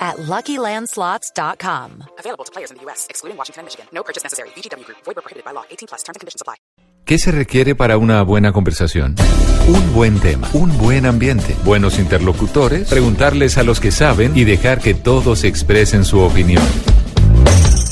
at LuckyLandSlots.com. Available to players in the U.S., excluding Washington and Michigan. No purchase necessary. VGW Group. Void prohibited by law. 18 plus. Terms and conditions apply. ¿Qué se requiere para una buena conversación? Un buen tema, un buen ambiente, buenos interlocutores, preguntarles a los que saben y dejar que todos expresen su opinión.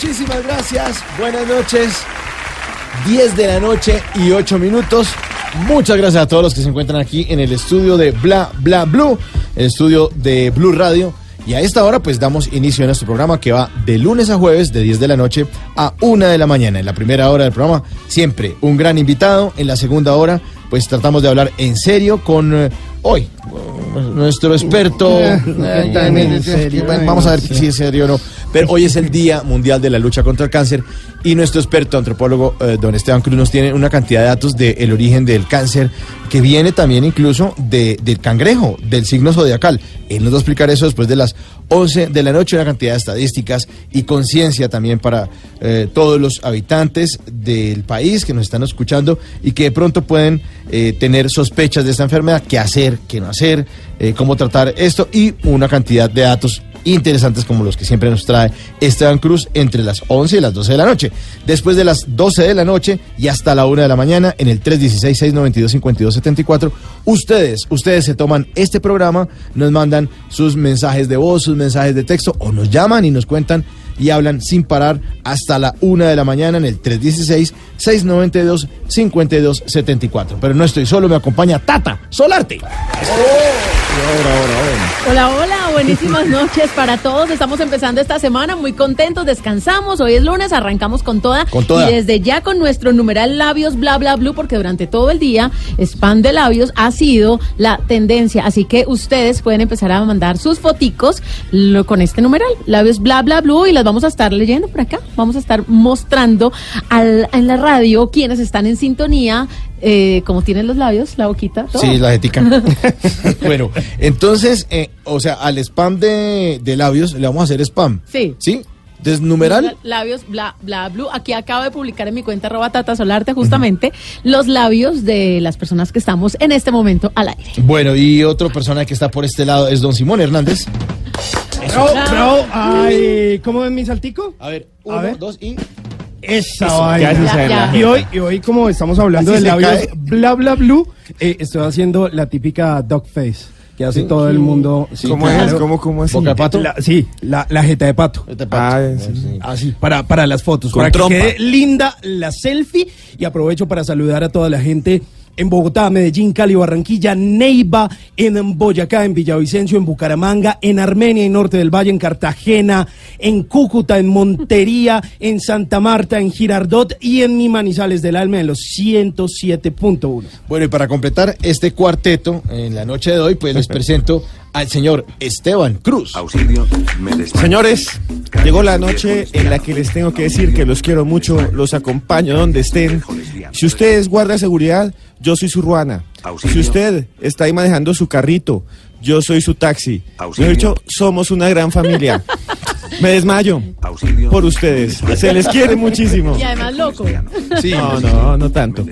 Muchísimas gracias. Buenas noches. 10 de la noche y 8 minutos. Muchas gracias a todos los que se encuentran aquí en el estudio de Bla Bla Blue, el estudio de Blue Radio. Y a esta hora pues damos inicio a nuestro programa que va de lunes a jueves de 10 de la noche a 1 de la mañana. En la primera hora del programa siempre un gran invitado. En la segunda hora pues tratamos de hablar en serio con eh, hoy nuestro experto. en serio. Bueno, vamos a ver si es serio o no. Pero hoy es el Día Mundial de la Lucha contra el Cáncer y nuestro experto antropólogo, eh, don Esteban Cruz, nos tiene una cantidad de datos del origen del cáncer que viene también incluso de, del cangrejo, del signo zodiacal. Él nos va a explicar eso después de las 11 de la noche, una cantidad de estadísticas y conciencia también para eh, todos los habitantes del país que nos están escuchando y que de pronto pueden eh, tener sospechas de esta enfermedad, qué hacer, qué no hacer, cómo tratar esto y una cantidad de datos interesantes como los que siempre nos trae Esteban Cruz entre las 11 y las 12 de la noche. Después de las 12 de la noche y hasta la 1 de la mañana en el 316-692-5274, ustedes, ustedes se toman este programa, nos mandan sus mensajes de voz, sus mensajes de texto o nos llaman y nos cuentan y hablan sin parar hasta la 1 de la mañana en el 316-692-5274. Pero no estoy solo, me acompaña Tata Solarte. Hola, hola, buenísimas noches para todos. Estamos empezando esta semana muy contentos, descansamos. Hoy es lunes, arrancamos con toda. Con toda. Y desde ya con nuestro numeral labios bla bla blue, porque durante todo el día spam de labios ha sido la tendencia. Así que ustedes pueden empezar a mandar sus foticos lo- con este numeral, labios bla bla blue, y las vamos a estar leyendo por acá. Vamos a estar mostrando al- en la radio quienes están en sintonía. Eh, como tienen los labios, la boquita, todo. Sí, la ética. bueno, entonces, eh, o sea, al spam de, de labios le vamos a hacer spam. Sí. ¿Sí? Entonces, numeral. Labios bla bla blue. Aquí acabo de publicar en mi cuenta arroba tata solarte justamente los labios de las personas que estamos en este momento al aire. Bueno, y otra persona que está por este lado es don Simón Hernández. Bravo, bravo. Ay, ¿cómo ven mi saltico? A ver, A uno, ver. dos y. Esa Eso, vaina. Ya, ya. Y hoy, y hoy, como estamos hablando Así de labios cae. bla bla blue, eh, estoy haciendo la típica dog face que hace Sí. todo el mundo. Sí, ¿Cómo claro. es? ¿Cómo, cómo es? ¿Boca de pato? La- sí, la, la jeta de pato. Este pato. Ah, sí. Sí. Así, para, para las fotos. Con para trompa. que quede linda la selfie. Y aprovecho para saludar a toda la gente en Bogotá, Medellín, Cali, Barranquilla, Neiva, en Boyacá, en Villavicencio, en Bucaramanga, en Armenia y Norte del Valle, en Cartagena, en Cúcuta, en Montería, en Santa Marta, en Girardot y en mi Manizales del Alma en los 107.1. Bueno, y para completar este cuarteto en la noche de hoy, pues les presento al señor Esteban Cruz. Señores, llegó la noche en la que les tengo que decir que los quiero mucho, los acompaño donde estén. Si usted es guardia de seguridad, yo soy su ruana. Si usted está ahí manejando su carrito, yo soy su taxi. Mejor dicho, somos una gran familia. Me desmayo por ustedes. Se les quiere muchísimo. Y además loco. Sí. No, no, no tanto.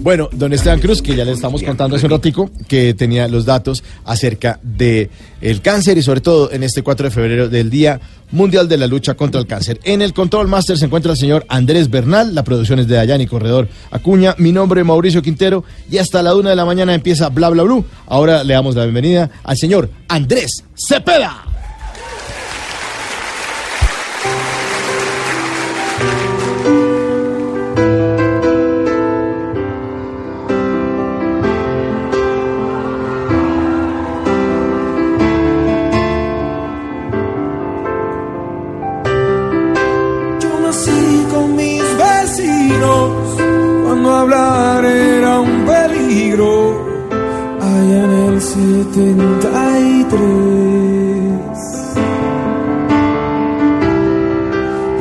Bueno, don Esteban Cruz, que ya le estamos contando hace un ratico, que tenía los datos acerca de el cáncer y sobre todo en este 4 de febrero del Día Mundial de la Lucha contra el Cáncer. En el Control Master se encuentra el señor Andrés Bernal, la producción es de Dayani Corredor Acuña, mi nombre es Mauricio Quintero y hasta la una de la mañana empieza Bla Bla Blue. Ahora le damos la bienvenida al señor Andrés Cepeda. hablar era un peligro allá en el 73.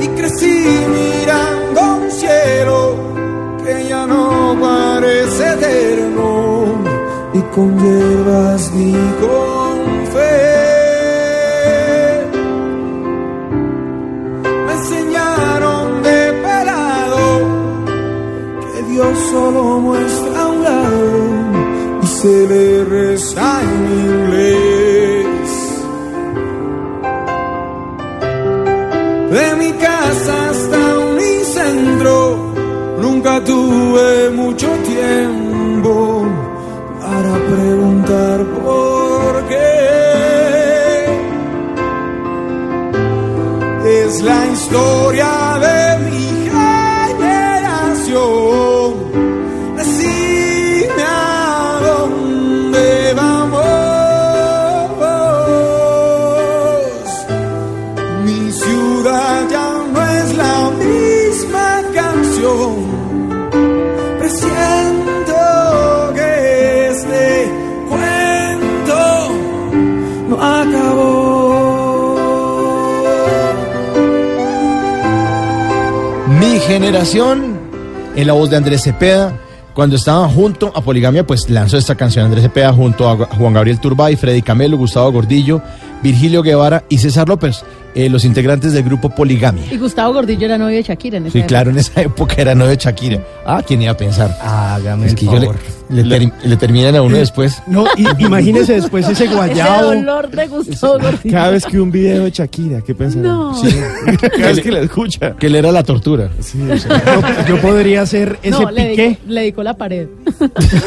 Y crecí mirando un cielo que ya no parece eterno y con hierbas y solo muestra un lado y se le reza en inglés. De mi casa hasta Unicentro, nunca tuve mucho tiempo para preguntar por qué. Es la historia en la voz de Andrés Cepeda. Cuando estaba junto a Poligamia, pues lanzó esta canción Andrés Cepeda junto a Juan Gabriel Turbay, Freddy Camelo, Gustavo Gordillo, Virgilio Guevara y César López, eh, los integrantes del grupo Poligamia. Y Gustavo Gordillo era novio de Shakira en esa Sí, época. claro, en esa época era novio de Shakira. Ah, ¿quién iba a pensar? Hágame Es el que yo le, favor. le ter- le terminan a uno después. No, i- imagínese después ese Ese guayabo. dolor de Gustavo Gordillo. Cada vez que un video de Shakira, ¿qué pensarán? No. Sí. Cada vez que la escucha. Que le era la tortura. Sí, o sea, Yo, yo podría ser ese No, le piqué. dedicó, le dedicó la pared.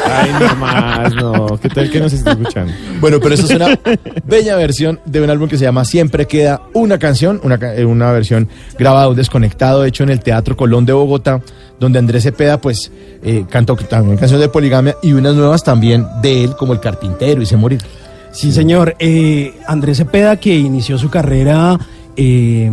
ay, no más, no. ¿Qué tal que nos está escuchando? Bueno, pero eso es una bella versión de un álbum que se llama Siempre queda una canción, una, eh, una versión grabada, un desconectado, hecho en el Teatro Colón de Bogotá, donde Andrés Cepeda, pues, eh, cantó también canciones de poligamia y unas nuevas también de él, como El Carpintero y Se Morir. Sí, señor. Eh, Andrés Cepeda, que inició su carrera eh,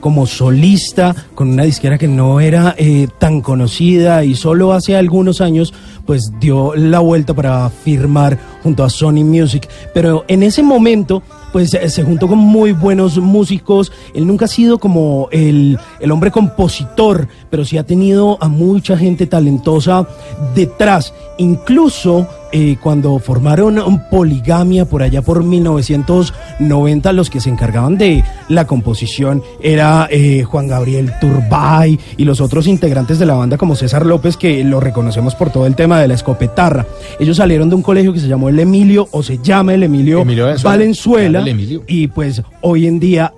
como solista con una disquera que no era tan conocida y solo hace algunos años pues dio la vuelta para firmar junto a Sony Music. Pero en ese momento pues eh, se juntó con muy buenos músicos. Él nunca ha sido como el, el hombre compositor, pero sí ha tenido a mucha gente talentosa detrás. Incluso eh, cuando formaron un Poligamia por allá por 1990, los que se encargaban de la composición era eh, Juan Gabriel Turbay y los otros integrantes de la banda como César López, que lo reconocemos por todo el tema de la escopetarra. Ellos salieron de un colegio que se llamó el Emilio, o se llama el Emilio, Emilio Valenzuela. Valenzuela, Claro, el Emilio. y pues hoy en día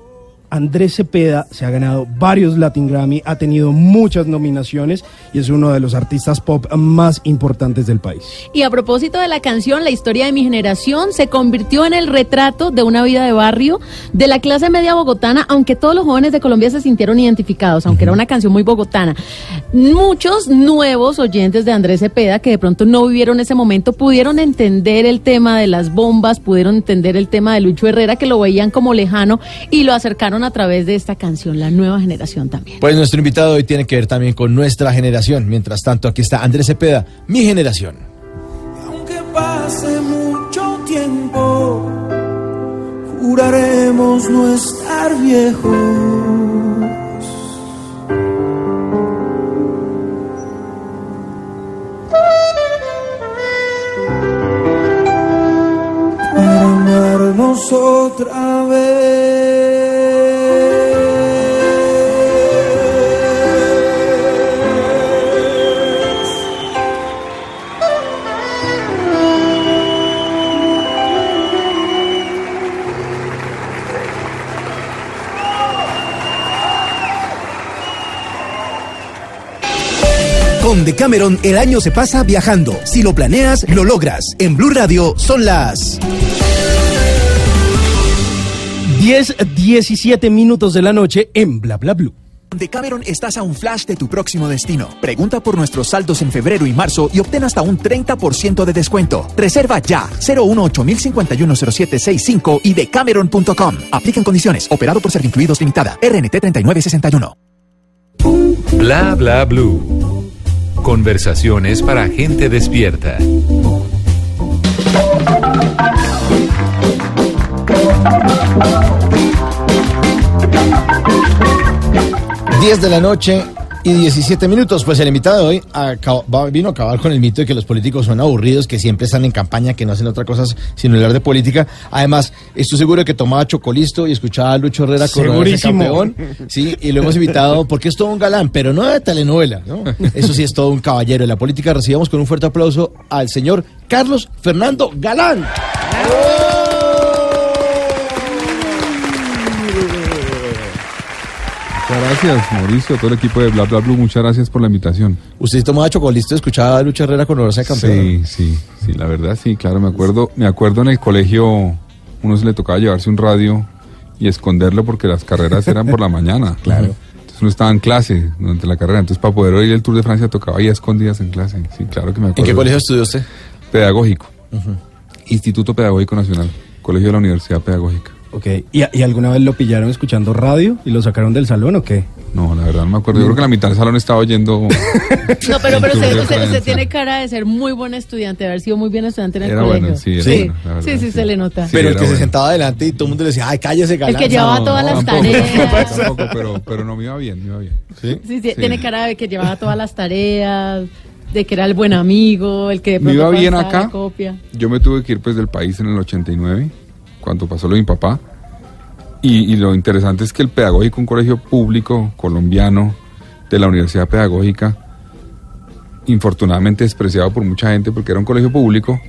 Andrés Cepeda se ha ganado varios Latin Grammy, ha tenido muchas nominaciones y es uno de los artistas pop más importantes del país. Y a propósito de la canción, la historia de mi generación se convirtió en el retrato de una vida de barrio de la clase media bogotana, aunque todos los jóvenes de Colombia se sintieron identificados, aunque era una canción muy bogotana. Muchos nuevos oyentes de Andrés Cepeda que de pronto no vivieron ese momento pudieron entender el tema de las bombas, pudieron entender el tema de Lucho Herrera, que lo veían como lejano y lo acercaron a través de esta canción, la nueva generación también. Pues nuestro invitado hoy tiene que ver también con nuestra generación. Mientras tanto, aquí está Andrés Cepeda, mi generación. Aunque pase mucho tiempo, juraremos no estar viejos. Para amarnos otra vez. Con Decameron el año se pasa viajando. Si lo planeas, lo logras. En Blue Radio son las 10, 17 minutos de la noche en Bla Bla Blue. Con Decameron estás a un flash de tu próximo destino. Pregunta por nuestros saldos en febrero y marzo y obtén hasta un 30% de descuento. Reserva ya 018 510765 y decameron.com. Aplican condiciones. Operado por Servincluidos Limitada. RNT 3961. Bla bla blue. Conversaciones para gente despierta. Diez de la noche, y 17 minutos. Pues el invitado de hoy vino a acabar con el mito de que los políticos son aburridos, que siempre están en campaña, que no hacen otra cosa sino hablar de política. Además, estoy seguro de que tomaba chocolisto y escuchaba a Lucho Herrera Segurísimo. campeón. Sí, y lo hemos invitado porque es todo un galán, pero no de telenovela, ¿no? Eso sí es todo un caballero de la política. Recibamos con un fuerte aplauso al señor Carlos Fernando Galán. Muchas gracias, Mauricio, todo el equipo de Bla Bla Blue, muchas gracias por la invitación. Usted tomaba chocolisto y escuchaba a Lucho Herrera coronarse campeón. Sí, sí, sí, la verdad sí, claro, me acuerdo, me acuerdo en el colegio, uno se le tocaba llevarse un radio y esconderlo porque las carreras eran por la mañana. Claro. Entonces uno estaba en clase durante la carrera, entonces para poder oír el Tour de Francia tocaba ahí a escondidas en clase. Sí, claro que me acuerdo. ¿En qué colegio estudió usted? Pedagógico. Instituto Pedagógico Nacional, Colegio de la Universidad Pedagógica. Ok, ¿Y, y alguna vez lo pillaron escuchando radio y lo sacaron del salón o qué? No, la verdad no me acuerdo. Yo creo que la mitad del salón estaba oyendo. No, pero, pero usted, usted- tiene cara de ser muy buen estudiante, de haber sido muy bien estudiante en el Era colegio. bueno, sí, era sí, bueno, la verdad, sí, sí, sí. se le nota. Sí, Pero el que se sentaba adelante y todo el mundo le decía, ay, cállese, galán. El que llevaba todas las tampoco, tareas. tampoco, pero, pero no me iba bien, me iba bien. ¿Sí? Sí, sí, tiene cara de que llevaba todas las tareas, de que era el buen amigo, el que de Me iba bien acá. copia. Yo me tuve que ir pues del país en el 89, cuando pasó lo de mi papá. Y, y lo interesante es que el pedagógico, un colegio público colombiano de la Universidad Pedagógica, infortunadamente despreciado por mucha gente porque era un colegio público,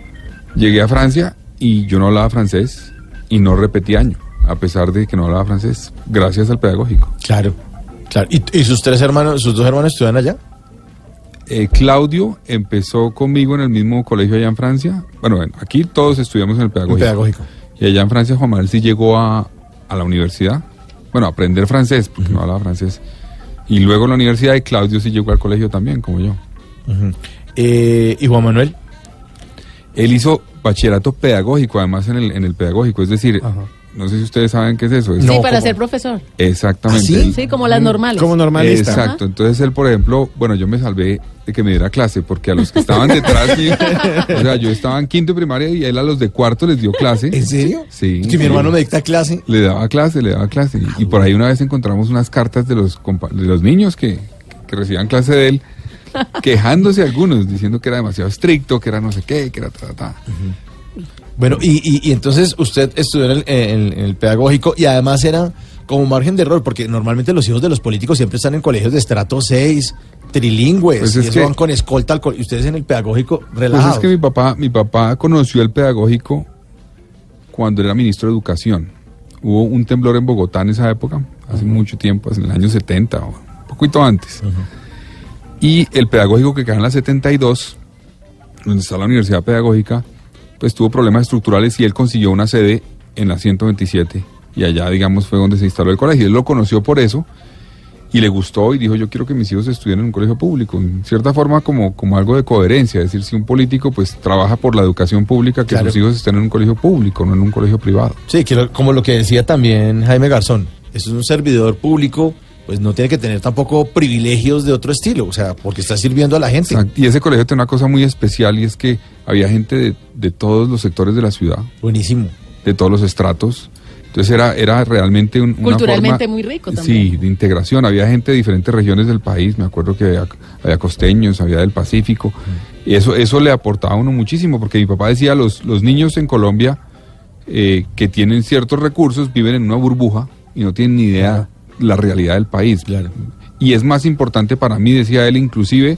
llegué a Francia y yo no hablaba francés y no repetí año, a pesar de que no hablaba francés, gracias al pedagógico. Claro, claro. ¿Y, y sus tres hermanos, sus dos hermanos estudian allá? Eh, Claudio empezó conmigo en el mismo colegio allá en Francia. Bueno, bueno, aquí todos estudiamos en el pedagógico. Pedagógico. Y allá en Francia Juan Manuel sí llegó a, a la universidad. Bueno, a aprender francés, porque no hablaba francés. Y luego a la universidad y Claudio sí llegó al colegio también, como yo. Eh, ¿Y Juan Manuel? Él hizo bachillerato pedagógico, además en el, en el pedagógico. Es decir, no sé si ustedes saben qué es eso. Es- sí, para ser profesor. Exactamente. ¿Ah, sí? Él- Sí, como las normales. Como normalista. Exacto, entonces él, por ejemplo, bueno, yo me salvé de que me diera clase, porque a los que estaban detrás, o sea, yo estaba en quinto de primaria y él a los de cuarto les dio clase. ¿En serio? Sí. Que mi sí. hermano me dicta clase. Le daba clase, le daba clase. Y, y por ahí una vez encontramos unas cartas de los, compa- de los niños que, que recibían clase de él, quejándose algunos, diciendo que era demasiado estricto, que era no sé qué, que era ta, ta, ta. Bueno, y, y- y entonces usted estudió en el, en- en el pedagógico y además era como margen de error, porque normalmente los hijos de los políticos siempre están en colegios de estrato 6, trilingües, Pues y eso que- van con escolta al co- y ustedes en el pedagógico Pues relajados. es que mi papá, mi papá conoció el pedagógico cuando era ministro de Educación. Hubo un temblor en Bogotá en esa época, hace mucho tiempo, en el año 70 o un poquito antes. Y el pedagógico que queda en la 72, donde está la Universidad Pedagógica, pues tuvo problemas estructurales y él consiguió una sede en la 127 y allá, digamos, fue donde se instaló el colegio. Él lo conoció por eso y le gustó y dijo, yo quiero que mis hijos estudien en un colegio público. En cierta forma, como, como algo de coherencia, es decir, si un político pues trabaja por la educación pública, que Claro. sus hijos estén en un colegio público, no en un colegio privado. Sí, que lo- como lo que decía también Jaime Garzón, eso es un servidor público, pues no tiene que tener tampoco privilegios de otro estilo, o sea, porque está sirviendo a la gente. Exacto. Y ese colegio tiene una cosa muy especial y es que había gente de, de todos los sectores de la ciudad, Buenísimo. de todos los estratos. Entonces era, era realmente un, una Culturalmente forma- muy rico también. Sí, de integración. Había gente de diferentes regiones del país. Me acuerdo que había, había costeños, había del Pacífico. Y eso, eso le aportaba a uno muchísimo, porque mi papá decía, los, los niños en Colombia eh, que tienen ciertos recursos viven en una burbuja y no tienen ni idea la realidad del país. Claro. Y es más importante para mí, decía él, inclusive,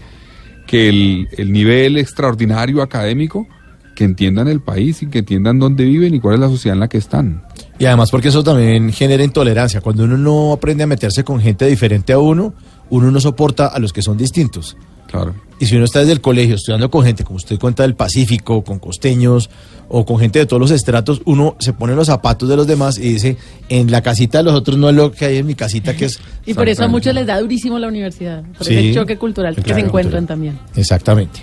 que el, el nivel extraordinario académico, que entiendan el país y que entiendan dónde viven y cuál es la sociedad en la que están. Y además porque eso también genera intolerancia. Cuando uno no aprende a meterse con gente diferente a uno, uno no soporta a los que son distintos. Claro. Y si uno está desde el colegio estudiando con gente, como usted cuenta del Pacífico, con costeños o con gente de todos los estratos, uno se pone los zapatos de los demás y dice, en la casita de los otros no es lo que hay en mi casita, que es... Y por eso a muchos les da durísimo la universidad, por Sí. ese choque cultural que se encuentran cultural. también. Exactamente.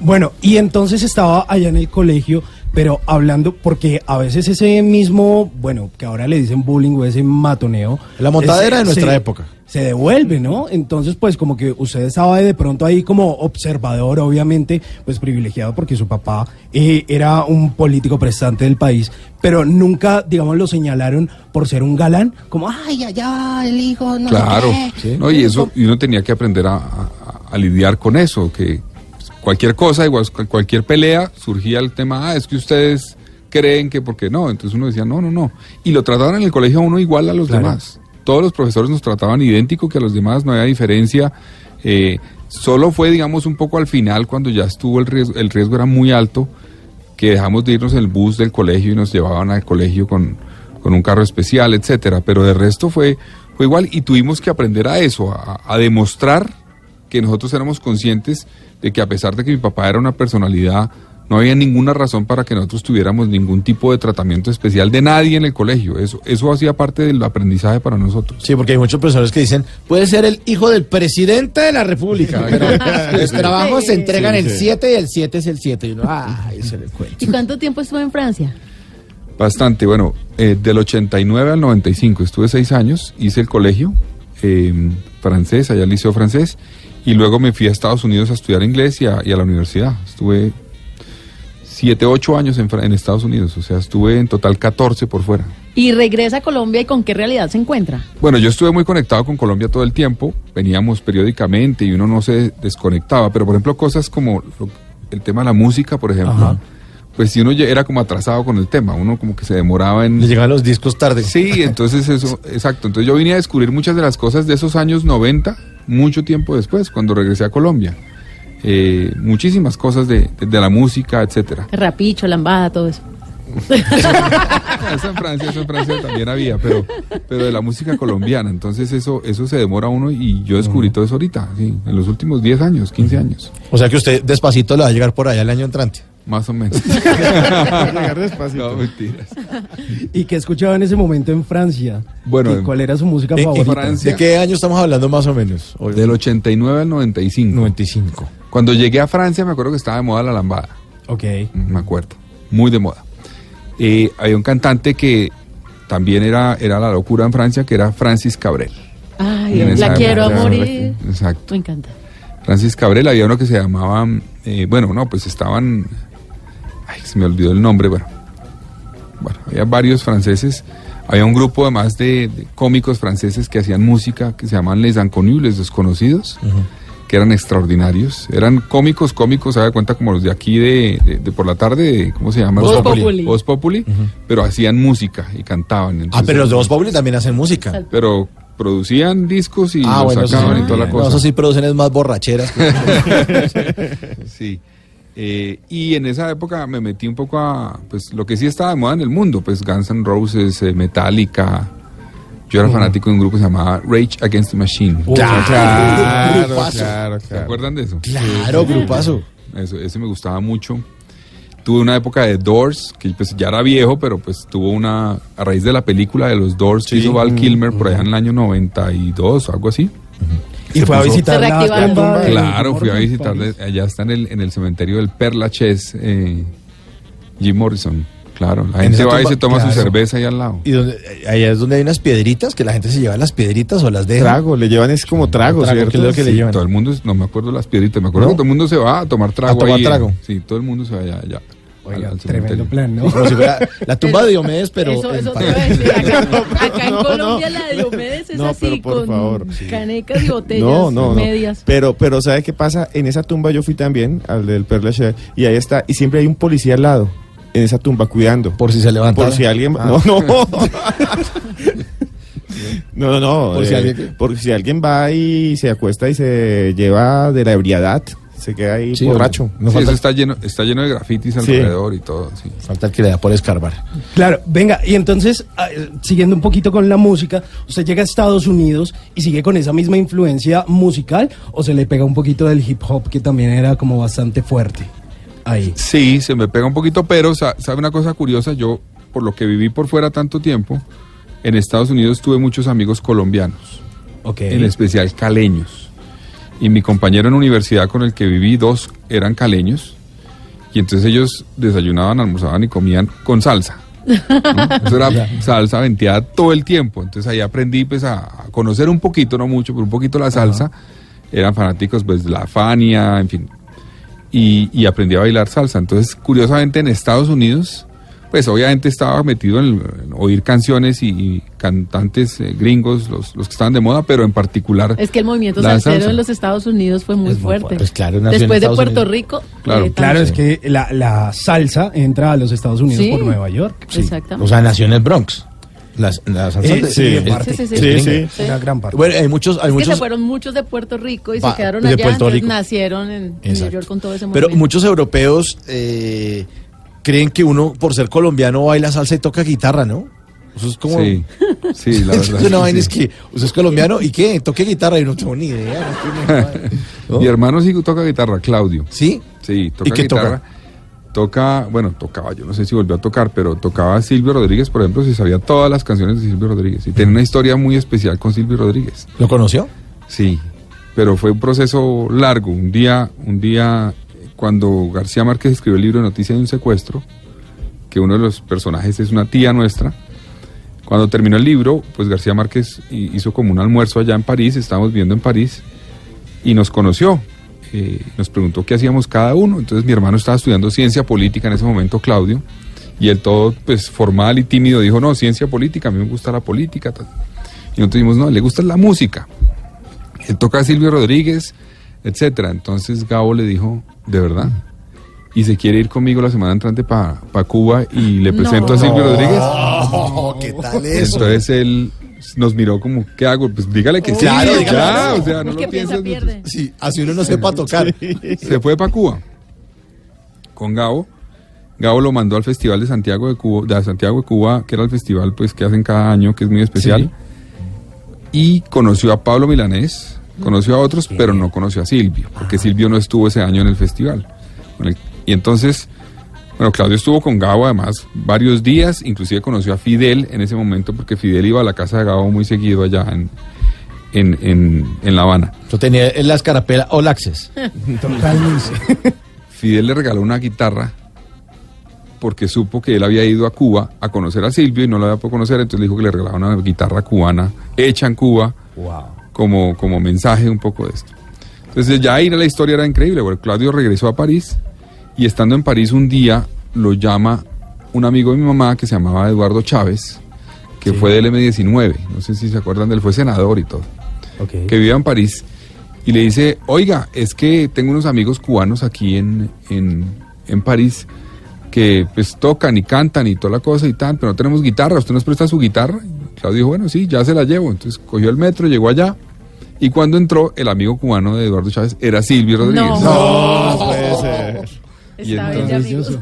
Bueno, y entonces estaba allá en el colegio, pero hablando, porque a veces ese mismo, bueno, que ahora le dicen bullying o ese matoneo. La montadera ese- de nuestra época. Se devuelve, ¿no? Entonces, pues como que usted estaba de pronto ahí como observador, obviamente, pues privilegiado porque su papá eh, era un político prestante del país, pero nunca, digamos, lo señalaron por ser un galán, como, ay, allá el hijo, no sé Claro, qué". ¿no? y eso y uno tenía que aprender a, a- a lidiar con eso, que cualquier cosa, igual cu- cualquier pelea, surgía el tema, ah, es que ustedes creen que porque no, entonces uno decía, no, no, no, y lo trataban en el colegio a uno igual a los Claro. demás. Todos los profesores nos trataban idéntico que a los demás, no había diferencia. eh, solo fue, digamos, un poco al final, cuando ya estuvo el riesgo, el riesgo era muy alto, que dejamos de irnos en el bus del colegio y nos llevaban al colegio con, con un carro especial, etcétera. Pero de resto fue, fue igual y tuvimos que aprender a eso, a, a demostrar que nosotros éramos conscientes de que a pesar de que mi papá era una personalidad, no había ninguna razón para que nosotros tuviéramos ningún tipo de tratamiento especial de nadie en el colegio. Eso, eso hacía parte del aprendizaje para nosotros. Sí, porque hay muchos profesores que dicen, puede ser el hijo del presidente de la República, pero los trabajos se entregan Sí, el sí. 7 y el 7 es el 7. Y uno, ay, se le cuenta. ¿Y cuánto tiempo estuvo en Francia? Bastante, bueno, eh, del 89 al 95 estuve seis años, hice el colegio eh, francés, allá el liceo francés, y luego me fui a Estados Unidos a estudiar inglés y a, y a la universidad. Estuve siete, ocho años en, en Estados Unidos, o sea, estuve en total 14 por fuera. Y regresa a Colombia y con qué realidad se encuentra. Bueno, yo estuve muy conectado con Colombia todo el tiempo, veníamos periódicamente y uno no se desconectaba, pero por ejemplo cosas como lo- el tema de la música, por ejemplo, Ajá. pues si uno ya era como atrasado con el tema, uno como que se demoraba en... Le llegan los discos tarde. Sí, entonces eso, exacto. Entonces yo vine a descubrir muchas de las cosas de esos años 90, mucho tiempo después, cuando regresé a Colombia. Eh, muchísimas cosas de, de- de la música, etcétera. Rapicho, lambada, todo eso. Eso en Francia, eso en Francia también había, pero, pero de la música colombiana. Entonces eso, eso se demora uno y yo descubrí todo eso ahorita, sí, en los últimos 10 años, 15 años, O sea que usted despacito le va a llegar por allá el año entrante. más o menos. Llegar despacito. No, mentiras. ¿Y qué escuchaba en ese momento en Francia? Bueno, ¿Y en- ¿Cuál era su música En- en favorita? Francia- ¿De qué año estamos hablando más o menos? Del 89 al 95. 95. Cuando llegué a Francia me acuerdo que estaba de moda la lambada. Ok. me acuerdo, muy de moda. Eh, había un cantante que también era, era la locura en Francia, que era Francis Cabrel. Ay, la quiero a época, morir. Exacto. Me encanta. Francis Cabrel, había uno que se llamaba, eh, bueno, no, pues estaban, ay, se me olvidó el nombre, bueno, bueno, había varios franceses, había un grupo además de, de cómicos franceses que hacían música que se llamaban Les Inconnus, Les Desconocidos, que eran extraordinarios, eran cómicos, cómicos, se da cuenta como los de aquí de, de- de por la tarde, de- ¿cómo se llama? Voz Populi. Voz Populi, pero hacían música y cantaban. Ah, pero los de Voz Populi también hacen música. Pero producían discos y ah, los bueno, sacaban sí. y toda la No, cosa. eso sí producen es más borracheras. Sí. Eh, y en esa época me metí un poco a, pues, lo que sí estaba de moda en el mundo, pues Guns N' Roses, eh, Metallica. Yo era fanático de un grupo que se llamaba Rage Against the Machine. Claro, Claro, grupazo. claro, ¿Se claro. acuerdan de eso? Claro, grupazo. Eso, ese me gustaba mucho. Tuve una época de Doors, que pues ya era viejo, pero pues tuvo una, a raíz de la película de los Doors que Sí. hizo Val Kilmer por allá en el año 92 o algo así. Y fue a visitar la tumba Claro, fui a visitarle, allá está en el, en el cementerio del Père Lachaise, eh, Jim Morrison, claro. La En gente va y se toma su cerveza ahí al lado. Y donde, allá es donde hay unas piedritas, que la gente se lleva las piedritas o las deja. Trago, le llevan es como trago, Trago, ¿cierto? que es lo que le Sí, llevan. todo el mundo, no me acuerdo las piedritas, me acuerdo ¿No? que todo el mundo se va a tomar trago A tomar ahí, eh, trago. Sí, todo el mundo se va allá, allá Oiga, al- al tremendo cementerio. plan, ¿no? Como si fuera la tumba de Diomedes, pero. eso eso te iba a decir. Acá, acá en no, Colombia no. la de Diomedes es No, así, por con favor. canecas y botellas No, no, no. medias. Pero, pero ¿sabe qué pasa? En esa tumba yo fui también, al del Père Lachaise, y ahí está, y siempre hay un policía al lado, en esa tumba, cuidando. Por si se levanta. Por si alguien... Ah. No, no. No, no, no. Por si eh, alguien- por si alguien va y se acuesta y se lleva de la ebriedad, se queda ahí Sí, borracho. No Sí, falta, eso está lleno, está lleno de grafitis alrededor y todo, sí. falta el que le da por escarbar. Claro, venga, y entonces, ah, eh, siguiendo un poquito con la música, ¿usted llega a Estados Unidos y sigue con esa misma influencia musical o se le pega un poquito del hip hop que también era como bastante fuerte ahí? Sí, se me pega un poquito, pero sa- sabe una cosa curiosa, yo por lo que viví por fuera tanto tiempo, en Estados Unidos tuve muchos amigos colombianos, Ok. en especial caleños. Y mi compañero en universidad con el que viví, dos eran caleños, y entonces ellos desayunaban, almorzaban y comían con salsa. ¿no? Eso era salsa venteada todo el tiempo. Entonces ahí aprendí pues a, a conocer un poquito, no mucho, pero un poquito la salsa. Eran fanáticos pues de la Fania, en fin. Y, y aprendí a bailar salsa. Entonces, curiosamente, en Estados Unidos, pues obviamente estaba metido en, en oír canciones y, y cantantes eh, gringos, los, los que estaban de moda, pero en particular... Es que el movimiento salsero salsa. en los Estados Unidos fue muy fuerte. Pues claro, nació en Después de Estados Puerto Unidos. Rico. Claro. eh, Claro, también. es que la, la salsa entra a los Estados Unidos Sí. por Nueva York. Sí. Exactamente. O sea, nació en el Bronx. La, la salsa Eh, de- sí. Sí, sí, sí. Una gran parte. Bueno, hay muchos, hay Es que muchos, se fueron muchos de Puerto Rico y Va, se quedaron allá, Puerto Rico. nacieron en, New. York con todo ese pero movimiento. muchos europeos eh, creen que uno, por ser colombiano, baila salsa y toca guitarra, ¿no? Eso es como... Sí, sí, la verdad. una vaina sí. es que usted es colombiano y qué, toque guitarra y no tengo ni idea. no tiene- ¿no? Mi hermano sí toca guitarra, Claudio. ¿Sí? Sí, toca qué toca? guitarra. Toca, bueno, tocaba, yo no sé si volvió a tocar, pero tocaba Silvio Rodríguez, por ejemplo, si sabía todas las canciones de Silvio Rodríguez. Y tiene una historia muy especial con Silvio Rodríguez. ¿Lo conoció? Sí, pero fue un proceso largo. Un día, un día, cuando García Márquez escribió el libro Noticia de un secuestro, que uno de los personajes es una tía nuestra, cuando terminó el libro, pues García Márquez hi- hizo como un almuerzo allá en París, estábamos viendo en París, y nos conoció. Eh, nos preguntó qué hacíamos cada uno. Entonces mi hermano estaba estudiando ciencia política en ese momento, Claudio, y él todo pues formal y tímido dijo, no, ciencia política, a mí me gusta la política. tal. Y nosotros dijimos, no, le gusta la música. Él toca a Silvio Rodríguez, etcétera. Entonces Gabo le dijo, ¿de verdad? Y se quiere ir conmigo la semana entrante para Cuba y le presento a Silvio Rodríguez. Oh, ¿Qué tal eso? Entonces él nos miró como, ¿qué hago? Pues dígale que sí, Claro, dígale ya, o sea, no lo piensa pienses. Sí, así uno no sepa tocar. Se fue para Cuba con Gabo. Gabo lo mandó al Festival de Santiago de Cuba, de Santiago de Cuba, que era el festival pues que hacen cada año, que es muy especial. Y conoció a Pablo Milanés, conoció a otros, pero no conoció a Silvio, porque Silvio no estuvo ese año en el festival. Y entonces, bueno, Claudio estuvo con Gabo además varios días, inclusive conoció a Fidel en ese momento, porque Fidel iba a la casa de Gabo muy seguido allá en, en, en, en La Habana. Yo tenía en la escarapela All Access. Totalmente. Fidel le regaló una guitarra porque supo que él había ido a Cuba a conocer a Silvio y no lo había podido conocer, entonces le dijo que le regalaba una guitarra cubana hecha en Cuba como, como mensaje un poco de esto. Entonces ya ahí la historia era increíble, porque Claudio regresó a París y estando en París un día lo llama un amigo de mi mamá que se llamaba Eduardo Chávez, que fue del M19, no sé si se acuerdan de él, fue senador y todo Ok. que vivía en París, y le dice, oiga, es que tengo unos amigos cubanos aquí en, en, en París que pues tocan y cantan y toda la cosa y tal, pero no tenemos guitarra, ¿usted nos presta su guitarra? Y Claudio dijo, bueno, sí, ya se la llevo. Entonces cogió el metro, llegó allá, y cuando entró, el amigo cubano de Eduardo Chávez era Silvio Rodríguez. No, puede ser. Y entonces-.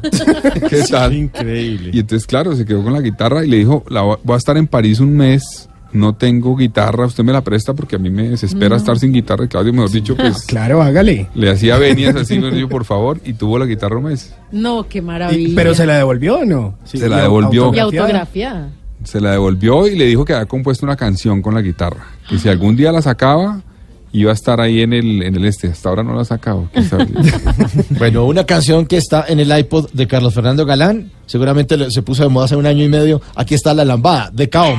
¿Qué tal? Increíble. Y entonces, claro, se quedó con la guitarra y le dijo, la, voy a estar en París un mes, no tengo guitarra, usted me la presta porque a mí me desespera estar sin guitarra. Y Claudio, mejor dicho, pues Claro, hágale. le hacía venias así, me dijo, por favor, y tuvo la guitarra un mes. No, qué Y- maravilla. ¿Pero se la devolvió o no? Sí, Se la y devolvió. Y autografiada. autografía. Se la devolvió y le dijo que había compuesto una canción con la guitarra. Que si algún día la sacaba, iba a estar ahí en el, en el este. Hasta ahora no la ha sacado. Bueno, una canción que está en el iPod de Carlos Fernando Galán, seguramente se puso de moda hace un año y medio. Aquí está La Lambada, de Kaom.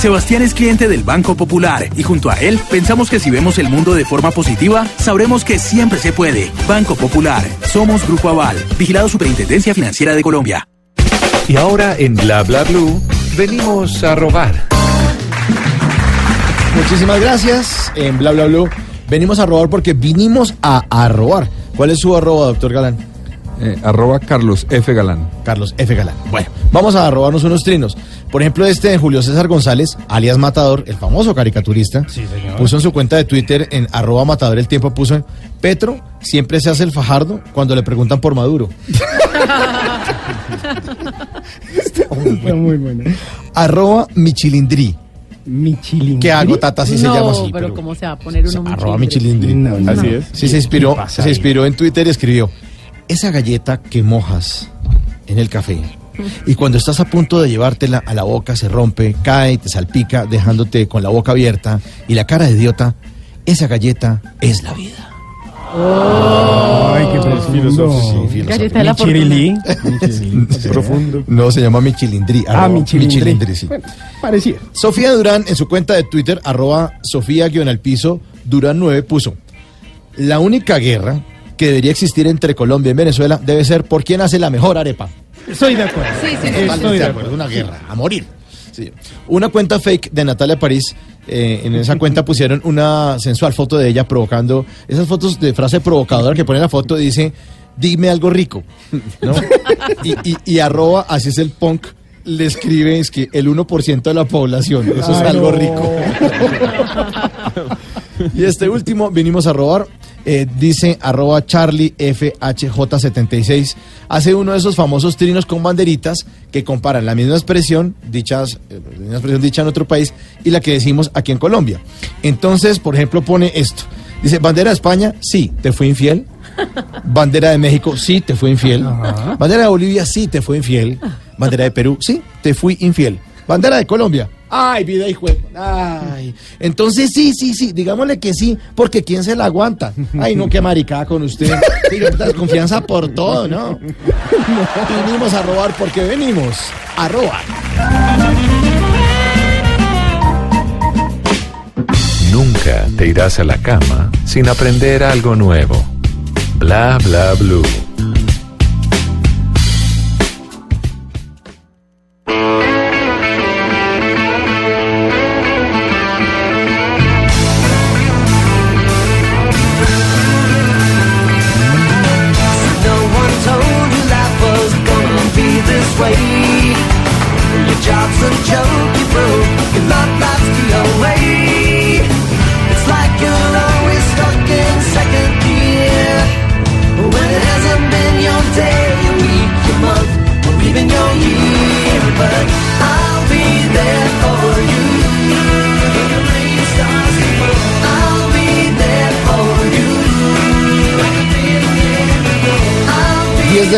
Sebastián es cliente del Banco Popular y junto a él pensamos que si vemos el mundo de forma positiva, sabremos que siempre se puede. Banco Popular, somos Grupo Aval, vigilado Superintendencia Financiera de Colombia. Y ahora en Bla Bla Blue venimos a robar. Muchísimas gracias. En Bla Bla Blue venimos a robar porque vinimos a, a robar. ¿Cuál es su arroba, doctor Galán? Eh, arroba Carlos F. Galán. Carlos F. Galán. Bueno, vamos a robarnos unos trinos. Por ejemplo, este de Julio César González, alias Matador, el famoso caricaturista, puso en su cuenta de Twitter en arroba Matador el tiempo, puso Petro siempre se hace el fajardo cuando le preguntan por Maduro. Está muy bueno. Arroba Michilindri. Michilindri. ¿Qué hago, Tata? Así se no, llama así. pero ¿cómo se va a poner uno Arroba Michilindri? Michilindri. No, no. Así es. Sí, se inspiró, ¿Qué pasa se inspiró en Twitter y escribió, esa galleta que mojas en el café y cuando estás a punto de llevártela a la boca se rompe, cae, te salpica, dejándote con la boca abierta y la cara de idiota, esa galleta es la vida. Ay, qué profundo. Sí, Galleta de la Michirilí. profundo. No, se llama Michilindri. Ah, Michilindri. sí. Bueno, parecía. Sofía Durán, en su cuenta de Twitter, arroba Sofía guion al piso, Durán 9, puso, la única guerra que debería existir entre Colombia y Venezuela debe ser por quién hace la mejor arepa. Estoy de acuerdo. Sí, sí, Estoy de acuerdo, una guerra, a morir. Sí. Una cuenta fake de Natalia París, eh, en esa cuenta pusieron una sensual foto de ella provocando, esas fotos de frase provocadora que pone la foto dice, dime algo rico, ¿no? y, y- y arroba, así es el punk, le escribe, es que el 1% de la población, eso es algo no. rico. Y este último, vinimos a robar. Eh, dice arroba Charlie FHJ76. Hace uno de esos famosos trinos con banderitas que comparan la misma expresión, dichas, eh, la misma expresión dicha en otro país, y la que decimos aquí en Colombia. Entonces, por ejemplo, pone esto. Dice, bandera de España, sí, te fui infiel. Bandera de México, sí, te fui infiel. Bandera de Bolivia, sí, te fui infiel. Bandera de Perú, sí, te fui infiel. Bandera de Colombia. Ay, vida y juego. Ay. Entonces sí, sí, sí, digámosle que sí, porque ¿quién se la aguanta? Ay, no, qué maricada con usted. Desconfianza por todo, ¿no? Vinimos a robar porque venimos a robar. Nunca te irás a la cama sin aprender algo nuevo. Bla Bla Blue.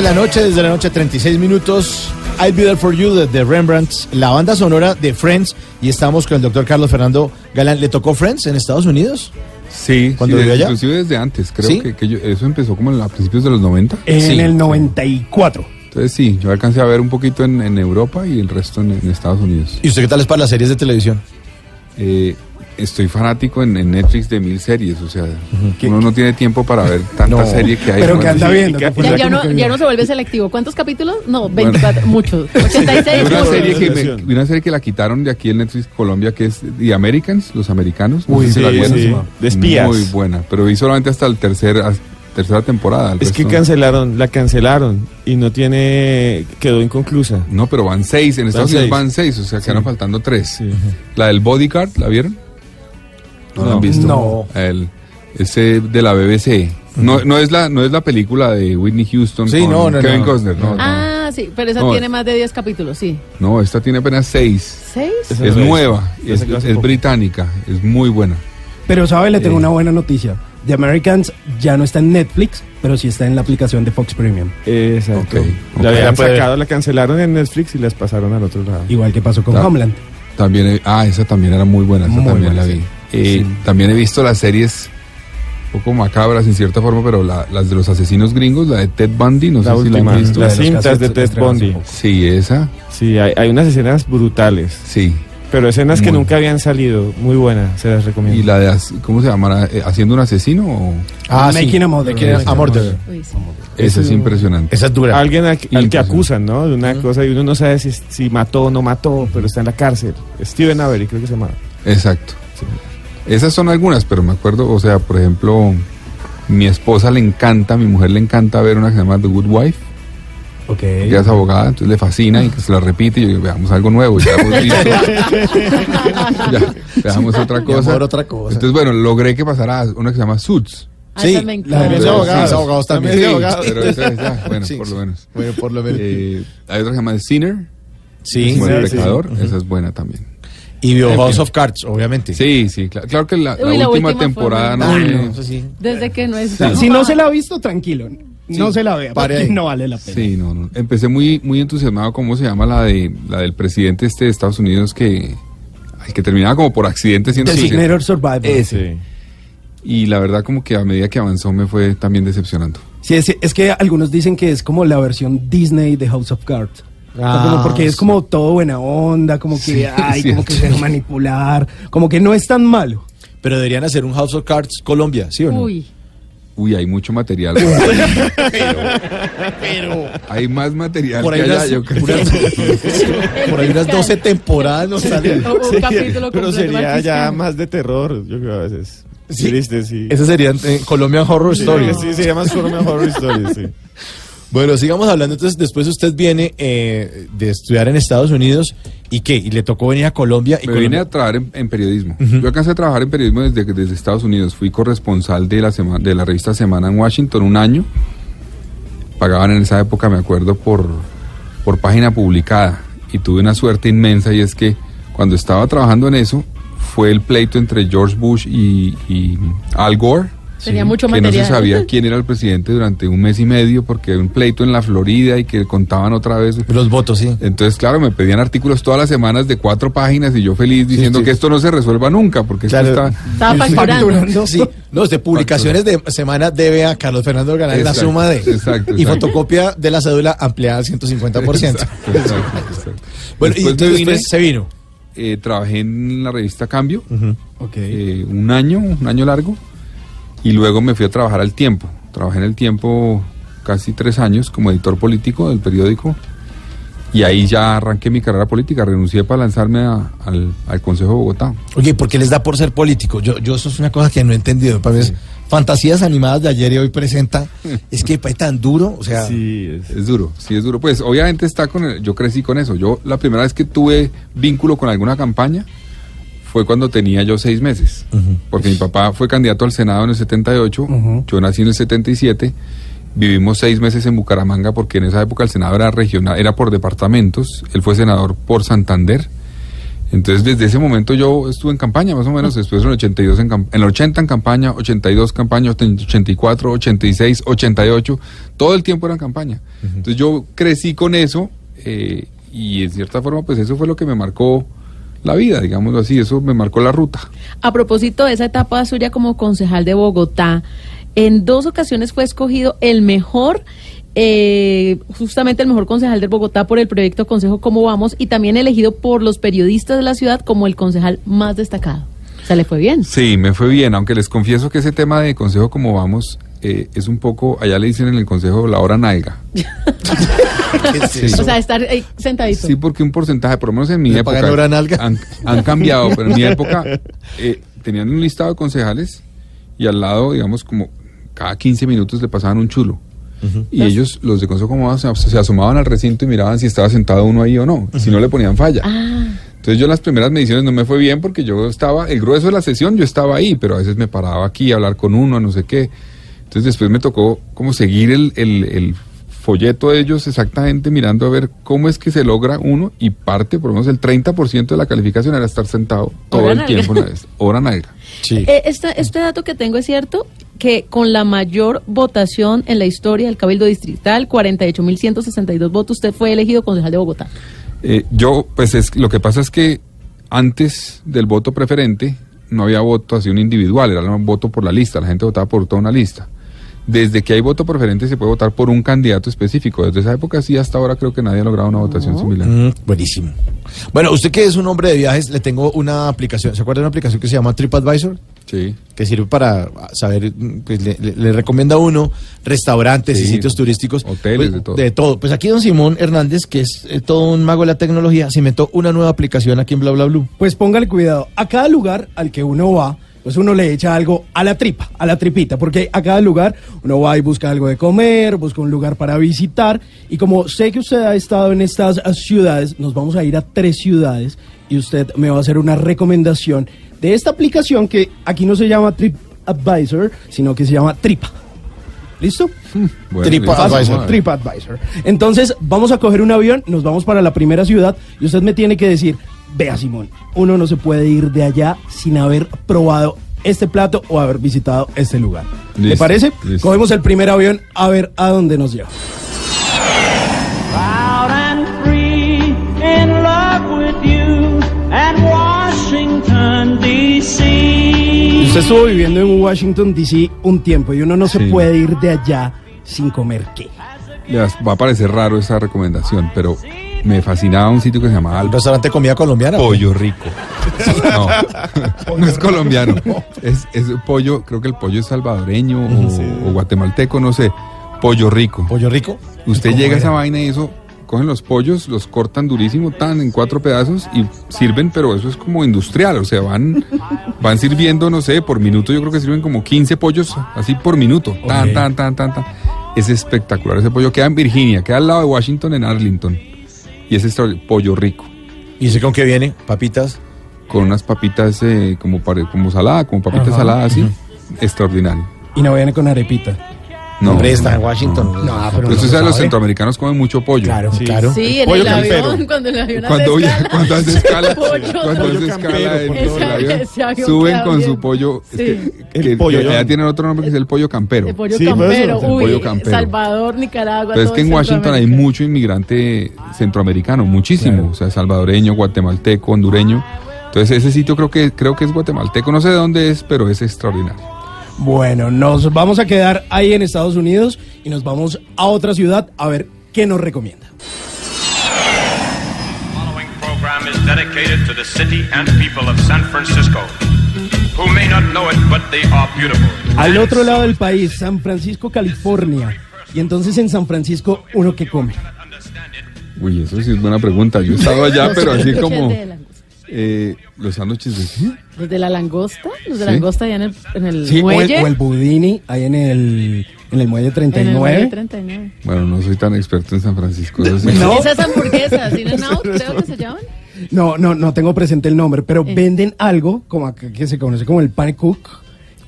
De la noche, desde la noche 36 minutos. I'll Be There For You de, de Rembrandt, la banda sonora de Friends. Y estamos con el doctor Carlos Fernando Galán. ¿Le tocó Friends en Estados Unidos? Sí, ¿Cuándo sí, vivió allá? inclusive desde antes. Creo ¿Sí? que, que yo- eso empezó como en- a principios de los 90. En Sí. el 94. Entonces sí, yo alcancé a ver un poquito en, en Europa y el resto en, en Estados Unidos. ¿Y usted qué tal es para las series de televisión? Eh, estoy fanático en, en Netflix de mil series, o sea, uno no tiene tiempo para ver tanta No. serie que hay. Pero ¿no? que anda viendo. que- Ya, no, ya no se vuelve selectivo. ¿Cuántos capítulos? No, 24, muchos. 86. Hay una serie, que me- una serie que la quitaron de aquí en Netflix Colombia que es The Americans, los americanos. No Uy, si la sí. De espías. Muy buena, pero vi solamente hasta el tercer, as- tercera temporada. Es que cancelaron, la cancelaron y no tiene, quedó inconclusa. No, pero van seis, en Estados Van Unidos seis. van seis, o sea, Sí. quedan faltando tres. Sí. La del Bodyguard, ¿la vieron? No, la No. han visto. No. El, ese de la BBC. No, no, es la, no es la película de Whitney Houston Sí, con no, no, Kevin no. Costner. No, no. Ah, sí, pero esa No, tiene más de 10 capítulos, sí. No, esta tiene apenas seis. ¿Seis? Esa Es nueva, es, británica, es muy buena. Pero, ¿sabe? Le tengo Eh. una buena noticia. The Americans ya no está en Netflix, pero sí está en la aplicación de Fox Premium. Exacto. La habían sacado, la cancelaron en Netflix y las pasaron al otro lado. Igual que pasó con Ah. Homeland. También, he- ah, esa también era muy buena, esa Muy también buena la vi. serie. Eh, Sí. También he visto las series un poco macabras en cierta forma, pero la- las de los asesinos gringos, la de Ted Bundy, no La sé si la han visto. las de cintas de Ted Bundy. Sí, esa, Sí, hay, hay unas escenas brutales. sí. Pero escenas que nunca habían salido, muy buena, se las recomiendo. ¿Y la de, cómo se llamará? Eh, ¿Haciendo un asesino? O... Ah, sí. Making a Murderer. Making a Murderer. Esa es impresionante. Esa es dura. Alguien al, al que acusan, ¿no? De una cosa y uno no sabe si, si mató o no mató, pero está en la cárcel. Steven Avery, creo que se llama. Exacto. Esas son algunas, pero me acuerdo, o sea, por ejemplo, mi esposa le encanta, mi mujer le encanta ver una que se llama The Good Wife. Ok. Ella es abogada, entonces le fascina y que se la repite y yo veamos algo nuevo, ya hemos visto. ya, veamos otra cosa. amor, otra cosa. Entonces, bueno, logré que pasara una que se llama Suits. Ah, Sí, me la de los abogados. Sí, abogados también. Sí, abogados. pero esa es ya, bueno, Sí, por lo menos. Bueno, por lo menos. Eh, hay otra que se llama The Sinner, sí. sí. pecador, esa es buena también. Y vio En House fin. of Cards, obviamente. Sí, sí, claro, claro que la, la Uy, la última, temporada no, no, eso sí. Desde que no es. Si no se la ha visto, tranquilo. No Sí, se la vea, pare porque ahí. no vale la pena. Sí, no, no. Empecé muy, muy entusiasmado, ¿cómo se llama la de la del presidente este de Estados Unidos que, ay, que terminaba como por accidente siendo? Designator Survivor. Ese. Y la verdad como que a medida que avanzó me fue también decepcionando. Sí, es, es que algunos dicen que es como la versión Disney de House of Cards. O sea, Ah, como porque es sí. como todo buena onda, como que Sí, ay, sí, como que sí. se manipular, como que no es tan malo. Pero deberían hacer un House of Cards Colombia, ¿sí o no? Uy. Uy, hay mucho material. Pero hay más material por ahí, que allá, unas, yo creo. unas- por ahí unas 12 temporadas no salen. O un capítulo Pero sería ya más de terror, yo creo a veces. Sí. Triste, sí. Ese sería en Colombian Horror Sí, Story. Sí, se llama Solo Horror Story, sí. Bueno, sigamos hablando. Entonces, después usted viene eh, de estudiar en Estados Unidos y qué? Y le tocó venir a Colombia. Y Me vine a trabajar en, en periodismo. Yo alcancé a trabajar en periodismo desde, desde Estados Unidos. Fui corresponsal de la, sema- de la revista Semana en Washington un año. Pagaban en esa época, me acuerdo, por, por página publicada. Y tuve una suerte inmensa y es que cuando estaba trabajando en eso, fue el pleito entre George Bush y, y Al Gore. Tenía mucho que no material. se sabía quién era el presidente durante un mes y medio porque había un pleito en la Florida y que contaban otra vez Los votos, sí. entonces, claro, me pedían artículos todas las semanas de cuatro páginas y yo feliz diciendo sí. que esto no se resuelva nunca, porque Claro. esto está... Estaba facturando. Sí, no, de publicaciones de semana debe a Carlos Fernando ganar la suma de. exacto, Y exacto. focopia de la cédula ampliada al 150%. Exacto, exacto, exacto. Bueno, y Después entonces vine, se vino. eh, trabajé en la revista Cambio Ok. eh, un año, un año largo, y luego me fui a trabajar al tiempo. Trabajé en el tiempo casi tres años como editor político del periódico. Y ahí ya arranqué mi carrera política, renuncié para lanzarme a- al, al Consejo de Bogotá. Oye, ¿por qué les da por ser político? Yo, yo eso es una cosa que no he entendido. Para mí es fantasías animadas de ayer y hoy presenta. Es que es tan duro, o sea, Sí, es- Es duro, sí es duro. Pues obviamente está con el- yo crecí con eso. Yo la primera vez que tuve vínculo con alguna campaña fue cuando tenía yo seis meses. Porque mi papá fue candidato al Senado en el 78, Ujú. yo nací en el 77, vivimos seis meses en Bucaramanga porque en esa época el Senado era regional, era por departamentos, él fue senador por Santander. Entonces desde ese momento yo estuve en campaña más o menos, después en el 82 en, en el 80 en campaña, 82 campaña, 84, 86, 88, todo el tiempo era en campaña. Entonces yo crecí con eso eh, y en cierta forma pues eso fue lo que me marcó la vida, digámoslo así, eso me marcó la ruta. A propósito de esa etapa suya como concejal de Bogotá, en dos ocasiones fue escogido el mejor, eh, justamente el mejor concejal de Bogotá por el proyecto Consejo Cómo Vamos y también elegido por los periodistas de la ciudad como el concejal más destacado. O sea, le fue bien. Sí, me fue bien, aunque les confieso que ese tema de consejo como vamos eh, es un poco, allá le dicen en el consejo la hora nalga. ¿qué es Sí. O sea, estar ahí sentadito. Sí, porque un porcentaje, por lo menos en mi ¿Le época, pagan hora nalga? Han, han cambiado, pero en mi época eh, tenían un listado de concejales y al lado, digamos, como cada 15 minutos le pasaban un chulo. Y ellos, los de Consejo Como se, se asomaban al recinto y miraban si estaba sentado uno ahí o no. Si no, le ponían falla. Ah, Entonces yo las primeras mediciones no me fue bien porque yo estaba, el grueso de la sesión yo estaba ahí, pero a veces me paraba aquí a hablar con uno, no sé qué. Entonces después me tocó como seguir el, el, el folleto de ellos exactamente mirando a ver cómo es que se logra uno y parte, por lo menos el 30% de la calificación era estar sentado todo Hora el nalga. tiempo. en la vez. Hora nalga. Sí. Eh, esta- este dato que tengo es cierto, que con la mayor votación en la historia del Cabildo Distrital, 48.162 votos, usted fue elegido concejal de Bogotá. Eh, yo, pues es, lo que pasa es que antes del voto preferente no había voto así un individual, era un voto por la lista, la gente votaba por toda una lista. Desde que hay voto preferente se puede votar por un candidato específico. Desde esa época sí, hasta ahora creo que nadie ha logrado una votación similar. Mm, buenísimo. Bueno, usted que es un hombre de viajes, le tengo una aplicación. ¿Se acuerda de una aplicación que se llama TripAdvisor? Sí. Que sirve para saber, pues le, le- le recomienda a uno restaurantes y sitios turísticos. hoteles, Pues, de todo. De todo. Pues aquí don Simón Hernández, que es eh, todo un mago de la tecnología, se inventó una nueva aplicación aquí en Bla Bla Blue. Pues póngale cuidado. A cada lugar al que uno va, pues uno le echa algo a la tripa, a la tripita, porque a cada lugar uno va y busca algo de comer, busca un lugar para visitar. Y como sé que usted ha estado en estas ciudades, nos vamos a ir a tres ciudades y usted me va a hacer una recomendación de esta aplicación que aquí no se llama TripAdvisor, sino que se llama Tripa. ¿Listo? Bueno, TripAdvisor. TripAdvisor. Entonces, vamos a coger un avión, nos vamos para la primera ciudad y usted me tiene que decir, vea Simón, uno no se puede ir de allá sin haber probado este plato o haber visitado este lugar. ¿Le Listo, parece? listo. Cogemos el primer avión a ver a dónde nos lleva. Usted estuvo viviendo en Washington, D.C. un tiempo y uno no se Sí. puede ir de allá sin comer qué. Les va a parecer raro esa recomendación, pero me fascinaba un sitio que se llamaba ¿El Alba restaurante de comida colombiana? Pollo Rico. No, no es colombiano. Es, es pollo, creo que el pollo es salvadoreño o, o guatemalteco, no sé. Pollo Rico. ¿Pollo rico? Usted ¿Cómo llega a esa vaina y eso, cogen los pollos, los cortan durísimo, tan en cuatro pedazos y sirven, pero eso es como industrial, o sea, van, van sirviendo, no sé, por minuto, yo creo que sirven como 15 pollos así por minuto, tan, tan, tan, tan, tan. Es espectacular ese pollo, queda en Virginia, queda al lado de Washington, en Arlington, y es extraordinario, pollo rico, ¿Y sé con qué viene? ¿Papitas? con unas papitas eh, como, como salada, como papitas saladas así, extraordinario. Y no viene con arepita. No, Hombre, está en Washington. No, pero Pero no usted sabe, los centroamericanos comen mucho pollo. Claro, Claro. Sí, en Pollo el campero. avión, cuando el avión Cuando, hace ya- escala. cuando hace escala, Pollo. cuando Pollo hace escala campero el avión, avión suben con bien. su pollo, es Sí. que, El que- pollo que allá yon. tienen otro nombre que es el pollo campero. El pollo Sí, eso, campero, el uy, pollo campero. Salvador, Nicaragua. Pero es que en Washington hay mucho inmigrante centroamericano, muchísimo, o sea, salvadoreño, guatemalteco, hondureño. Entonces ese sitio creo que creo que es guatemalteco, no sé de dónde es, pero es extraordinario. Bueno, nos vamos a quedar ahí en Estados Unidos y nos vamos a otra ciudad a ver qué nos recomienda. Al otro lado del país, San Francisco, California. Y entonces en San Francisco, ¿uno qué come? Uy, eso sí es buena pregunta. Yo he estado allá, pero así como. Eh, los sándwiches de ¿qué? Los de la langosta, los de Sí. langosta allá en el, en el Sí, o el, muelle. o el budini ahí en el, en el muelle en el 39. muelle 39. Bueno, no soy tan experto en San Francisco. eso sí. No. Esas hamburguesas, ¿in and out, creo que se llaman. No, no, no tengo presente el nombre, pero Eh. venden algo como acá que se conoce como el pane cook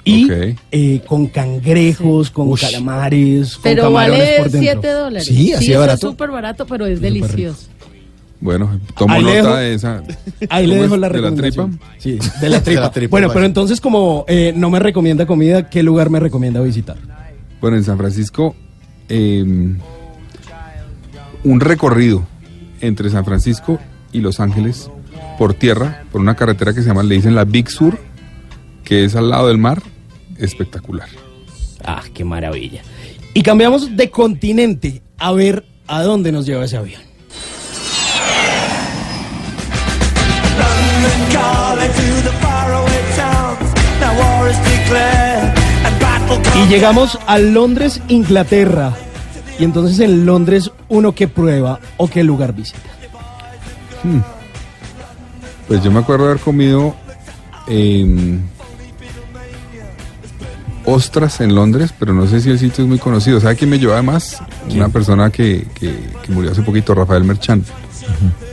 y Ok. eh, con cangrejos, con Ush. calamares, con Pero camarones vale por dentro. 7 dólares. Sí, así de eso barato. Es súper barato, pero es delicioso. Bueno, tomo Ahí le nota dejo- de esa. Ahí le ¿Cómo dejo la ¿De la recomendación. tripa? Sí, de la tripa. la tripa, bueno, pero entonces como eh, no me recomienda comida, ¿qué lugar me recomienda visitar? Bueno, en San Francisco, eh, un recorrido entre San Francisco y Los Ángeles por tierra, por una carretera que se llama, le dicen la Big Sur, que es al lado del mar, espectacular. Ah, qué maravilla. Y cambiamos de continente a ver a dónde nos lleva ese avión. Y llegamos a Londres, Inglaterra. Y entonces en Londres, ¿uno qué prueba o qué lugar visita? Pues yo me acuerdo haber comido em, ostras en Londres, pero no sé si el sitio es muy conocido. ¿Sabe quién me llevó además? Una persona que, que- que murió hace poquito, Rafael Merchant,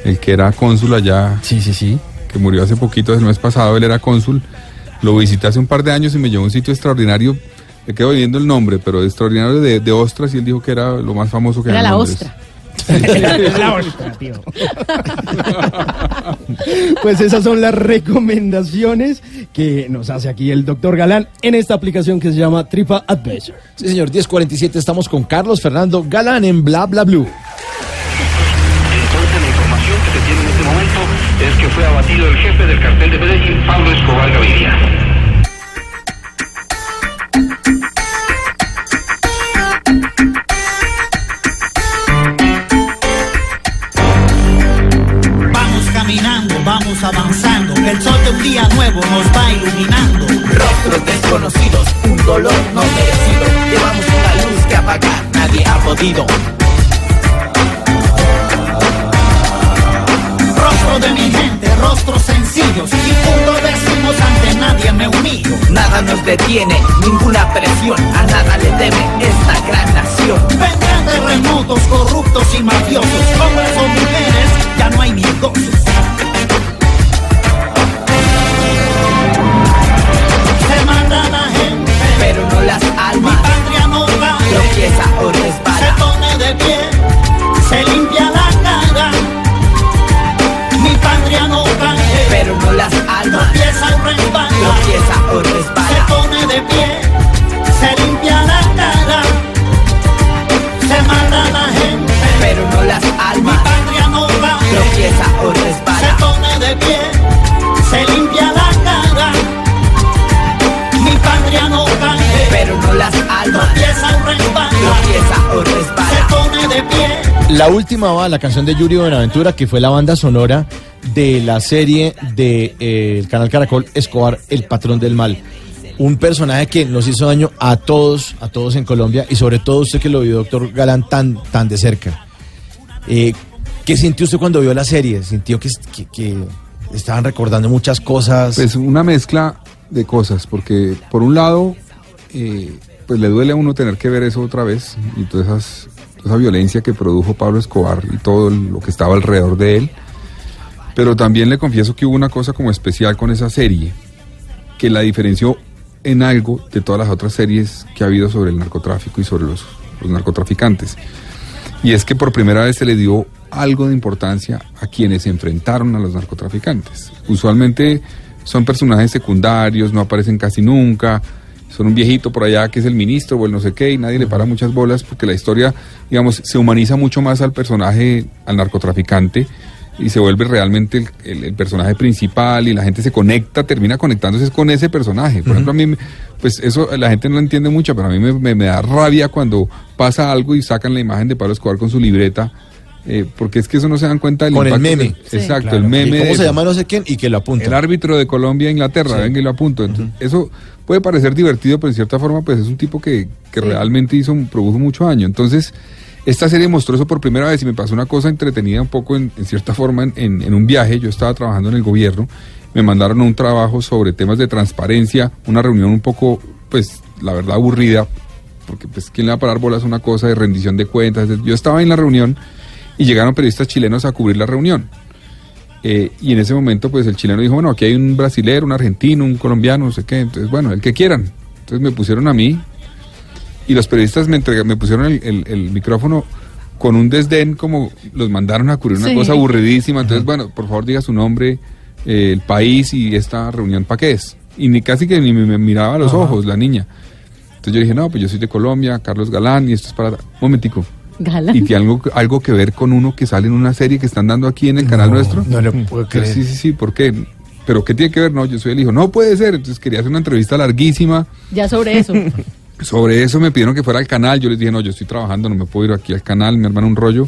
el que era cónsul allá. Sí, sí, sí. Que murió hace poquito, el mes pasado, él era cónsul. Lo visité hace un par de años y me llevó a un sitio extraordinario. Me quedo viendo el nombre, pero extraordinario de, de ostras y él dijo que era lo más famoso que Era en la Londres. ostra. La ostra, tío. Pues esas son las recomendaciones que nos hace aquí el doctor Galán en esta aplicación que se llama Tripa Advisor. Sí, señor, 1047 estamos con Carlos Fernando Galán en Bla Bla Blue. Pablo Escobar Gaviria. Vamos caminando, vamos avanzando, el sol de un día nuevo nos va iluminando. Rostros desconocidos, un dolor no merecido, llevamos una luz que apagar, nadie ha podido Rostro de mi gente, rostros sencillos. Y punto decimos ante nadie me humillo. Nada nos detiene, ninguna presión, a nada le teme esta gran nación. Vendrán terremotos, corruptos y mafiosos. Hombres o mujeres, ya no hay ni gozos. Se la gente, pero no las almas. Mi patria no tropieza o resbala. Se pone de pie, no almas. Tropieza o resbala. Tropieza o resbala. Se pone de pie, se limpia la cara. Se manda la gente, pero no las almas. Mi patria no cae, tropieza o resbala. Se pone de pie, se limpia la cara. Mi patria no cae, pero no las almas. Tropieza o resbala. Tropieza o resbala. Se pone de pie. La última va la canción de Yuri Buenaventura, que fue la banda sonora de la serie del de, eh, canal Caracol Escobar, El Patrón del Mal. Un personaje que nos hizo daño a todos, a todos en Colombia, y sobre todo usted que lo vio, doctor Galán, tan, tan de cerca. Eh, ¿Qué sintió usted cuando vio la serie? ¿Sintió que, estaban recordando muchas cosas? Pues una mezcla de cosas, porque por un lado, eh, pues le duele a uno tener que ver eso otra vez, y todas esas esa violencia que produjo Pablo Escobar y todo lo que estaba alrededor de él. Pero también le confieso que hubo una cosa como especial con esa serie, que la diferenció en algo de todas las otras series que ha habido sobre el narcotráfico y sobre los, los narcotraficantes. Y es que por primera vez se le dio algo de importancia a quienes se enfrentaron a los narcotraficantes. Usualmente son personajes secundarios, no aparecen casi nunca, son un viejito por allá que es el ministro o el no sé qué y nadie le para muchas bolas porque la historia, digamos, se humaniza mucho más al personaje, al narcotraficante y se vuelve realmente el, el, el personaje principal y la gente se conecta, termina conectándose con ese personaje. Por uh -huh. ejemplo, a mí, pues eso la gente no lo entiende mucho, pero a mí me, me, me, da rabia cuando pasa algo y sacan la imagen de Pablo Escobar con su libreta. Eh, porque es que eso no se dan cuenta del con impacto el meme. Que, sí. Exacto, claro. el meme. ¿Y ¿Cómo de, se llama no sé quién? Y que lo apunta. El árbitro de Colombia e Inglaterra, sí. venga y lo apunto. Entonces, uh -huh. Eso puede parecer divertido, pero en cierta forma, pues es un tipo que, que sí. realmente hizo, produjo mucho daño. Entonces, esta serie mostró eso por primera vez y me pasó una cosa entretenida un poco en, cierta forma en, un viaje. Yo estaba trabajando en el gobierno, me mandaron un trabajo sobre temas de transparencia, una reunión un poco, pues la verdad aburrida, porque pues quién le va a parar bolas una cosa de rendición de cuentas. Yo estaba en la reunión y llegaron periodistas chilenos a cubrir la reunión. Eh, y en ese momento pues el chileno dijo, bueno, aquí hay un brasilero, un argentino, un colombiano, no sé qué, entonces bueno, el que quieran. Entonces me pusieron a mí y los periodistas me, entregaron, me pusieron el, el, el, micrófono con un desdén como los mandaron a cubrir una sí. cosa aburridísima. Entonces, bueno, por favor diga su nombre, eh, el país y esta reunión para qué es. Y ni casi que ni me, miraba a los Ajá. ojos la niña. Entonces yo dije, no, pues yo soy de Colombia, Carlos Galán, y esto es para... Un momentico. Galán. Y tiene algo, algo que ver con uno que sale en una serie que están dando aquí en el canal no, nuestro. No le puedo creer. Sí, sí, sí, ¿por qué? Pero ¿qué tiene que ver? No, yo soy el hijo. No puede ser. Entonces quería hacer una entrevista larguísima. Ya sobre eso. sobre eso me pidieron que fuera al canal. Yo les dije, no, yo estoy trabajando, no me puedo ir aquí al canal, mi hermano un rollo.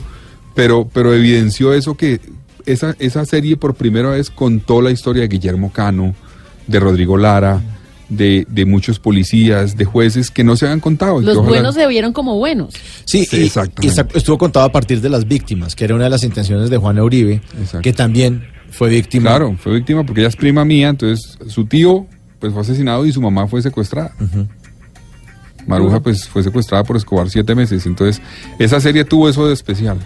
Pero, pero evidenció eso que esa, esa serie por primera vez contó la historia de Guillermo Cano, de Rodrigo Lara, de, de muchos policías, de jueces que no se habían contado. Los ojalá... buenos se vieron como buenos. Sí, sí y, exactamente. Y estuvo contado a partir de las víctimas, que era una de las intenciones de Juana Uribe, Exacto. que también fue víctima. Claro, fue víctima porque ella es prima mía, entonces su tío pues fue asesinado y su mamá fue secuestrada. Uh -huh. Maruja pues fue secuestrada por Escobar siete meses, entonces esa serie tuvo eso de especial.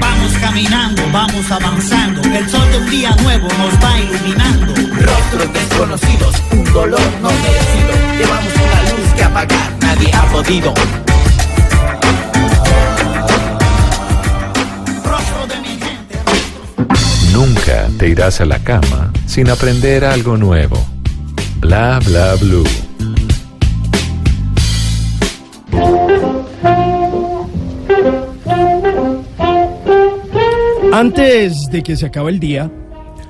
Vamos caminando, vamos avanzando, el sol de un día nuevo nos va iluminando. Rostros desconocidos, un dolor no merecido, llevamos una luz que apagar nadie ha podido. Nunca te irás a la cama sin aprender algo nuevo. Bla bla blue. Antes de que se acabe el día,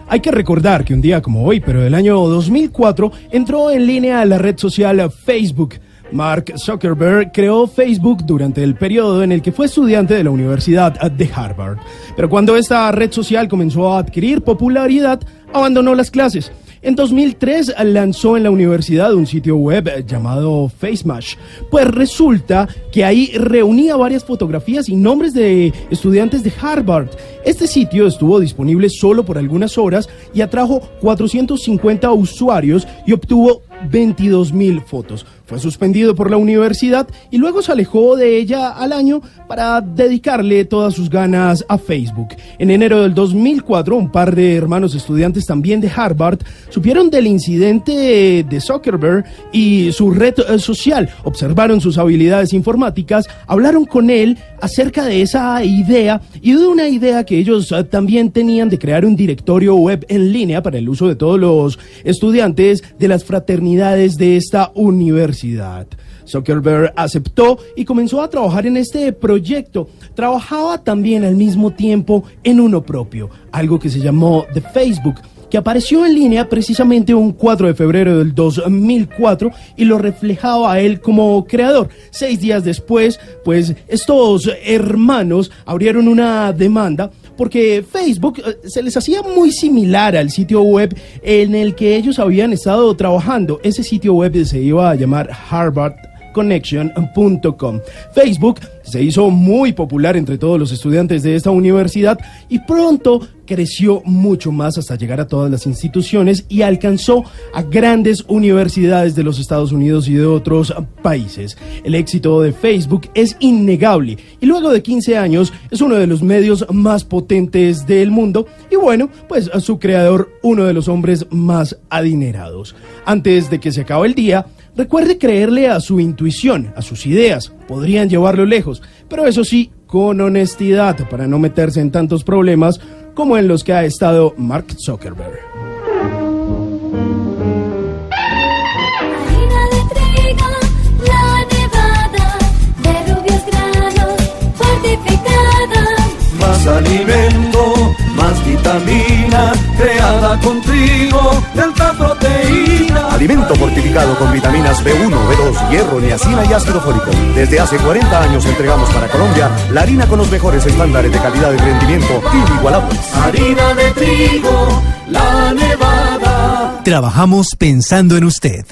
hay que recordar que un día como hoy, pero del año 2004, entró en línea a la red social Facebook Mark Zuckerberg creó Facebook durante el periodo en el que fue estudiante de la Universidad de Harvard. Pero cuando esta red social comenzó a adquirir popularidad, abandonó las clases. En 2003 lanzó en la universidad un sitio web llamado FaceMash, pues resulta que ahí reunía varias fotografías y nombres de estudiantes de Harvard. Este sitio estuvo disponible solo por algunas horas y atrajo 450 usuarios y obtuvo 22 mil fotos. Fue suspendido por la universidad y luego se alejó de ella al año para dedicarle todas sus ganas a Facebook. En enero del 2004, un par de hermanos estudiantes también de Harvard supieron del incidente de Zuckerberg y su red social. Observaron sus habilidades informáticas, hablaron con él acerca de esa idea y de una idea que ellos eh, también tenían de crear un directorio web en línea para el uso de todos los estudiantes de las fraternidades de esta universidad. Zuckerberg aceptó y comenzó a trabajar en este proyecto. Trabajaba también al mismo tiempo en uno propio, algo que se llamó The Facebook que apareció en línea precisamente un 4 de febrero del 2004 y lo reflejaba a él como creador. Seis días después, pues estos hermanos abrieron una demanda porque Facebook eh, se les hacía muy similar al sitio web en el que ellos habían estado trabajando. Ese sitio web se iba a llamar Harvard connection.com. Facebook se hizo muy popular entre todos los estudiantes de esta universidad y pronto creció mucho más hasta llegar a todas las instituciones y alcanzó a grandes universidades de los Estados Unidos y de otros países. El éxito de Facebook es innegable y luego de 15 años es uno de los medios más potentes del mundo y bueno, pues a su creador uno de los hombres más adinerados. Antes de que se acabe el día, Recuerde creerle a su intuición, a sus ideas, podrían llevarlo lejos, pero eso sí, con honestidad, para no meterse en tantos problemas como en los que ha estado Mark Zuckerberg. Más alimento, más vitamina, creada con trigo. Alimento fortificado con vitaminas B1, B2, hierro, niacina y ácido fólico. Desde hace 40 años entregamos para Colombia la harina con los mejores estándares de calidad y rendimiento inigualables. Harina de trigo, la nevada. Trabajamos pensando en usted.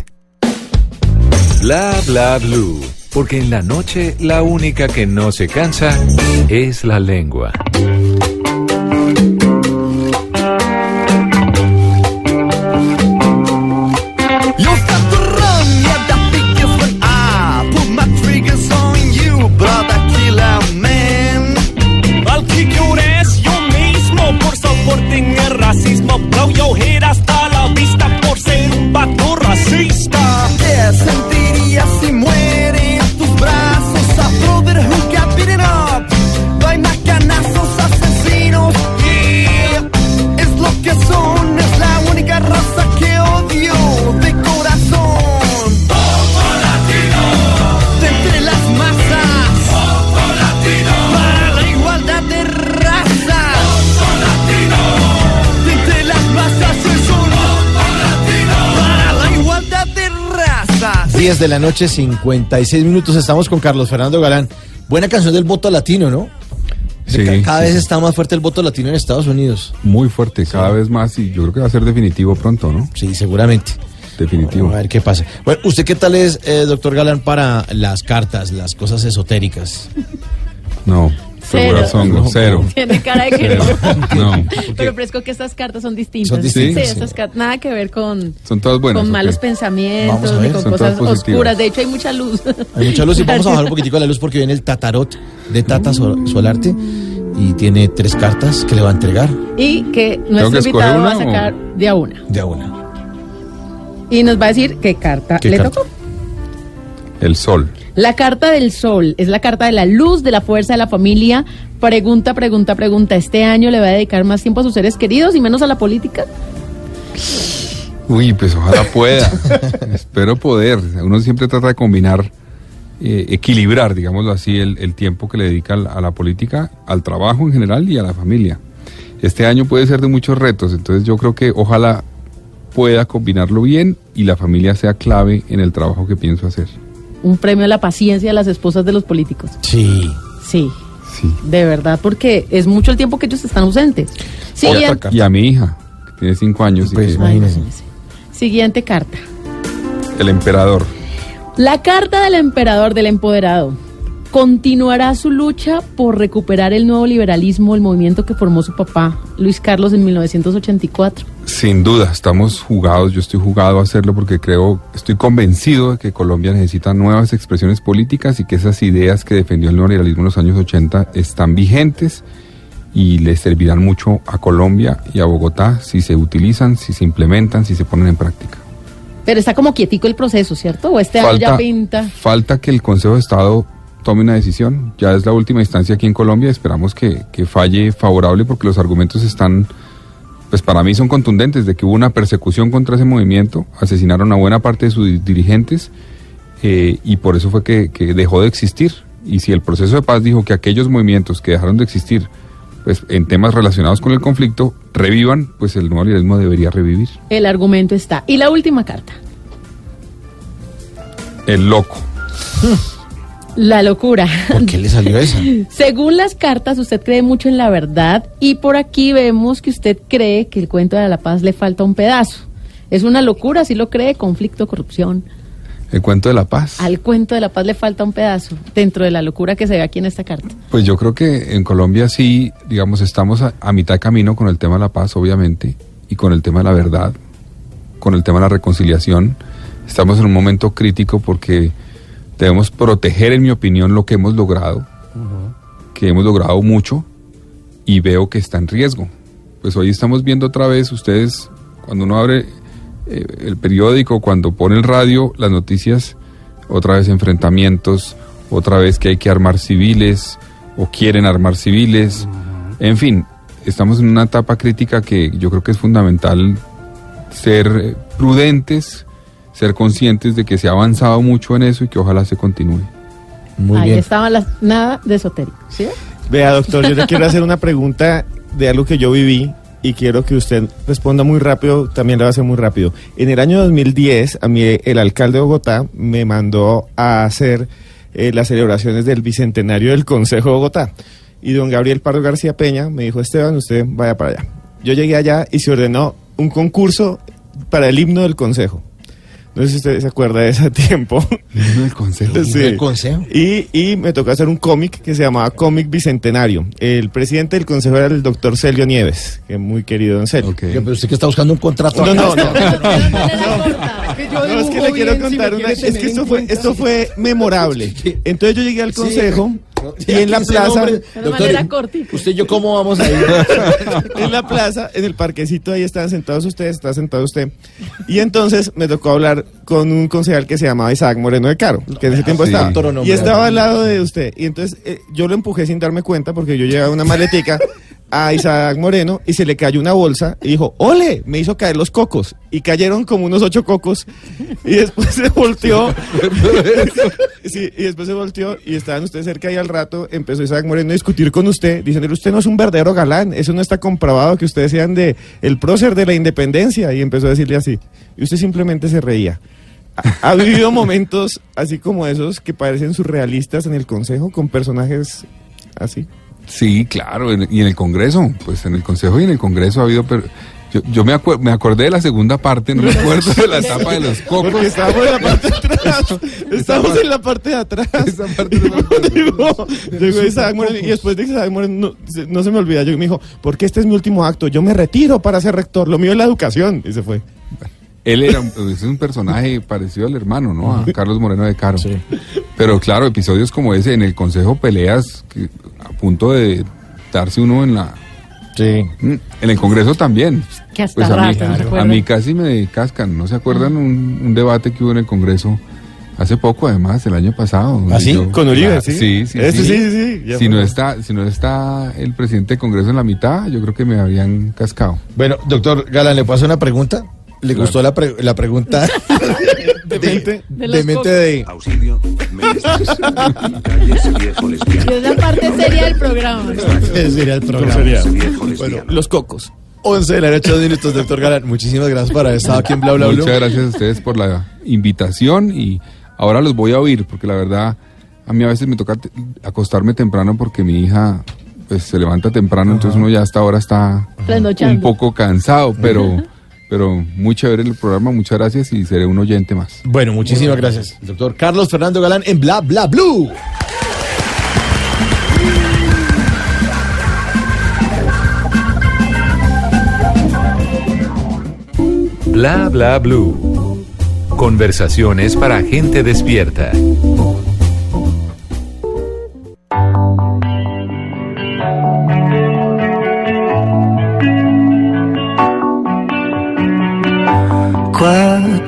Bla bla blue. Porque en la noche la única que no se cansa es la lengua. 10 de la noche, 56 minutos. Estamos con Carlos Fernando Galán. Buena canción del voto latino, ¿no? Sí, Cada sí, vez sí. está más fuerte el voto latino en Estados Unidos. Muy fuerte, cada vez más y yo creo que va a ser definitivo pronto, ¿no? Sí, seguramente. Definitivo. A ver qué pasa. Bueno, ¿usted qué tal es, eh, doctor Galán, para las cartas, las cosas esotéricas? No, Cero. Songo, No, cero. Tiene cara de que Cero. no. No. Pero fresco que estas cartas son distintas. Son distintas, Sí, estas cartas nada que ver con, Son todas buenas. con ¿o malos pensamientos, ni con Son cosas oscuras. De hecho, hay mucha luz. Hay mucha luz y vamos a bajar un poquitico la luz porque viene el Tatarot de Tata Sol- Solarte y tiene tres cartas que le va a entregar Y que nuestro que invitado va a o- sacar de a una. de a una. Y nos va a decir qué carta ¿Qué le carta? tocó. El sol. La carta del sol es la carta de la luz, de la fuerza de la familia. Pregunta, pregunta, pregunta. ¿Este año le va a dedicar más tiempo a sus seres queridos y menos a la política? Uy, pues ojalá pueda. Espero poder. Uno siempre trata de combinar, eh, equilibrar, digámoslo así, el, el tiempo que le dedica al- a la política, al trabajo en general y a la familia. Este año puede ser de muchos retos, entonces yo creo que ojalá pueda combinarlo bien y la familia sea clave en el trabajo que pienso hacer. Un premio a la paciencia de las esposas de los políticos. Sí. Sí. De verdad, porque es mucho el tiempo que ellos están ausentes. Siguiente, Y a mi hija, que tiene cinco años. y Pues que- siguiente carta. el emperador. La carta del emperador del empoderado continuará su lucha por recuperar el nuevo liberalismo, el movimiento que formó su papá, Luis Carlos, en 1984. Sin duda, estamos jugados, yo estoy jugado a hacerlo porque creo, estoy convencido de que Colombia necesita nuevas expresiones políticas y que esas ideas que defendió el neoliberalismo en los años 80 están vigentes y le servirán mucho a Colombia y a Bogotá si se utilizan, si se implementan, si se ponen en práctica. Pero está como quietico el proceso, ¿cierto? O este año Falta- ya pinta. Falta que el Consejo de Estado tome una decisión, ya es la última instancia aquí en Colombia, esperamos que, que falle favorable porque los argumentos están, pues para mí son contundentes, de que hubo una persecución contra ese movimiento, asesinaron a buena parte de sus di- dirigentes eh, y por eso fue que, que dejó de existir. Y si el proceso de paz dijo que aquellos movimientos que dejaron de existir, pues en temas relacionados con el conflicto, revivan, pues el nuevo liberalismo debería revivir. El argumento está. Y la última carta. El loco. La locura. ¿Por qué le salió esa? Según las cartas, usted cree mucho en la verdad y por aquí vemos que usted cree que el cuento de la paz le falta un pedazo. Es una locura, si lo cree, conflicto, corrupción. El cuento de la paz. Al cuento de la paz le falta un pedazo dentro de la locura que se ve aquí en esta carta. Pues yo creo que en Colombia sí, digamos, estamos a, a mitad de camino con el tema de la paz, obviamente, y con el tema de la verdad, con el tema de la reconciliación. Estamos en un momento crítico porque debemos proteger, en mi opinión, lo que hemos logrado, que hemos logrado mucho, y veo que está en riesgo. Pues hoy estamos viendo otra vez, ustedes, cuando uno abre eh, el periódico, cuando pone el radio, las noticias, otra vez enfrentamientos, otra vez que hay que armar civiles o quieren armar civiles. En fin, estamos en una etapa crítica que yo creo que es fundamental ser prudentes, ser conscientes de que se ha avanzado mucho en eso y que ojalá se continúe. Muy Ahí bien. estaban las nada de esotérico, ¿sí? Vea, doctor, yo le quiero hacer una pregunta de algo que yo viví y quiero que usted responda muy rápido, también lo va a hacer muy rápido. En el año 2010, a mí el alcalde de Bogotá me mandó a hacer eh, las celebraciones del bicentenario del Consejo de Bogotá. Y don Gabriel Pardo García Peña me dijo, Esteban, usted vaya para allá. Yo llegué allá y se ordenó un concurso para el himno del Consejo. No sé si usted se acuerda de ese tiempo. del Consejo. Sí. ¿Del Consejo? Y, y me tocó hacer un cómic que se llamaba Cómic Bicentenario. El presidente del consejo era el doctor Celio Nieves, que es muy querido don Celio. Oiga, Pero usted que está buscando un contrato. No, acá. no, no. No, es que le quiero contar una. Es que esto fue, esto fue memorable. Entonces yo llegué al Sí. Y en la plaza. nombre-. ¿Usted y yo cómo vamos a ir? en la plaza, en el parquecito, ahí estaban sentados ustedes, está sentado usted. Y entonces me tocó hablar con un concejal que se llamaba Isaac Moreno de Caro, que en ese tiempo sí. estaba. Y estaba al lado de usted. Y entonces eh, yo lo empujé sin darme cuenta porque yo llevaba una maletica a Isaac Moreno y se le cayó una bolsa y dijo, ¡ole! Me hizo caer los cocos. Y cayeron como unos ocho cocos. Y después se volteó. Sí, y después se volteó y estaban ustedes cerca y al rato empezó Isaac Moreno a discutir con usted, diciéndole, usted no es un verdadero galán, eso no está comprobado que ustedes sean de el prócer de la independencia. Y empezó a decirle así. Y usted simplemente se reía. ¿Ha, ha vivido momentos así como esos que parecen surrealistas en el consejo con personajes así? Sí, claro, en- y en el Congreso, pues en el Consejo y en el Congreso ha habido... yo yo me, acuer- me acordé de la segunda parte, no me acuerdo de la etapa de los cocos. Porque estábamos en la parte de atrás. Estamos en la parte de atrás. Esa parte no me acuerdo. Llegó, llegó Isaac Moreno, y después de que Isaac Moreno no, se- no se me olvida, yo me dijo, porque este es mi último acto, yo me retiro para ser rector, lo mío es la educación. Y se fue. Él era un, es un personaje parecido al hermano, ¿no? A Carlos Moreno de Caro. Pero claro, episodios como ese en el Consejo peleas que a punto de darse uno en la... Sí. Mm, En el Congreso también. Que hasta Pues a mí, rato, ¿no se a mí casi me cascan. ¿No se acuerdan un, un debate que hubo en el Congreso hace poco, además, el año pasado? donde ¿Ah, sí? Con Uribe, sí. Sí, sí, sí. sí, sí, sí, ya Si no, está, si no está el presidente del Congreso en la mitad, yo creo que me habrían cascado. Bueno, doctor Galán, ¿le puedo hacer una pregunta? ¿Le Claro. gustó la, pre- la pregunta? De mente. De los de mente cocos. de... Auxilio, me necesitas. Calle viejo lesbiano. Y es la parte seria del programa. Sería el programa. Lesbiano. Los cocos. 11 de la noche, dos minutos, doctor Galán. Muchísimas gracias por haber estado aquí en Bla Bla Bla. Muchas gracias a ustedes por la invitación y ahora los voy a oír, porque la verdad, a mí a veces me toca te- acostarme temprano porque mi hija pues se levanta temprano, entonces uno ya hasta ahora está un poco cansado, pero, pero muy chévere el programa, muchas gracias y seré un oyente más. Bueno, muchísimas gracias. Doctor Carlos Fernando Galán en Bla Bla Blue. Bla bla blue. Conversaciones para gente despierta.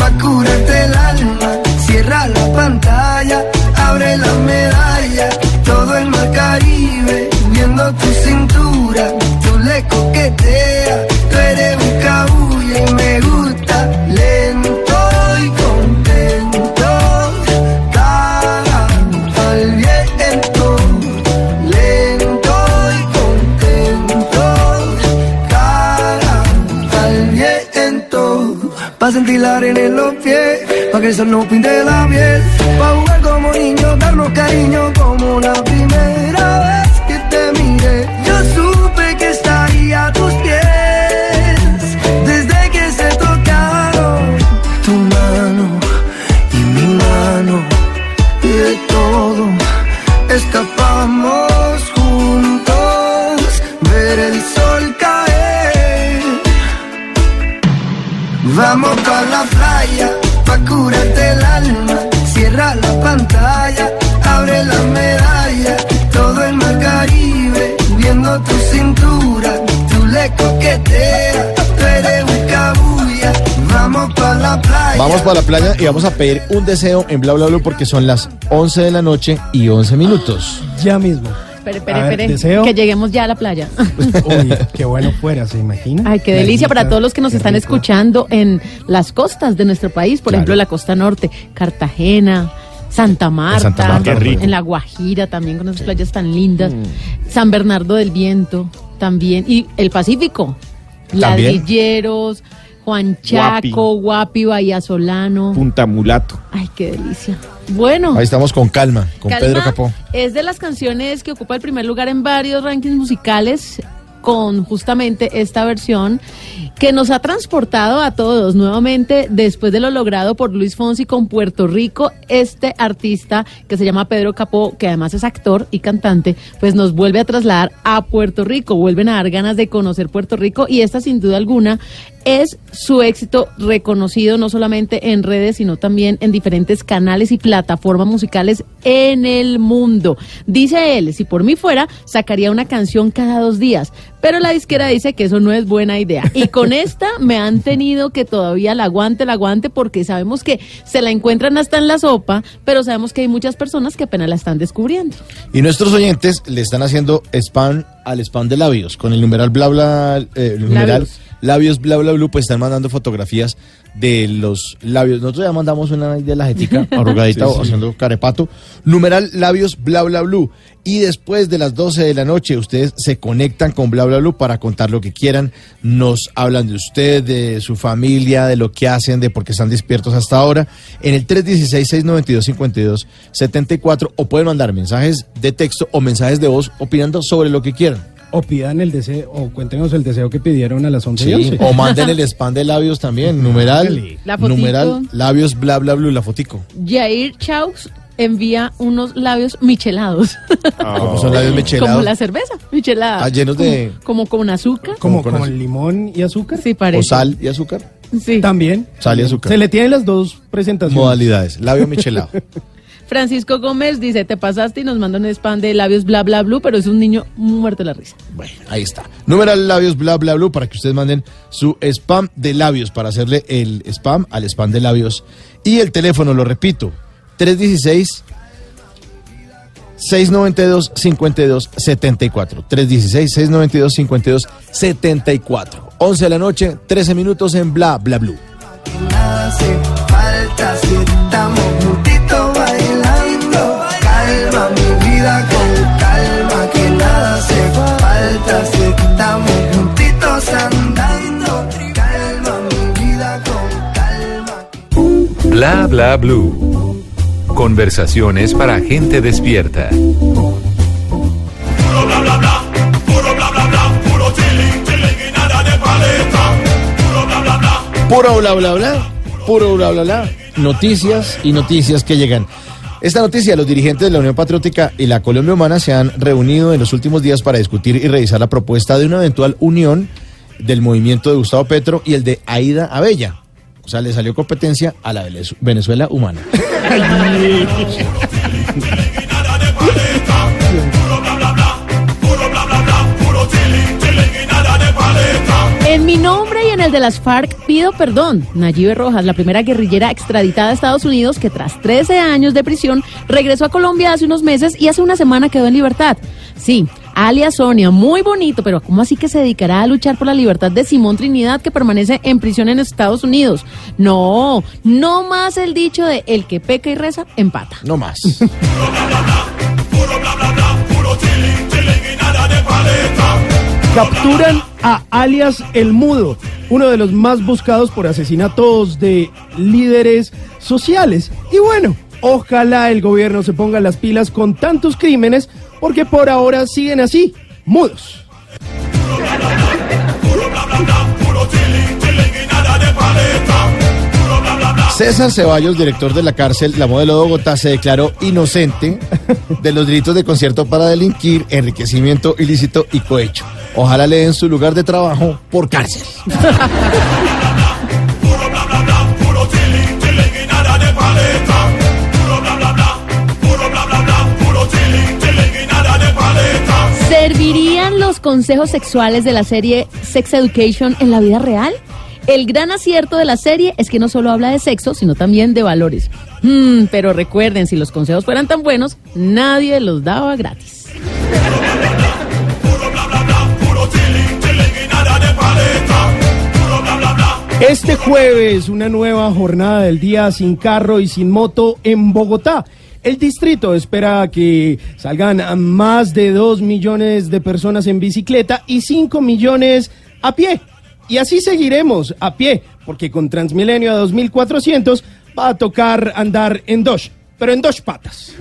pa' curarte el alma. Cierra la pantalla, abre la medalla. Todo el mar Caribe, viendo tu cintura. Tú le sol no pinte la piel. Pa' jugar como niños, darnos cariño como para la playa y vamos a pedir un deseo en Bla Bla Blue porque son las 11 de la noche y 11 minutos. Ya mismo. Espere, espere, ver, espere. deseo. Que lleguemos ya a la playa. Uy, qué bueno fuera, ¿se imagina? Ay, qué delicia para todos los que nos qué están rico. escuchando en las costas de nuestro país, por Claro. ejemplo, la costa norte, Cartagena, Santa Marta, Santa Marta, qué rico. en La Guajira también con esas playas tan lindas, San Bernardo del Viento también, y el Pacífico, También. Ladrilleros, Juan Chaco, Guapi, Bahía Solano. Punta Mulato. Ay, qué delicia. Bueno. Ahí estamos con calma, con Calma Pedro Capó. Es de las canciones que ocupa el primer lugar en varios rankings musicales con justamente esta versión que nos ha transportado a todos nuevamente después de lo logrado por Luis Fonsi con Puerto Rico. Este artista que se llama Pedro Capó, que además es actor y cantante, pues nos vuelve a trasladar a Puerto Rico, vuelven a dar ganas de conocer Puerto Rico y esta sin duda alguna es su éxito reconocido no solamente en redes, sino también en diferentes canales y plataformas musicales en el mundo. Dice él, si por mí fuera, sacaría una canción cada dos días, pero la disquera dice que eso no es buena idea. Y con esta me han tenido que todavía la aguante, la aguante, porque sabemos que se la encuentran hasta en la sopa, pero sabemos que hay muchas personas que apenas la están descubriendo. Y nuestros oyentes le están haciendo spam al spam de labios. Con el numeral bla bla, eh, el numeral Labios. Labios bla bla blue, pues están mandando fotografías de los labios. Nosotros ya mandamos una de la jetica arrugadita sí. haciendo carepato. Numeral labios bla bla blue. Y después de las 12 de la noche, ustedes se conectan con bla bla blue para contar lo que quieran. Nos hablan de usted, de su familia, de lo que hacen, de por qué están despiertos hasta ahora. En el 316-692-5274 o pueden mandar mensajes de texto o mensajes de voz opinando sobre lo que quieran. O pidan el deseo, o cuéntenos el deseo que pidieron a las 11 y Sí, 11. o manden el spam de labios también, numeral. La fotico. numeral, labios, bla, bla, bla, la fotico. Jair Chaux envía unos labios michelados. Como son labios michelados. Como la cerveza, michelada. Ah, llenos de- Como, como con azúcar. Como con con limón y azúcar. Sí, parece. O sal y azúcar. Sí. También. Sal y azúcar. Se le tienen las dos presentaciones. Modalidades, labio michelado. Francisco Gómez dice, te pasaste y nos manda un spam de labios bla bla blue, pero es un niño muerto de la risa. Bueno, ahí está. Numeral labios, bla, bla, bla, para que ustedes manden su spam de labios, para hacerle el spam al spam de labios. Y el teléfono, lo repito, 316 692 52 74 316 692 52 74 11 de la noche 13 minutos en bla bla blue Nada hace falta si estamos juntitos vida con calma, que nada hace falta si estamos juntitos andando. Calma mi vida con calma. Bla bla blue. Conversaciones para gente despierta. Puro bla bla bla, puro bla bla bla, noticias y noticias que llegan. Esta noticia, los dirigentes de la Unión Patriótica y la Colombia Humana se han reunido en los últimos días para discutir y revisar la propuesta de una eventual unión del movimiento de Gustavo Petro y el de Aida Abella. O sea, le salió competencia a la Venez- Venezuela humana. En mi nombre y en el de las FARC pido perdón. Nayibe Rojas, la primera guerrillera extraditada a Estados Unidos que tras 13 años de prisión regresó a Colombia hace unos meses y hace una semana quedó en libertad. Sí, alias Sonia, muy bonito, pero ¿cómo así que se dedicará a luchar por la libertad de Simón Trinidad que permanece en prisión en Estados Unidos? No, no más el dicho de el que peca y reza, empata. No más. Capturan a alias El Mudo, uno de los más buscados por asesinatos de líderes sociales. Y bueno, ojalá el gobierno se ponga las pilas con tantos crímenes, porque por ahora siguen así, mudos. César Ceballos, director de la cárcel La Modelo de Bogotá, se declaró inocente de los delitos de concierto para delinquir, enriquecimiento ilícito y cohecho. Ojalá le den su lugar de trabajo por cárcel. ¿Servirían los consejos sexuales de la serie Sex Education en la vida real? El gran acierto de la serie es que no solo habla de sexo, sino también de valores. Hmm, pero recuerden, si los consejos fueran tan buenos, nadie los daba gratis. Este jueves, una nueva jornada del día sin carro y sin moto en Bogotá. El distrito espera que salgan más de 2 millones de personas en bicicleta y 5 millones a pie. Y así seguiremos a pie, porque con Transmilenio a 2400 va a tocar andar en dos, pero en dos patas.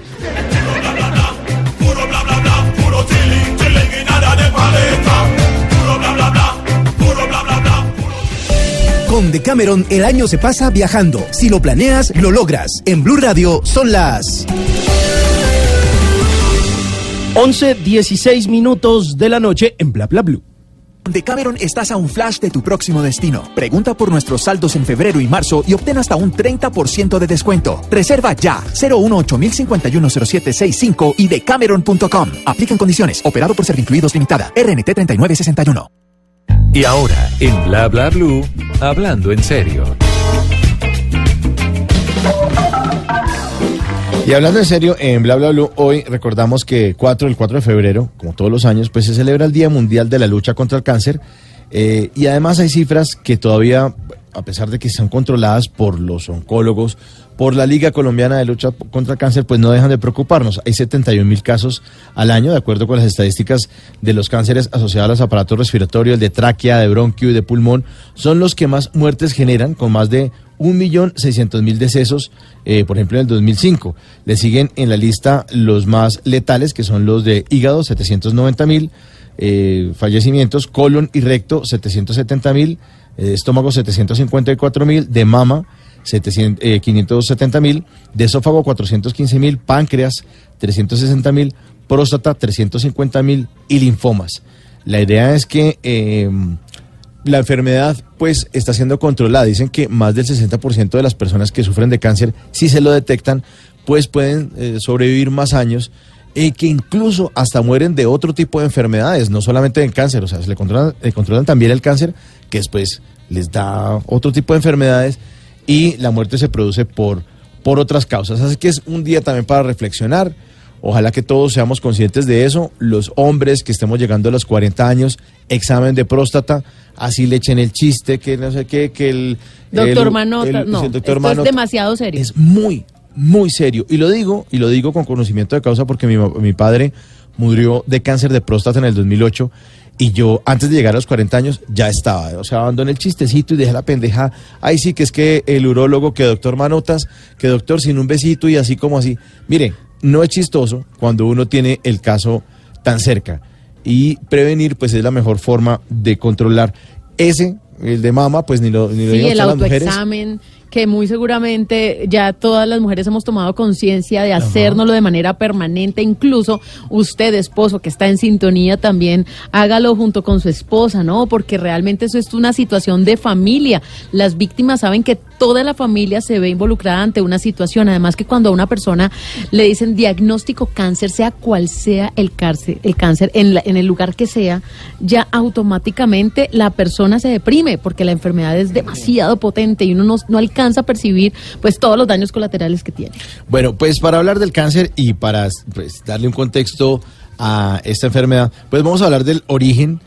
Con Decameron el año se pasa viajando. Si lo planeas, lo logras. En Blue Radio son las 11, 16 minutos de la noche en Bla Bla Blue. Decameron estás a un flash de tu próximo destino. Pregunta por nuestros saldos en febrero y marzo y obtén hasta un 30% de descuento. Reserva ya 018-051-0765 y decameron.com. Aplican condiciones. Operado por Servincluidos Limitada. RNT 3961. Y ahora, en Bla Bla Blue, hablando en serio. Y hablando en serio, en Bla Bla Blue, hoy recordamos que 4, el 4 de febrero, como todos los años, pues se celebra el Día Mundial de la Lucha contra el Cáncer. eh, y además hay cifras que todavía, a pesar de que son controladas por los oncólogos, por la Liga Colombiana de Lucha contra el Cáncer, pues no dejan de preocuparnos. Hay 71 mil casos al año, de acuerdo con las estadísticas de los cánceres asociados a los aparatos respiratorios, el de tráquea, de bronquio y de pulmón, son los que más muertes generan, con más de 1.600.000 decesos, eh, por ejemplo, en el 2005. Le siguen en la lista los más letales, que son los de hígado, 790.000 eh, fallecimientos, colon y recto, 770.000, eh, estómago, 754.000, de mama, 700, eh, 570.000, de esófago, 415.000, páncreas, 360.000, próstata, 350.000 y linfomas. La idea es que eh, la enfermedad pues está siendo controlada. Dicen que más del 60% de las personas que sufren de cáncer, si se lo detectan, pues pueden eh, sobrevivir más años y que incluso hasta mueren de otro tipo de enfermedades, no solamente de cáncer, o sea, se le controlan también el cáncer, que después les da otro tipo de enfermedades y la muerte se produce por por otras causas. Así que es un día también para reflexionar. Ojalá que todos seamos conscientes de eso. Los hombres que estemos llegando a los 40 años, examen de próstata, así le echen el chiste, que no sé qué, que el... Doctor el- Manota, el- no, el doctor esto Manota. es demasiado serio. Es muy, muy serio. Y lo digo, y lo digo con conocimiento de causa porque mi, mi padre murió de cáncer de próstata en el 2008 y yo antes de llegar a los 40 años ya estaba. O sea, abandoné el chistecito y dejé la pendeja. Ahí sí que es que el urólogo, que doctor Manotas, que doctor sin un besito y así como así. Mire, no es chistoso cuando uno tiene el caso tan cerca. Y prevenir, pues es la mejor forma de controlar. Ese, el de mama, pues ni lo, ni lo Sí, el mujeres. Que muy seguramente ya todas las mujeres hemos tomado conciencia de hacérnoslo de manera permanente. Incluso usted, esposo, que está en sintonía también, hágalo junto con su esposa, ¿no? Porque realmente eso es una situación de familia. Las víctimas saben que toda la familia se ve involucrada ante una situación. Además que cuando a una persona le dicen diagnóstico cáncer, sea cual sea el cáncer, el cáncer en, la- en el lugar que sea, ya automáticamente la persona se deprime porque la enfermedad es demasiado potente y uno no, no alcanza a percibir pues todos los daños colaterales que tiene. Bueno, pues para hablar del cáncer y para pues, darle un contexto a esta enfermedad, pues vamos a hablar del origen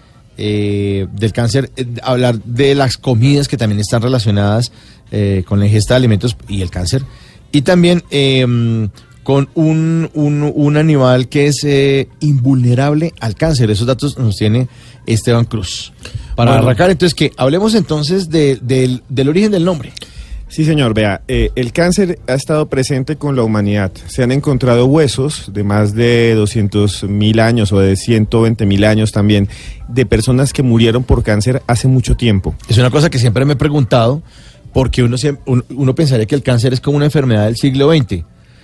eh, del cáncer, eh, hablar de las comidas que también están relacionadas eh, con la ingesta de alimentos y el cáncer, y también eh, con un, un- un animal que es eh, invulnerable al cáncer. Esos datos nos tiene Esteban Cruz. Para Bueno. arrancar, entonces, que hablemos entonces de- del, del origen del nombre. Sí, señor. Vea, eh, el cáncer ha estado presente con la humanidad. Se han encontrado huesos de más de 200 mil años o de 120 mil años también de personas que murieron por cáncer hace mucho tiempo. Es una cosa que siempre me he preguntado, porque uno, uno pensaría que el cáncer es como una enfermedad del siglo XX.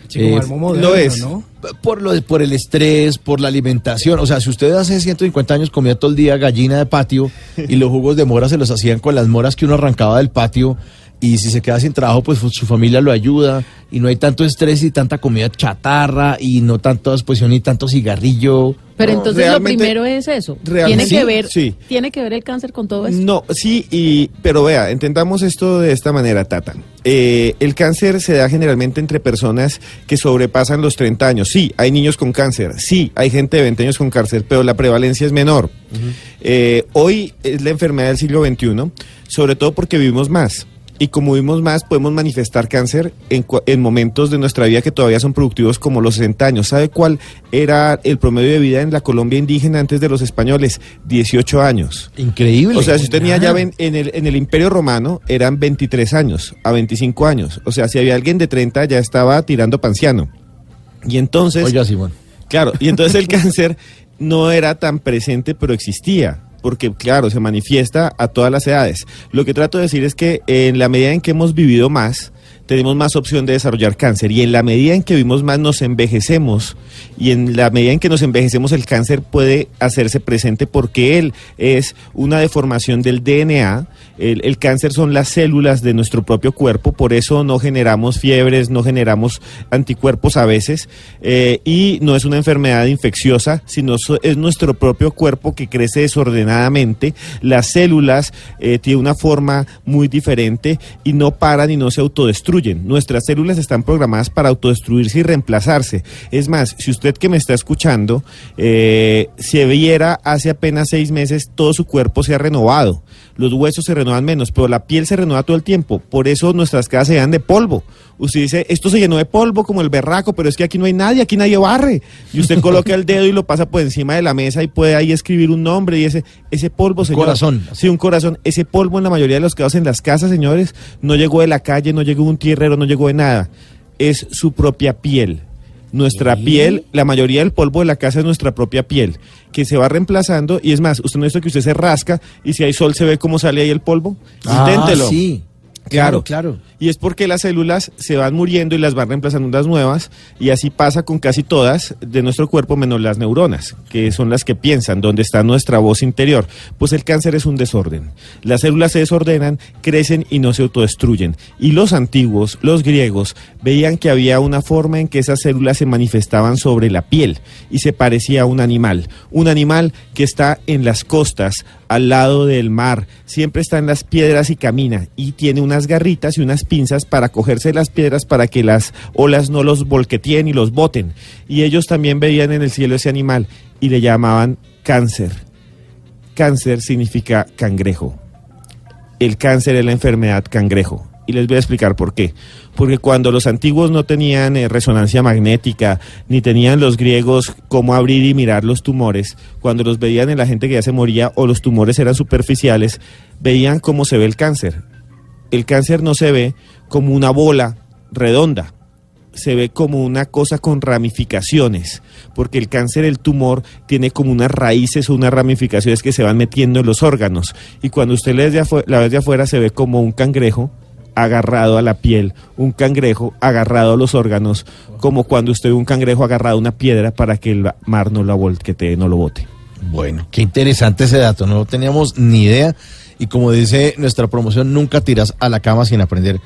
Sí, como Eh, algo moderno, lo es. ¿no? Por, lo, por el estrés, por la alimentación. O sea, si usted hace 150 años comía todo el día gallina de patio y los jugos de mora se los hacían con las moras que uno arrancaba del patio y si se queda sin trabajo, pues su familia lo ayuda y no hay tanto estrés y tanta comida chatarra y no tanta exposición y tanto cigarrillo. Pero No, entonces lo primero es eso. Tiene realmente- que ver, sí. tiene que ver el cáncer con todo esto. No, sí, y, pero vea, entendamos esto de esta manera, Tata. Eh, el cáncer se da generalmente entre personas que sobrepasan los 30 años. Sí, hay niños con cáncer, sí, hay gente de 20 años con cáncer, pero la prevalencia es menor. Eh, hoy es la enfermedad del siglo XXI, sobre todo porque vivimos más. Y como vivimos más, podemos manifestar cáncer en, en momentos de nuestra vida que todavía son productivos como los 60 años. ¿Sabe cuál era el promedio de vida en la Colombia indígena antes de los españoles? 18 años. Increíble. O sea, si usted tenía ya en el, en el Imperio Romano eran 23 años a 25 años. O sea, si había alguien de 30 ya estaba tirando panciano. Y entonces... Oiga, Simón. Claro, y entonces el cáncer no era tan presente, pero existía. Porque, claro, se manifiesta a todas las edades. Lo que trato de decir es que en la medida en que hemos vivido más, tenemos más opción de desarrollar cáncer. Y en la medida en que vivimos más, nos envejecemos. Y en la medida en que nos envejecemos, el cáncer puede hacerse presente porque él es una deformación del DNA. El, el cáncer son las células de nuestro propio cuerpo, por eso no generamos fiebres, no generamos anticuerpos a veces. eh, y no es una enfermedad infecciosa, sino es nuestro propio cuerpo que crece desordenadamente. Las células eh, tienen una forma muy diferente y no paran y no se autodestruyen. Nuestras células están programadas para autodestruirse y reemplazarse. Es más, si usted que me está escuchando eh, se viera hace apenas seis meses, todo su cuerpo se ha renovado. Los huesos se renuevan menos, pero la piel se renueva todo el tiempo. Por eso nuestras casas se llenan de polvo. Usted dice, esto se llenó de polvo como el berraco, pero es que aquí no hay nadie, aquí nadie barre. Y usted coloca el dedo y lo pasa por encima de la mesa y puede ahí escribir un nombre y ese, ese polvo, señor. corazón. Sí, un corazón. Ese polvo en la mayoría de los casos en las casas, señores, no llegó de la calle, no llegó de un tierrero, no llegó de nada. Es su propia piel. Nuestra piel, la mayoría del polvo de la casa es nuestra propia piel, que se va reemplazando. Y es más, usted no ha visto que usted se rasca y si hay sol se ve cómo sale ahí el polvo. Ah, Inténtelo. sí. Claro, Claro, Y es porque las células se van muriendo y las van reemplazando unas nuevas. Y así pasa con casi todas de nuestro cuerpo, menos las neuronas, que son las que piensan, donde está nuestra voz interior. Pues el cáncer es un desorden. Las células se desordenan, crecen y no se autodestruyen. Y los antiguos, los griegos, veían que había una forma en que esas células se manifestaban sobre la piel y se parecía a un animal. Un animal que está en las costas, al lado del mar, siempre está en las piedras y camina y tiene unas garritas y unas pinzas para cogerse las piedras para que las olas no los volqueteen y los boten. Y ellos también veían en el cielo ese animal y le llamaban cáncer. Cáncer significa cangrejo. El cáncer es la enfermedad cangrejo. Y les voy a explicar por qué. Porque cuando los antiguos no tenían eh, resonancia magnética, ni tenían los griegos cómo abrir y mirar los tumores, cuando los veían en la gente que ya se moría o los tumores eran superficiales, veían cómo se ve el cáncer. El cáncer no se ve como una bola redonda, se ve como una cosa con ramificaciones, porque el cáncer, el tumor, tiene como unas raíces o unas ramificaciones que se van metiendo en los órganos. Y cuando usted la ve de afuera, se ve como un cangrejo agarrado a la piel, un cangrejo agarrado a los órganos, como cuando usted ve un cangrejo agarrado a una piedra para que el mar no lo volquetee, no lo bote. Bueno, qué interesante ese dato, no teníamos ni idea. Y como dice nuestra promoción, nunca tiras a la cama sin aprender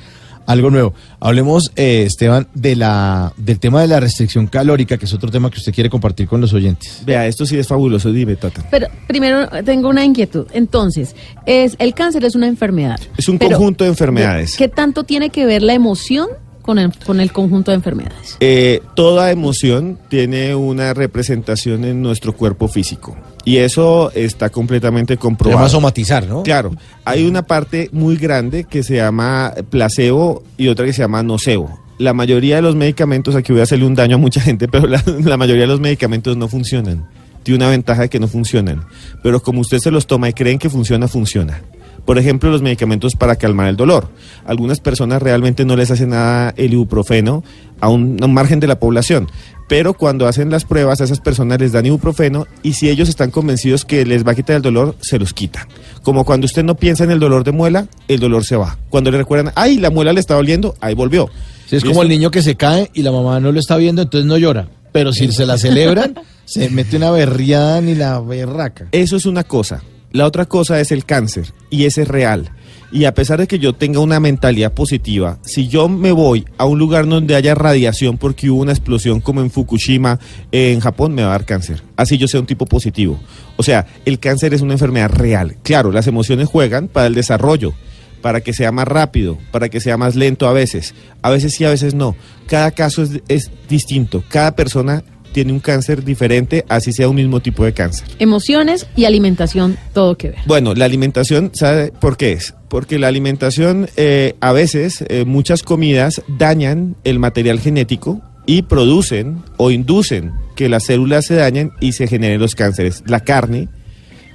algo nuevo. Hablemos, eh, Esteban, de la, del tema de la restricción calórica, que es otro tema que usted quiere compartir con los oyentes. Vea, esto sí es fabuloso, dime, Tata. Pero primero tengo una inquietud. Entonces, es el cáncer es una enfermedad. Es un Pero, conjunto de enfermedades. ¿Qué tanto tiene que ver la emoción con el, con el conjunto de enfermedades? Eh, toda emoción tiene una representación en nuestro cuerpo físico. Y eso está completamente Se comprobado. llama somatizar, ¿no? Claro, hay una parte muy grande que se llama placebo y otra que se llama nocebo. La mayoría de los medicamentos, aquí voy a hacerle un daño a mucha gente, pero la, la mayoría de los medicamentos no funcionan. Tiene una ventaja de que no funcionan. Pero como usted se los toma y creen que funciona, funciona. Por ejemplo, los medicamentos para calmar el dolor. Algunas personas realmente no les hace nada el ibuprofeno a un, a un margen de la población. Pero cuando hacen las pruebas a esas personas les dan ibuprofeno y si ellos están convencidos que les va a quitar el dolor, se los quitan. Como cuando usted no piensa en el dolor de muela, el dolor se va. Cuando le recuerdan, ay, la muela le está doliendo, ahí volvió. Sí, es como el niño que se cae y la mamá no lo está viendo, entonces no llora. Pero si se la celebran, se mete una berriada ni la berraca. Eso es una cosa. La otra cosa es el cáncer y ese es real. Y a pesar de que yo tenga una mentalidad positiva, si yo me voy a un lugar donde haya radiación porque hubo una explosión como en Fukushima, en Japón, me va a dar cáncer. Así yo sea un tipo positivo. O sea, el cáncer es una enfermedad real. Claro, las emociones juegan para el desarrollo, para que sea más rápido, para que sea más lento a veces. A veces sí, a veces no. Cada caso es, es distinto. Cada persona tiene un cáncer diferente, así sea un mismo tipo de cáncer. Emociones y alimentación, todo que ver. Bueno, la alimentación, ¿sabe por qué es? Porque la alimentación, eh, a veces, eh, muchas comidas dañan el material genético y producen o inducen que las células se dañen y se generen los cánceres. La carne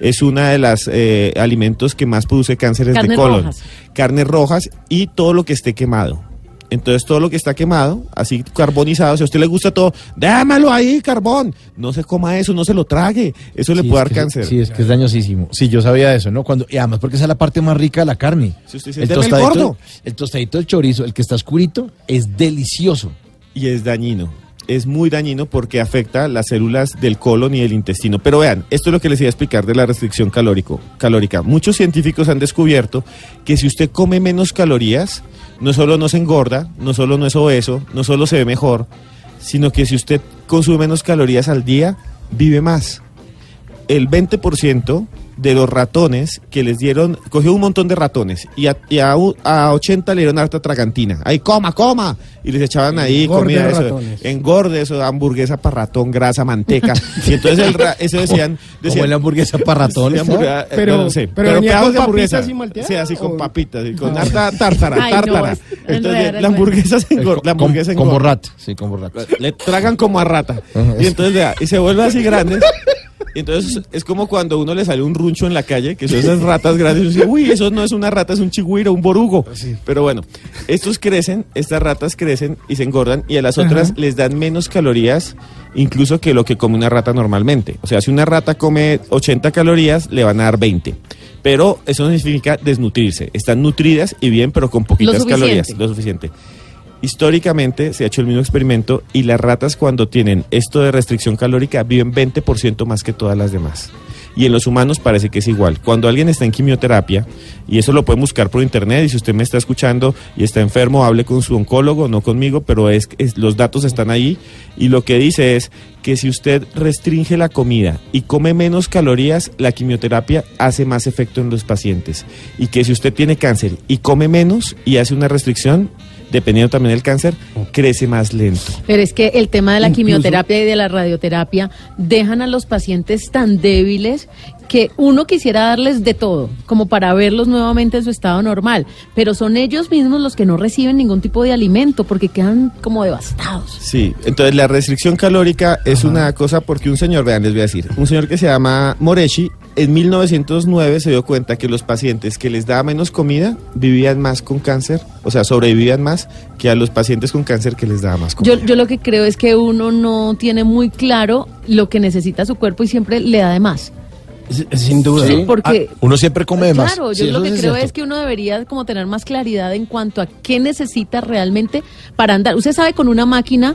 es una de las eh, alimentos que más produce cánceres de colon. rojas. Carnes rojas y todo lo que esté quemado. Entonces todo lo que está quemado, así carbonizado, si a usted le gusta todo, démelo ahí, carbón. No se coma eso, no se lo trague. Eso le puede dar que- cáncer. Sí, es que es dañosísimo. Sí, yo sabía eso, ¿no? Cuando, y además porque esa es la parte más rica de la carne. Si usted dice, "Deme el gordo". el tostadito del chorizo, el que está oscurito, es delicioso. y es dañino. Es muy dañino porque afecta las células del colon y del intestino. Pero vean, esto es lo que les iba a explicar de la restricción calórico, calórica. Muchos científicos han descubierto que si usted come menos calorías, no solo no se engorda, no solo no es obeso, no solo se ve mejor, sino que si usted consume menos calorías al día, vive más. El 20% de los ratones que les dieron, cogió un montón de ratones y a, y a, a 80 le dieron harta tragantina. ¡Ay, coma, coma! Y les echaban ahí Engorde comida, eso, ratones. engorde, eso, hamburguesa para ratón, grasa, manteca. y entonces el ra- eso decían, Como decían la hamburguesa para ratones. Sí, hamburguesa, eh, Pero- bueno, sí, pero pero, pedazos con de hamburguesa. y malteada, Sí, así con ¿o? papitas, y con harta tártara, Ay, no, tártara. es- Entonces la hamburguesa se engorda, la Con, hamburguesa con engorda. borrat. Sí, con borrat. Le tragan como a rata. Y entonces vea, y se vuelve así grande. Y entonces es como cuando uno le sale un runcho en la calle, que son esas ratas grandes. Y uno dice, uy, eso no es una rata, es un chigüiro, un borugo. Pero bueno, estos crecen, estas ratas crecen y se engordan y a las otras les dan menos calorías incluso que lo que come una rata normalmente. O sea, si una rata come 80 calorías, le van a dar 20. Pero eso no significa desnutrirse. Están nutridas y bien, pero con poquitas calorías. Lo suficiente. Históricamente se ha hecho el mismo experimento y las ratas cuando tienen esto de restricción calórica viven 20% más que todas las demás. y en los humanos parece que es igual. Cuando alguien está en quimioterapia, y eso lo pueden buscar por internet, y si usted me está escuchando y está enfermo, hable con su oncólogo, no conmigo, pero es, los datos están ahí, y lo que dice es que si usted restringe la comida y come menos calorías, la quimioterapia hace más efecto en los pacientes. Y que si usted tiene cáncer y come menos y hace una restricción, dependiendo también del cáncer, crece más lento. Pero es que el tema de la Incluso- quimioterapia y de la radioterapia dejan a los pacientes tan débiles que uno quisiera darles de todo, como para verlos nuevamente en su estado normal, pero son ellos mismos los que no reciben ningún tipo de alimento porque quedan como devastados. Sí, entonces la restricción calórica es una cosa porque un señor, vean, les voy a decir, un señor que se llama Moreshi, en 1909 se dio cuenta que los pacientes que les daba menos comida vivían más con cáncer, o sea, sobrevivían más que a los pacientes con cáncer que les daba más comida. Yo, yo lo que creo es que uno no tiene muy claro lo que necesita su cuerpo y siempre le da de más. Sin duda. Sí, porque- uno siempre come de más. Claro, Sí, yo lo que creo cierto. es que uno debería como tener más claridad en cuanto a qué necesita realmente para andar. Usted sabe con una máquina,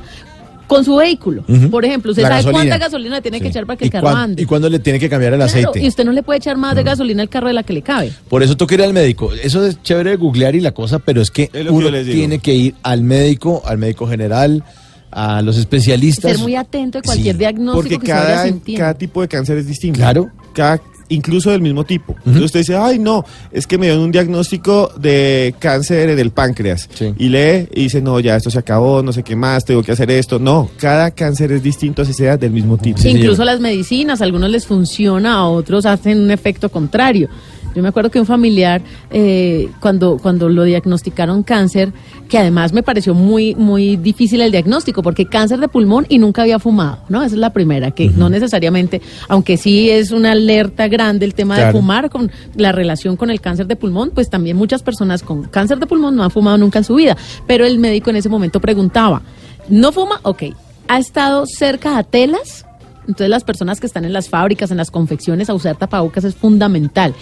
con su vehículo, por ejemplo, usted La sabe gasolina. cuánta gasolina le tiene que echar para que ¿Y, el carro ande. y cuándo le tiene que cambiar el Claro, aceite? y usted no le puede echar más de gasolina al carro de la que le cabe. Por eso toca ir al médico. Eso es chévere de googlear y la cosa, pero es que Es lo que uno tiene que ir al médico, al médico general, a los especialistas. Ser muy atento de cualquier Sí, diagnóstico Porque que se vaya cada, sintiendo. cada tipo de cáncer es distinto. Claro. Cada, incluso del mismo tipo. Entonces usted dice, ay, no, es que me dio un diagnóstico de cáncer del páncreas. Y lee y dice, no, ya esto se acabó, no sé qué más, tengo que hacer esto. No, cada cáncer es distinto, así sea del mismo tipo. Incluso las medicinas, a algunos les funciona, a otros hacen un efecto contrario. Yo me acuerdo que un familiar, eh, cuando, cuando lo diagnosticaron cáncer, que además me pareció muy, muy difícil el diagnóstico, porque cáncer de pulmón y nunca había fumado, ¿no? Esa es la primera, que no necesariamente, aunque sí es una alerta grande el tema de fumar con la relación con el cáncer de pulmón, pues también muchas personas con cáncer de pulmón no han fumado nunca en su vida. Pero el médico en ese momento preguntaba, ¿no fuma? Ok. ¿Ha estado cerca a telas? Entonces las personas que están en las fábricas, en las confecciones, a usar tapabocas es fundamental.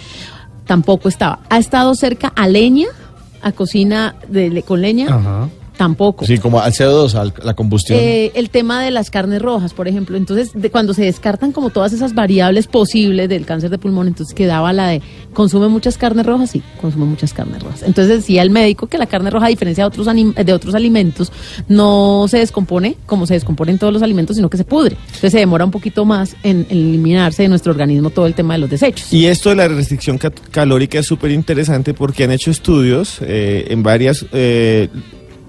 Tampoco estaba. ¿Ha estado cerca a leña? ¿A cocina de, con leña? Ajá. Tampoco. Sí, como al CO2, a la combustión. Eh, el tema de las carnes rojas, por ejemplo. Entonces, de, cuando se descartan como todas esas variables posibles del cáncer de pulmón, entonces quedaba la de, ¿consume muchas carnes rojas? Sí, consume muchas carnes rojas. Entonces decía el médico que la carne roja, a diferencia de otros, de otros alimentos, no se descompone como se descomponen todos los alimentos, sino que se pudre. Entonces se demora un poquito más en, eliminarse de nuestro organismo todo el tema de los desechos. Y esto de la restricción ca- calórica es súper interesante porque han hecho estudios eh, en varias eh,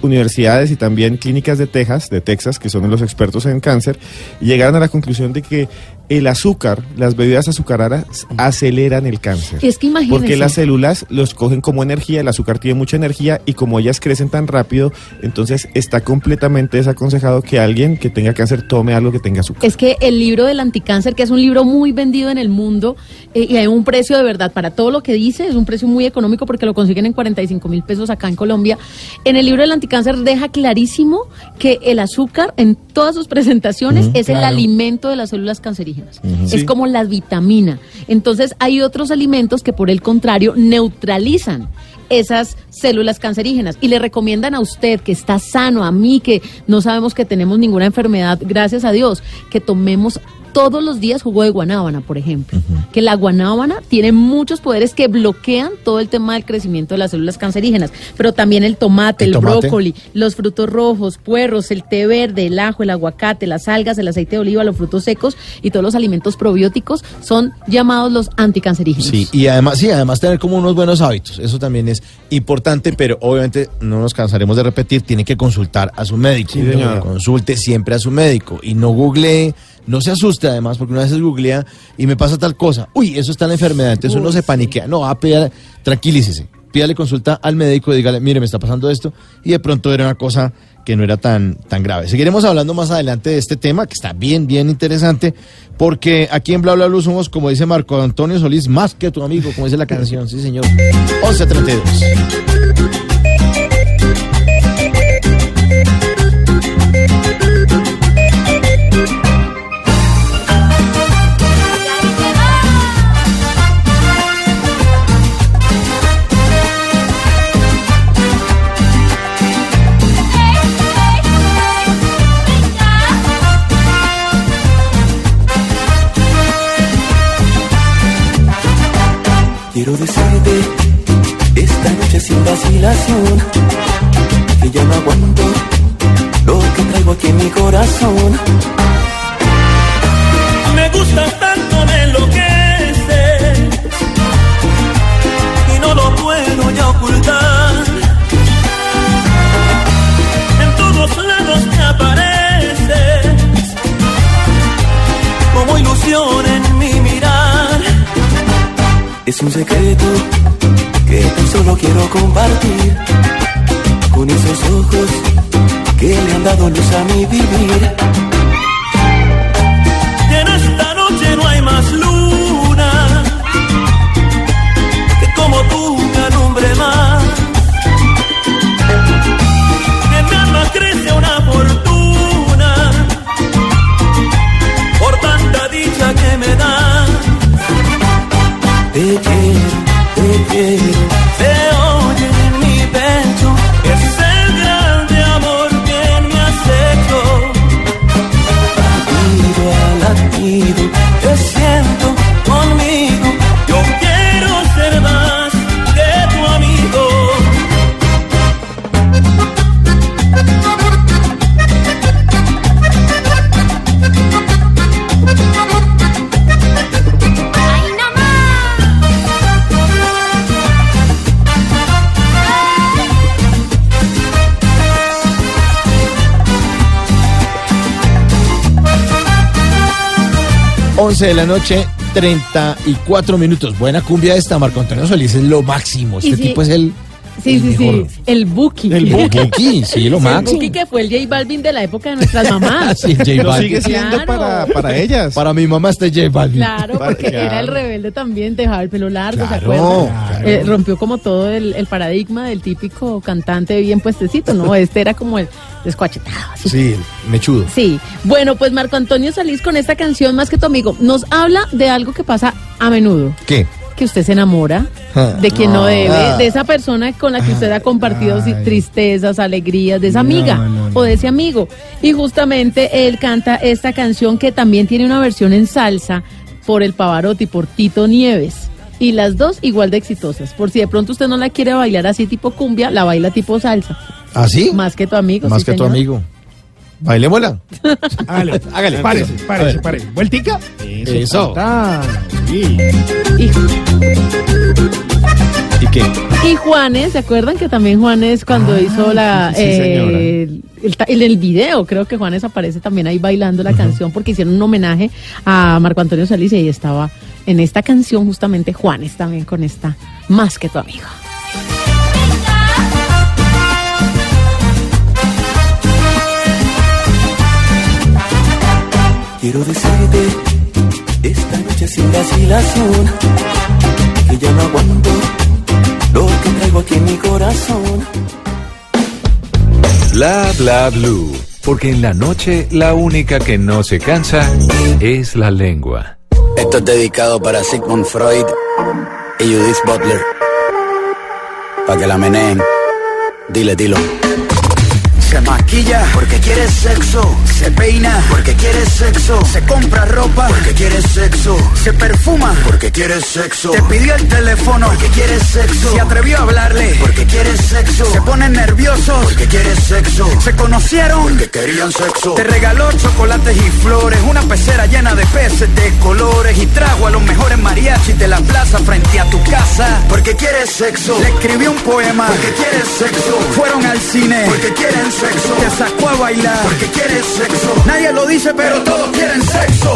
universidades y también clínicas de Texas, de Texas, que son los expertos en cáncer, llegaron a la conclusión de que el azúcar, las bebidas azucaradas, aceleran el cáncer. Es que imagínense. Porque las células los cogen como energía, el azúcar tiene mucha energía y como ellas crecen tan rápido, entonces está completamente desaconsejado que alguien que tenga cáncer tome algo que tenga azúcar. Es que el libro del anticáncer, que es un libro muy vendido en el mundo eh, y hay un precio de verdad para todo lo que dice, es un precio muy económico porque lo consiguen en 45 mil pesos acá en Colombia. En el libro del anticáncer deja clarísimo que el azúcar en todas sus presentaciones es el alimento de las células cancerígenas. Es Sí. como la vitamina. Entonces hay otros alimentos que por el contrario neutralizan esas células cancerígenas y le recomiendan a usted que está sano, a mí que no sabemos que tenemos ninguna enfermedad, gracias a Dios, que tomemos todos los días jugo de guanábana, por ejemplo. Que la guanábana tiene muchos poderes que bloquean todo el tema del crecimiento de las células cancerígenas, pero también el tomate, El el, tomate. brócoli, los frutos rojos, puerros, el té verde, el ajo, el aguacate, las algas, el aceite de oliva, los frutos secos y todos los alimentos probióticos son llamados los anticancerígenos. Sí, y además, sí, además tener como unos buenos hábitos. Eso también es importante, pero obviamente no nos cansaremos de repetir, tiene que consultar a su médico. Sí, señor. Consulte siempre a su médico y no googlee, no se asuste además, porque una vez googlea y me pasa tal cosa. Uy, eso está en la enfermedad, entonces uno se paniquea. No, ah, pida- tranquilícese. Pídale consulta al médico y dígale, mire, me está pasando esto. Y de pronto era una cosa que no era tan, tan grave. Seguiremos hablando más adelante de este tema, que está bien, bien interesante, porque aquí en Bla Bla Blue somos, como dice Marco Antonio Solís, más que tu amigo, como dice la canción, sí señor. 11.32. vacilación. Que ya no aguanto lo que traigo aquí en mi corazón. Me gustas tanto, me enloqueces y no lo puedo ya ocultar. En todos lados me apareces como ilusión en mi mirar. Es un secreto que solo quiero compartir con esos ojos que le han dado luz a mi vivir. Y en esta noche no hay más 11 de la noche, 34 minutos. Buena cumbia esta, Marco Antonio Solís es lo máximo. Este tipo es el Sí, el sí, sí. El Buki. El Buki, sí, lo El máximo. Buki que fue el J Balvin de la época de nuestras mamás. Sí, J Lo Balvin. sigue siendo Claro. para, para ellas. Para mi mamá está J Balvin. Claro, porque era el rebelde también, dejaba el pelo largo, ¿se acuerdan? claro. Eh, rompió como todo el, el paradigma del típico cantante bien puestecito, ¿no? Este era como el descuachetado. así. Sí, mechudo. Sí, bueno, pues Marco Antonio Salís con esta canción Más que tu amigo nos habla de algo que pasa a menudo, ¿Qué? Que usted se enamora Ah. de quien no debe, Ah. de esa persona con la que usted ha compartido tristezas, alegrías, de esa amiga o de ese amigo. Y justamente él canta esta canción que también tiene una versión en salsa por el Pavarotti, por Tito Nieves. Y las dos igual de exitosas. Por si de pronto usted no la quiere bailar así tipo cumbia, la baila tipo salsa. ¿Ah, sí? Más que tu amigo. Más sí, que tu amigo. Bailémosla. Hágale, Hágale. Párese, párese, párese. ¿Vueltica? Eso. Ah, sí. Y, ¿Y qué? y Juanes, ¿se acuerdan que también Juanes cuando hizo la sí, eh, el, el video, creo que Juanes aparece también ahí bailando la canción porque hicieron un homenaje a Marco Antonio Solís y ahí estaba en esta canción justamente Juanes también con esta Más que tu amigo. Quiero decirte esta noche sin vacilación que ya no aguanto lo que traigo aquí en mi corazón. Bla bla blue. Porque en la noche la única que no se cansa es la lengua. Esto es dedicado para Sigmund Freud y Judith Butler. Para que la meneen. Dile, dilo. Se maquilla porque quiere sexo. Se peina porque quiere sexo. Se compra ropa porque quiere sexo. Se perfuma porque quiere sexo. Te pidió el teléfono porque quiere sexo. Se atrevió a hablarle porque quiere sexo. Se ponen nerviosos porque quiere sexo. Se conocieron porque querían sexo. Te regaló chocolates y flores. Una pecera llena de peces de colores. Y trajo a los mejores mariachis de la plaza frente a tu casa porque quiere sexo. Le escribió un poema porque quiere sexo. Fueron al cine porque quieren sexo. Te sacó a bailar porque quiere sexo. Nadie lo dice, pero todos quieren sexo.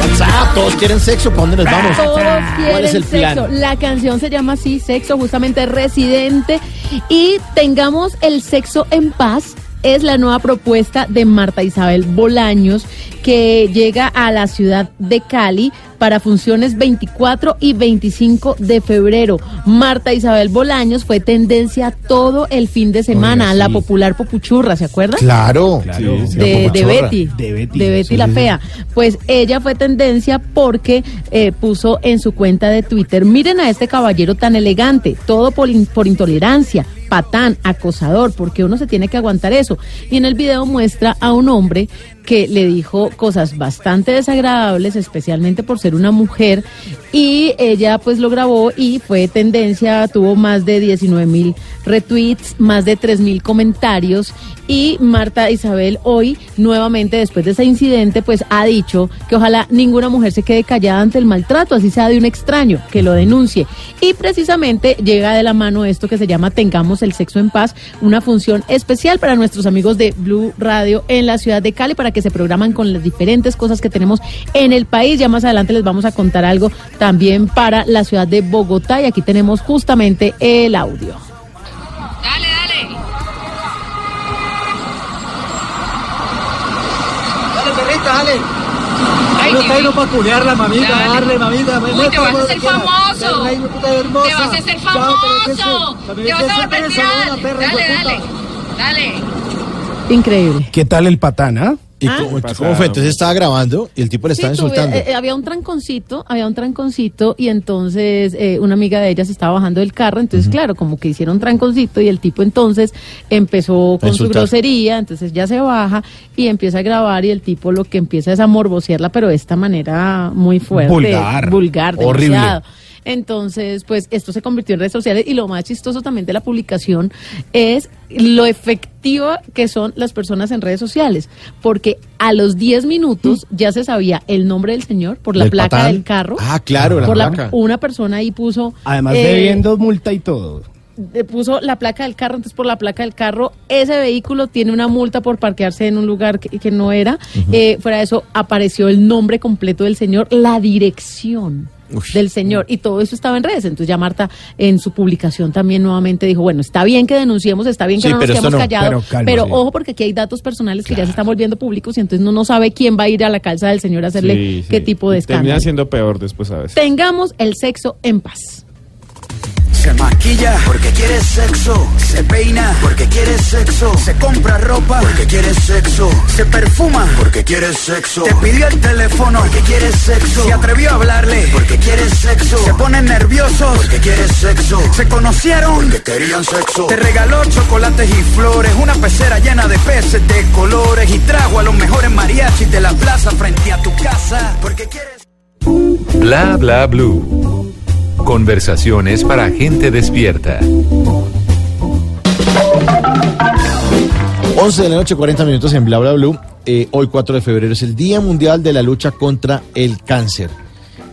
WhatsApp, todos quieren sexo, ¿para dónde nos vamos? Todos ¿Cuál quieren es el plan? sexo. La canción se llama así, sexo, justamente residente. Y tengamos el sexo en paz. Es la nueva propuesta de Marta Isabel Bolaños que llega a la ciudad de Cali para funciones 24 y 25 de febrero. Marta Isabel Bolaños fue tendencia todo el fin de semana, Oiga, la popular popuchurra, ¿se acuerdan? Claro. Claro. Sí, de. Betty, De Betty, de Betty sí, la fea. Pues ella fue tendencia porque eh, puso en su cuenta de Twitter, miren a este caballero tan elegante, todo por, in- por intolerancia, patán, acosador, porque uno se tiene que aguantar eso. Y en el video muestra a un hombre que le dijo cosas bastante desagradables, especialmente por ser una mujer, y ella pues lo grabó y fue tendencia, tuvo más de 19 mil retweets, más de 3 mil comentarios, y Marta Isabel hoy, nuevamente después de ese incidente, pues ha dicho que ojalá ninguna mujer se quede callada ante el maltrato, así sea de un extraño, que lo denuncie. Y precisamente llega de la mano esto que se llama Tengamos el Sexo en Paz, una función especial para nuestros amigos de Blue Radio en la ciudad de Cali, para que se programan con las diferentes cosas que tenemos en el país. Ya más adelante les vamos a contar algo también para la ciudad de Bogotá y aquí tenemos justamente el audio. Dale, perrita, dale. Ay, no está no para culearla, mamita, Dale. darle, mamita. Uy, muestra te vas a que quieras. famoso. Perra, hijo de puta hermosa. Te vas a hacer Chao, famoso. que Te vas a volver viral. Dale, dale. Dale. Increíble. ¿Qué tal el patana? ¿Y cómo, cómo fue? Entonces estaba grabando y el tipo le estaba Sí, insultando. eh, eh, había un tranconcito, había un tranconcito y entonces eh, una amiga de ella se estaba bajando del carro, entonces claro, como que hicieron tranconcito y el tipo entonces empezó con su grosería, entonces ya se baja y empieza a grabar y el tipo lo que empieza es a morbosearla, pero de esta manera muy fuerte, Vulgar. vulgar, Horrible. demasiado. Entonces, pues esto se convirtió en redes sociales y lo más chistoso también de la publicación es lo efectiva que son las personas en redes sociales, porque a los 10 minutos ya se sabía el nombre del señor por la ¿Del placa patán? del carro. Ah, claro, la por placa. una persona ahí puso Además eh, debiendo multa y todo. eh, puso la placa del carro, entonces por la placa del carro, ese vehículo tiene una multa por parquearse en un lugar que, que no era. Eh, fuera de eso, apareció el nombre completo del señor, la dirección del señor, y todo eso estaba en redes. Entonces ya Marta en su publicación también nuevamente dijo, bueno, está bien que denunciemos, está bien que Sí, no nos quedemos no, callados, pero ojo porque aquí hay datos personales que ya se están volviendo públicos y entonces uno no sabe quién va a ir a la calza del señor a hacerle Sí, qué tipo de Termina escándalo. siendo peor después a veces. Tengamos el sexo en paz. Se maquilla porque quiere sexo. Se peina porque quiere sexo. Se compra ropa porque quiere sexo. Se perfuma porque quiere sexo. Te pidió el teléfono porque quiere sexo. Se atrevió a hablarle porque quiere sexo. Se ponen nerviosos porque quiere sexo. Se conocieron porque querían sexo. Te regaló chocolates y flores. Una pecera llena de peces de colores. Y trajo a los mejores mariachis de la plaza frente a tu casa. Porque quieres. Bla bla blue. Conversaciones para gente despierta. 11 de la noche, 40 minutos en Bla Blue. Eh, hoy, 4 de febrero, es el Día Mundial de la Lucha contra el Cáncer.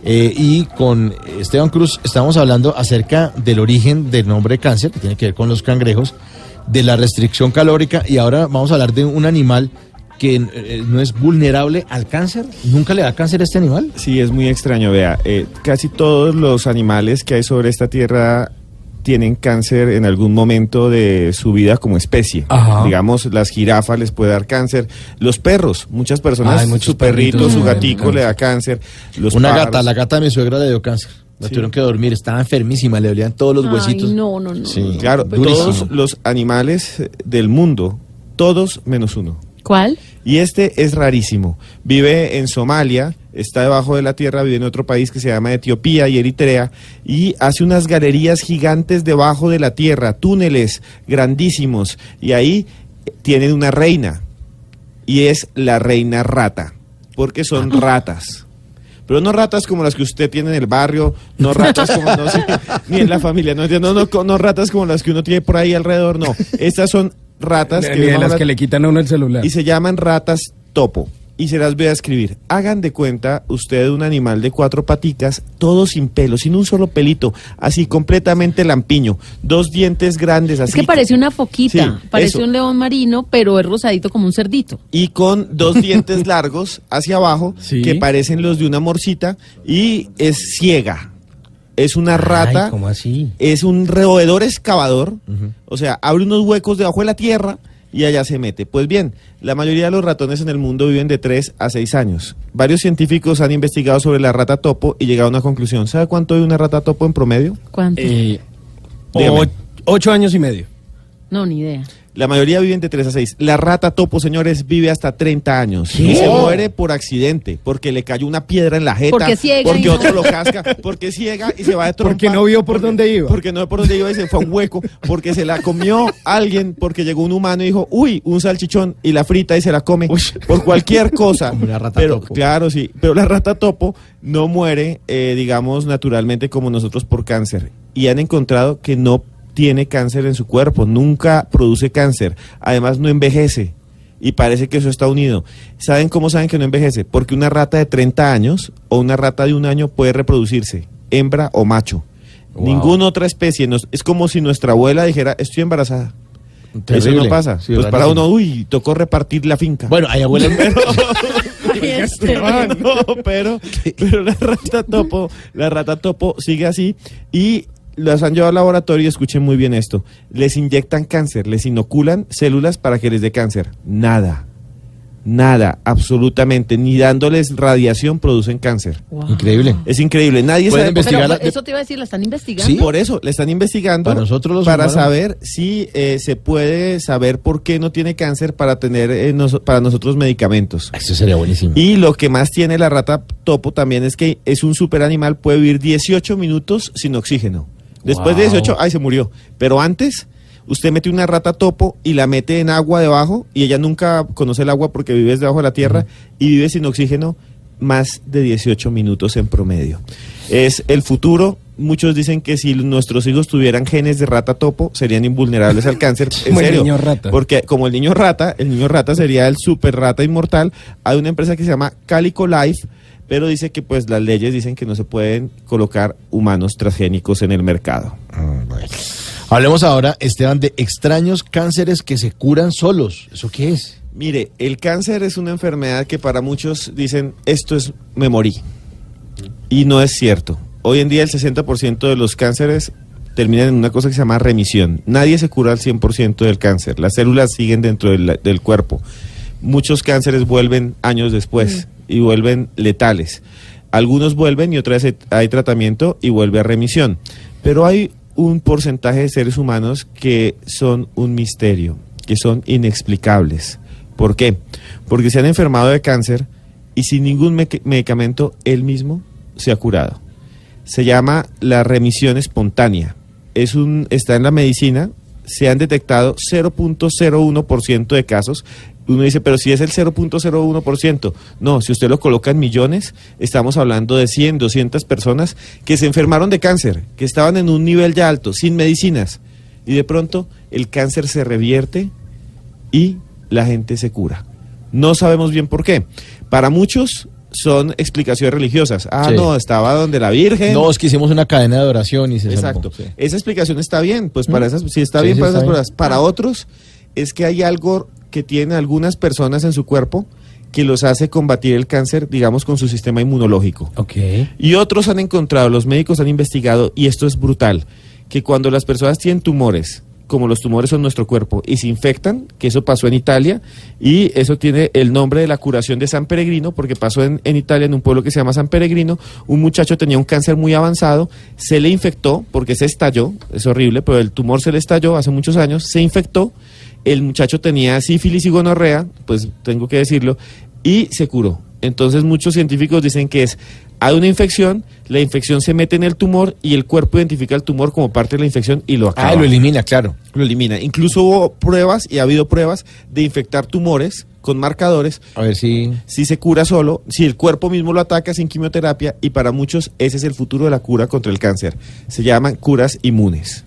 Eh, y con Esteban Cruz estamos hablando acerca del origen del nombre cáncer, que tiene que ver con los cangrejos, de la restricción calórica, y ahora vamos a hablar de un animal que eh, no es vulnerable al cáncer. ¿Nunca le da cáncer a este animal? Sí, es muy extraño, vea, eh, casi todos los animales que hay sobre esta tierra tienen cáncer en algún momento de su vida como especie. Ajá. Digamos, las jirafas les puede dar cáncer, los perros, muchas personas, Ay, muchos su perrito, perritos su gatico le da cáncer, los Una pájaros. gata, la gata de mi suegra le dio cáncer. La Sí. tuvieron que dormir, estaba enfermísima, le dolían todos los Ay, huesitos. no, no, no. Sí, Claro, durísimo. todos los animales eh, del mundo, todos menos uno. ¿Cuál? Y este es rarísimo. Vive en Somalia, está debajo de la tierra, vive en otro país que se llama Etiopía y Eritrea, y hace unas galerías gigantes debajo de la tierra, túneles grandísimos, y ahí tienen una reina, y es la reina rata, porque son ratas. Pero no ratas como las que usted tiene en el barrio, no ratas como, no sé, ni en la familia, no, no, no, no ratas como las que uno tiene por ahí alrededor, no. Estas son ratas Ni que de las que le quitan a uno el celular. y se llaman ratas topo. Y se las voy a escribir. Hagan de cuenta usted un animal de cuatro paticas, todo sin pelo, sin un solo pelito, así completamente lampiño, dos dientes grandes así. Es que parece una foquita, Sí, parece eso. un león marino, pero es rosadito como un cerdito. y con dos dientes largos hacia abajo Sí. que parecen los de una morcita y es ciega. Es una rata, Ay, ¿cómo así? es un roedor excavador, o sea, abre unos huecos debajo de la tierra y allá se mete. Pues bien, la mayoría de los ratones en el mundo viven de 3 a 6 años. Varios científicos han investigado sobre la rata topo y llegado a una conclusión. ¿Sabe cuánto vive una rata topo en promedio? ¿Cuánto? Eh, o- ocho años y medio. No, ni idea. La mayoría viven de 3 a 6. La rata topo, señores, vive hasta 30 años. ¿Qué? Y se muere por accidente, porque le cayó una piedra en la jeta. Porque ciega Porque no- otro lo casca, porque ciega y se va de trompa. Porque no vio por dónde iba. Porque no vio por dónde iba y se fue a un hueco. Porque se la comió alguien, porque llegó un humano y dijo, uy, un salchichón, y la frita y se la come. Por cualquier cosa. Como una rata pero, topo. Claro, sí. Pero la rata topo no muere, eh, digamos, naturalmente como nosotros por cáncer. Y han encontrado que no tiene cáncer en su cuerpo, nunca produce cáncer. Además, no envejece. Y parece que eso está unido. ¿Saben cómo saben que no envejece? Porque una rata de 30 años o una rata de un año puede reproducirse, hembra o macho. Wow. Ninguna otra especie. nos- es como si nuestra abuela dijera, estoy embarazada. Eso no pasa. Sí, pues para uno, uy, tocó repartir la finca. Bueno, hay abuelas. no, pero, pero la rata topo, la rata topo sigue así y las han llevado al laboratorio y escuchen muy bien esto. Les inyectan cáncer, les inoculan células para que les dé cáncer. Nada. Nada, absolutamente, ni dándoles radiación producen cáncer. Increíble. Es increíble, nadie sabe investigar la- eso te iba a decir, ¿la están investigando? Por eso, le están investigando Para nosotros los para humanos. saber si eh, se puede saber por qué no tiene cáncer para tener eh, nos- para nosotros medicamentos. Eso sería buenísimo. Y lo que más tiene la rata topo también es que es un super animal, puede vivir 18 minutos sin oxígeno. Después de Wow. 18, ay, se murió. Pero antes, usted mete una rata topo y la mete en agua debajo y ella nunca conoce el agua porque vive debajo de la tierra y vive sin oxígeno más de 18 minutos en promedio. Es el futuro. Muchos dicen que si nuestros hijos tuvieran genes de rata topo, serían invulnerables al cáncer. En Como el serio. niño rata. Porque como el niño rata, el niño rata sería el super rata inmortal. Hay una empresa que se llama Calico Life, pero dice que pues las leyes dicen que no se pueden colocar humanos transgénicos en el mercado. Hablemos ahora, Esteban, de extraños cánceres que se curan solos. ¿Eso qué es? Mire, el cáncer es una enfermedad que para muchos dicen, esto es, me morí. Y no es cierto. Hoy en día el 60% de los cánceres terminan en una cosa que se llama remisión. Nadie se cura al 100% del cáncer. Las células siguen dentro del, del cuerpo. Muchos cánceres vuelven años después y vuelven letales. Algunos vuelven y otra vez hay tratamiento y vuelve a remisión. Pero hay un porcentaje de seres humanos que son un misterio, que son inexplicables. ¿Por qué? Porque se han enfermado de cáncer y sin ningún medicamento él mismo se ha curado. Se llama la remisión espontánea. Es un, está en la medicina, se han detectado 0.01% de casos. Uno dice, pero si es el 0.01%. No, si usted lo coloca en millones, estamos hablando de 100, 200 personas que se enfermaron de cáncer, que estaban en un nivel ya alto, sin medicinas. Y de pronto el cáncer se revierte y la gente se cura. No sabemos bien por qué. Para muchos son explicaciones religiosas. Ah, Sí. no, estaba donde la Virgen. No, es que hicimos una cadena de oración y se Exacto. sí. Esa explicación está bien, pues para Mm. esas, sí está Sí, bien para esas bien. Para otros es que hay algo que tienen algunas personas en su cuerpo que los hace combatir el cáncer, digamos, con su sistema inmunológico. Y otros han encontrado, los médicos han investigado, y esto es brutal, que cuando las personas tienen tumores, como los tumores son nuestro cuerpo, y se infectan, que eso pasó en Italia, y eso tiene el nombre de la curación de San Peregrino, porque pasó en, en Italia, en un pueblo que se llama San Peregrino, un muchacho tenía un cáncer muy avanzado, se le infectó, porque se estalló, es horrible, pero el tumor se le estalló hace muchos años, se infectó, el muchacho tenía sífilis y gonorrea, pues tengo que decirlo, y se curó. Entonces muchos científicos dicen que es, hay una infección, la infección se mete en el tumor y el cuerpo identifica el tumor como parte de la infección y lo acaba. Ah, lo elimina, claro. Lo elimina. Incluso hubo pruebas y ha habido pruebas de infectar tumores con marcadores. A ver si... Si se cura solo, si el cuerpo mismo lo ataca sin quimioterapia y para muchos ese es el futuro de la cura contra el cáncer. Se llaman curas inmunes.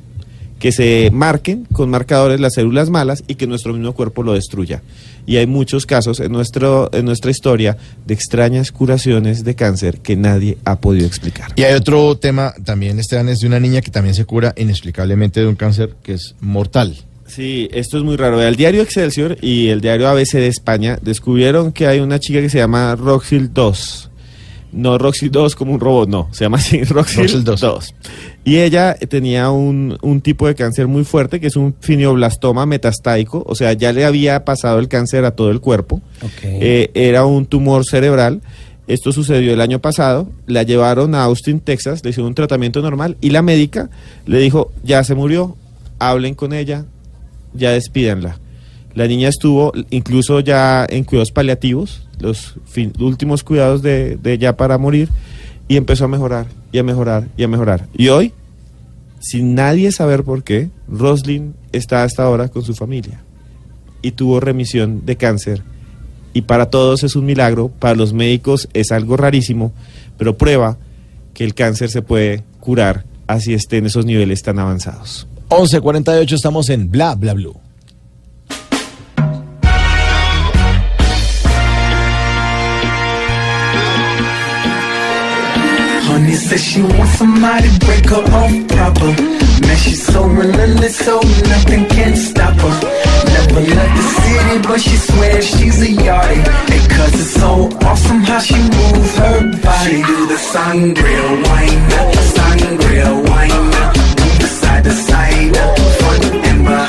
Que se marquen con marcadores las células malas y que nuestro mismo cuerpo lo destruya. Y hay muchos casos en, nuestro, en nuestra historia de extrañas curaciones de cáncer que nadie ha podido explicar. Y hay otro tema también, Esteban, es de una niña que también se cura inexplicablemente de un cáncer que es mortal. Sí, esto es muy raro. El diario Excelsior y el diario ABC de España descubrieron que hay una chica que se llama Roxil 2. No Roxil 2 como un robot, no. Se llama así Roxil, Roxil 2. 2. Y ella tenía un, un tipo de cáncer muy fuerte que es un finioblastoma metastaico. O sea, ya le había pasado el cáncer a todo el cuerpo. Eh, era un tumor cerebral. Esto sucedió el año pasado. La llevaron a Austin, Texas. Le hicieron un tratamiento normal. Y la médica le dijo, ya se murió. Hablen con ella ya despídanla. La niña estuvo incluso ya en cuidados paliativos, los últimos cuidados de, de ya para morir, y empezó a mejorar, y a mejorar, y a mejorar. Y hoy, sin nadie saber por qué, Roslyn está hasta ahora con su familia y tuvo remisión de cáncer. Y para todos es un milagro, para los médicos es algo rarísimo, pero prueba que el cáncer se puede curar así esté en esos niveles tan avanzados. 11.48 estamos en Bla Bla Blue. Honey says she wants somebody to break her off proper. Man, she's so relentless, so nothing can stop her. Never left the city, but she swears she's a yardie. Cause it's so awesome how she moves her body. She do the sangria wine, sangria wine. Side to side, front and behind.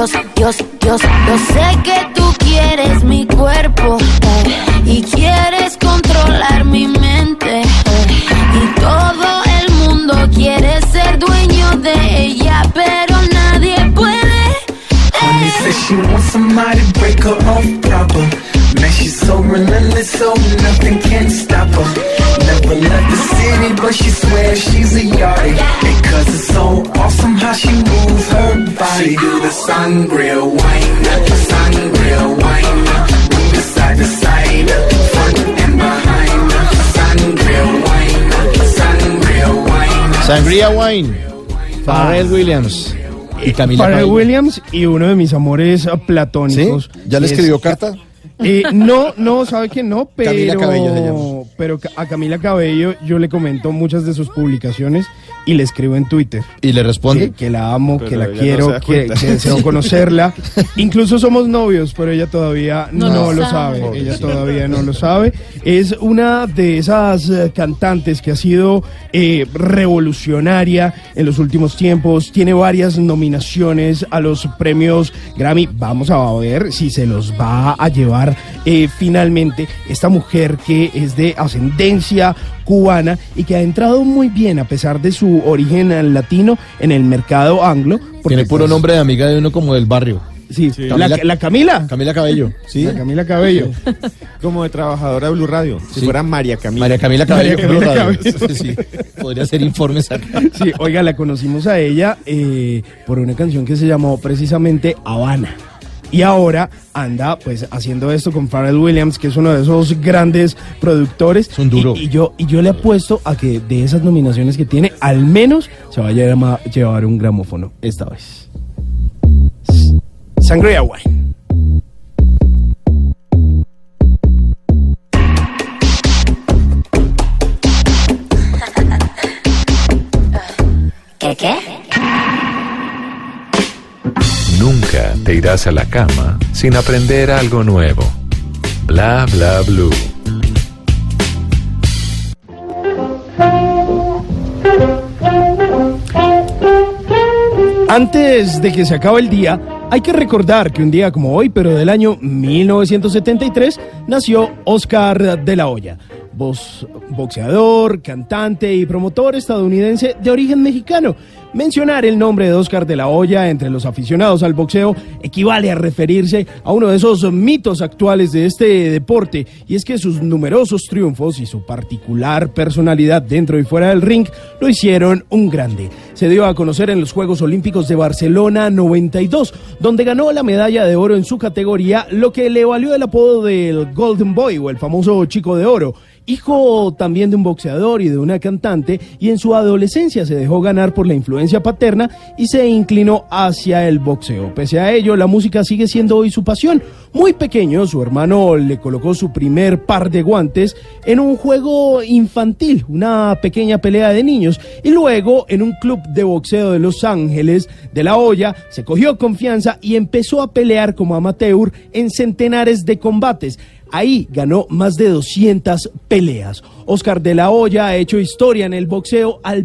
Yo, yo, yo, yo sé que tú quieres mi cuerpo eh, y quieres controlar mi mente eh, y todo el mundo quiere ser dueño de ella, pero nadie puede. Honey Man, she's so relentless, so nothing can stop her. Never left the city, but she swears she's a yardie. And cause it's so awesome how she moves her body. She do the sangria wine, sangria wine. Move it side to side, front and behind. Sangria wine, sangria wine. Sangria Wine. Pharrell Williams. Y Camila Pharrell. Williams y uno de mis amores platónicos. ¿Sí? ¿Ya le Es- escribió carta? Eh, no, no, sabe que no, pero, Camila Cabello se llama. Pero a Camila Cabello yo le comento muchas de sus publicaciones y le escribo en Twitter. ¿Y le responde? Que, que la amo, Pero que la no quiero, que, que deseo conocerla. Incluso somos novios, pero ella todavía no, No lo sabe. Ella todavía no lo sabe. Es una de esas eh, cantantes que ha sido eh, revolucionaria en los últimos tiempos. Tiene varias nominaciones a los premios Grammy. Vamos a ver si se los va a llevar eh, finalmente esta mujer que es de ascendencia cubana y que ha entrado muy bien a pesar de su origen latino en el mercado anglo. porque, Tiene puro pues, nombre de amiga de uno como del barrio. Sí, Camila- la, la Camila. Camila Cabello. Sí. La Camila Cabello. Como de trabajadora de Blue Radio. Si Sí. fuera María Camila. María Camila Cabello. María Blue Radio. Sí, Podría hacer informes acá. Sí, oiga, la conocimos a ella eh, por una canción que se llamó precisamente Habana. Y ahora anda pues haciendo esto con Pharrell Williams, que es uno de esos grandes productores. Es un duro. Y, y yo, y yo le apuesto a que de esas nominaciones que tiene, al menos se vaya a llevar un gramófono esta vez. S- Sangria Wine. Te irás a la cama sin aprender algo nuevo. Bla bla blue. Antes de que se acabe el día, hay que recordar que un día como hoy, pero del año 1973, nació Oscar de la Hoya, boxeador, cantante y promotor estadounidense de origen mexicano. Mencionar el nombre de Oscar de la Hoya entre los aficionados al boxeo equivale a referirse a uno de esos mitos actuales de este deporte, y es que sus numerosos triunfos y su particular personalidad dentro y fuera del ring lo hicieron un grande. Se dio a conocer en los Juegos Olímpicos de Barcelona 92, donde ganó la medalla de oro en su categoría, lo que le valió el apodo del Golden Boy o el famoso chico de oro. Hijo también de un boxeador y de una cantante, y en su adolescencia se dejó ganar por la influencia paterna y se inclinó hacia el boxeo. Pese a ello, la música sigue siendo hoy su pasión. Muy pequeño, su hermano le colocó su primer par de guantes en un juego infantil, una pequeña pelea de niños, y luego en un club de boxeo de Los Ángeles, de La Hoya, se cogió confianza y empezó a pelear como amateur en centenares de combates. Ahí ganó más de 200 peleas. Oscar de la Hoya ha hecho historia en el boxeo al,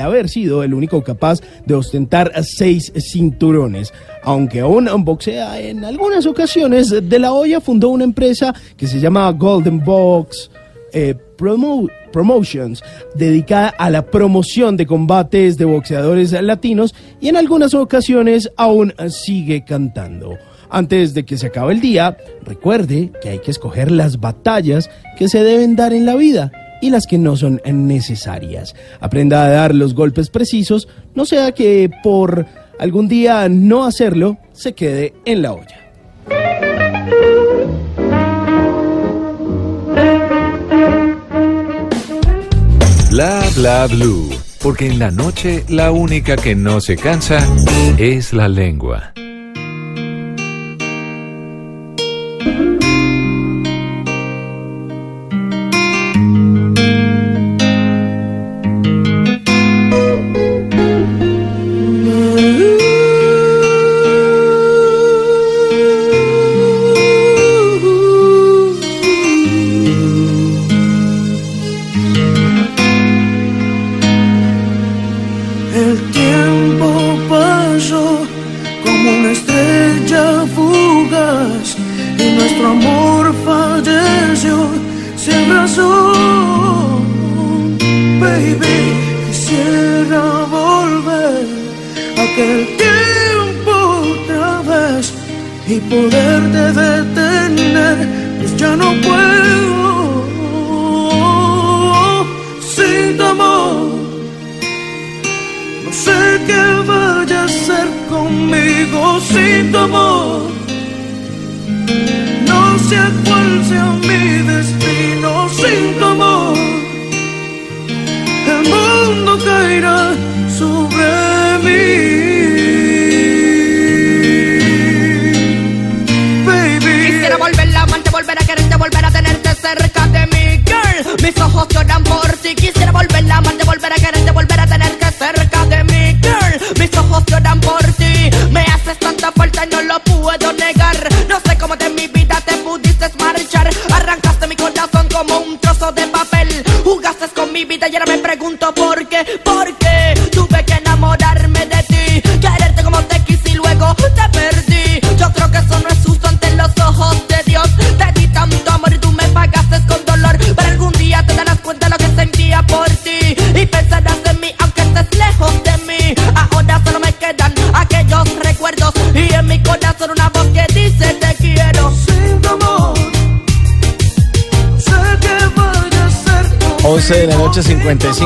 haber sido el único capaz de ostentar seis cinturones. Aunque aún boxea en algunas ocasiones, de la Hoya fundó una empresa que se llama Golden Box eh, Promo- Promotions, dedicada a la promoción de combates de boxeadores latinos y en algunas ocasiones aún sigue cantando. Antes de que se acabe el día, recuerde que hay que escoger las batallas que se deben dar en la vida y las que no son necesarias. Aprenda a dar los golpes precisos, no sea que por algún día no hacerlo se quede en la olla. Bla bla blue. Porque en la noche la única que no se cansa es la lengua.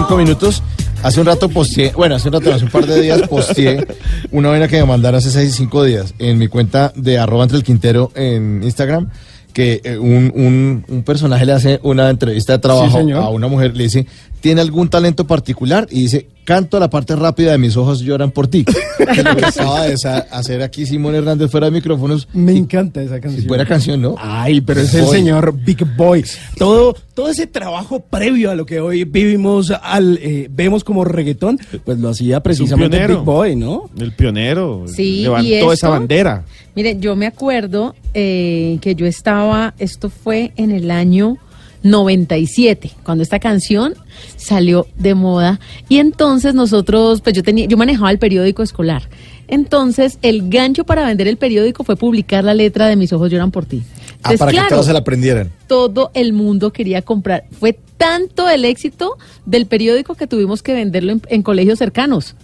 55 minutos. Hace un rato posteé, bueno, hace un rato, hace un par de días posteé una vaina que me mandaron hace 6 5 días en mi cuenta de arroba entre el Quintero en Instagram, que eh, un, un, un personaje le hace una entrevista de trabajo Sí, a una mujer, le dice, ¿tiene algún talento particular? Y dice, canto la parte rápida de mis ojos lloran por ti. Que lo que acaba de hacer aquí Simón Hernández fuera de micrófonos. Me encanta esa canción. buena canción, ¿no? Ay, pero es el Boy. señor Big Boy. Todo, todo ese trabajo previo a lo que hoy vivimos, al, eh, vemos como reggaetón, pues lo hacía precisamente pionero. Big Boy, ¿no? El pionero. Sí, ¿y Levantó esto? esa bandera. Miren, yo me acuerdo eh, que yo estaba, esto fue en el año 97, cuando esta canción salió de moda. Y entonces nosotros, pues yo tenía, yo manejaba el periódico escolar. Entonces, el gancho para vender el periódico fue publicar la letra de Mis ojos lloran por ti. Ah, para que claro, todos se la aprendieran. todo el mundo quería comprar. Fue tanto el éxito del periódico que tuvimos que venderlo en, en colegios cercanos.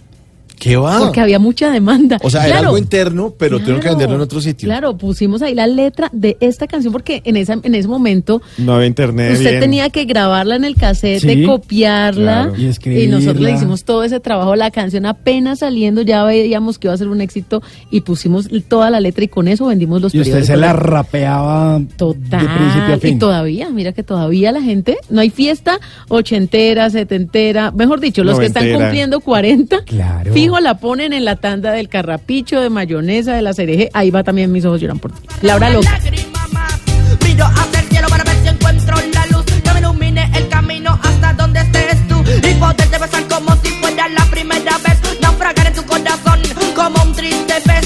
¿Qué va? Porque había mucha demanda. O sea, era Claro. algo interno, pero tuvieron que Claro. venderlo en otro sitio. Claro, pusimos ahí la letra de esta canción porque en esa en ese momento No había internet. usted bien. tenía que grabarla en el cassette, Sí, copiarla claro. Y y, nosotros le hicimos todo ese trabajo. La canción apenas saliendo ya veíamos que iba a ser un éxito y pusimos toda la letra y con eso vendimos los Y usted se la rapeaba Total. de principio a Y fin. todavía, mira que todavía la gente, no hay fiesta ochentera, setentera, mejor dicho, los que están cumpliendo 40, Claro. fijo la ponen en la tanda del carrapicho, de mayonesa, de la cereje, ahí va también mis ojos lloran por ti. Laura Loca. Ver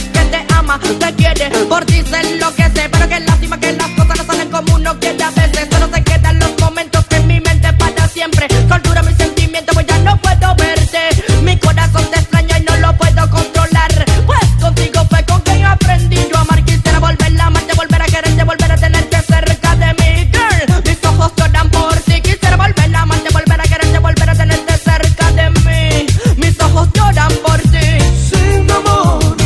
la te quiere, por ti. Pero lástima que las cosas no salen como uno a veces. Solo se quedan los momentos mi mente siempre. Mis sentimientos, pues ya no puedo verte.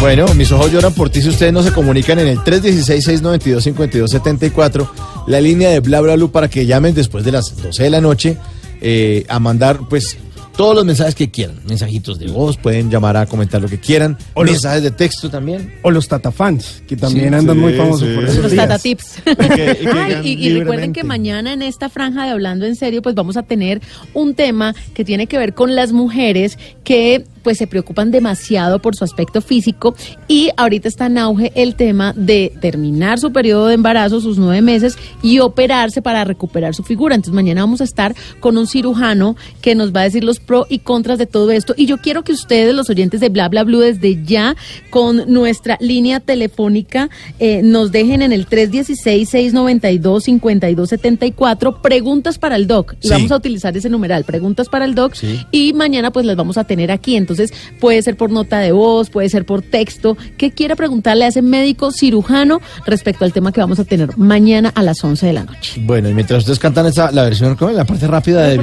Bueno, mis ojos lloran por ti si ustedes no se comunican en el 316-692-5274, la línea de Bla Bla Blue para que llamen después de las 12 de la noche eh, a mandar pues todos los mensajes que quieran, mensajitos de voz, pueden llamar a comentar lo que quieran, O los- mensajes de texto también. O los tatafans, que también Sí, andan sí, muy famosos sí, por sí. esos Los días. Tata Tips. que- y que Ay, y, y recuerden que mañana en esta franja de Hablando en Serio, pues vamos a tener un tema que tiene que ver con las mujeres que pues se preocupan demasiado por su aspecto físico y ahorita está en auge el tema de terminar su periodo de embarazo, sus nueve meses, y operarse para recuperar su figura. Entonces mañana vamos a estar con un cirujano que nos va a decir los pros y contras de todo esto. Y yo quiero que ustedes, los oyentes de Bla Bla Blue, desde ya con nuestra línea telefónica, eh, nos dejen en el 316-692-5274 preguntas para el doc. Y Sí. vamos a utilizar ese numeral, preguntas para el doc. Y mañana pues las vamos a tener aquí. Entonces puede ser por nota de voz, puede ser por texto. ¿Qué quiera preguntarle a ese médico cirujano respecto al tema que vamos a tener mañana a las 11 de la noche? Bueno, y mientras ustedes cantan esa, la versión, ¿cómo es? La parte rápida de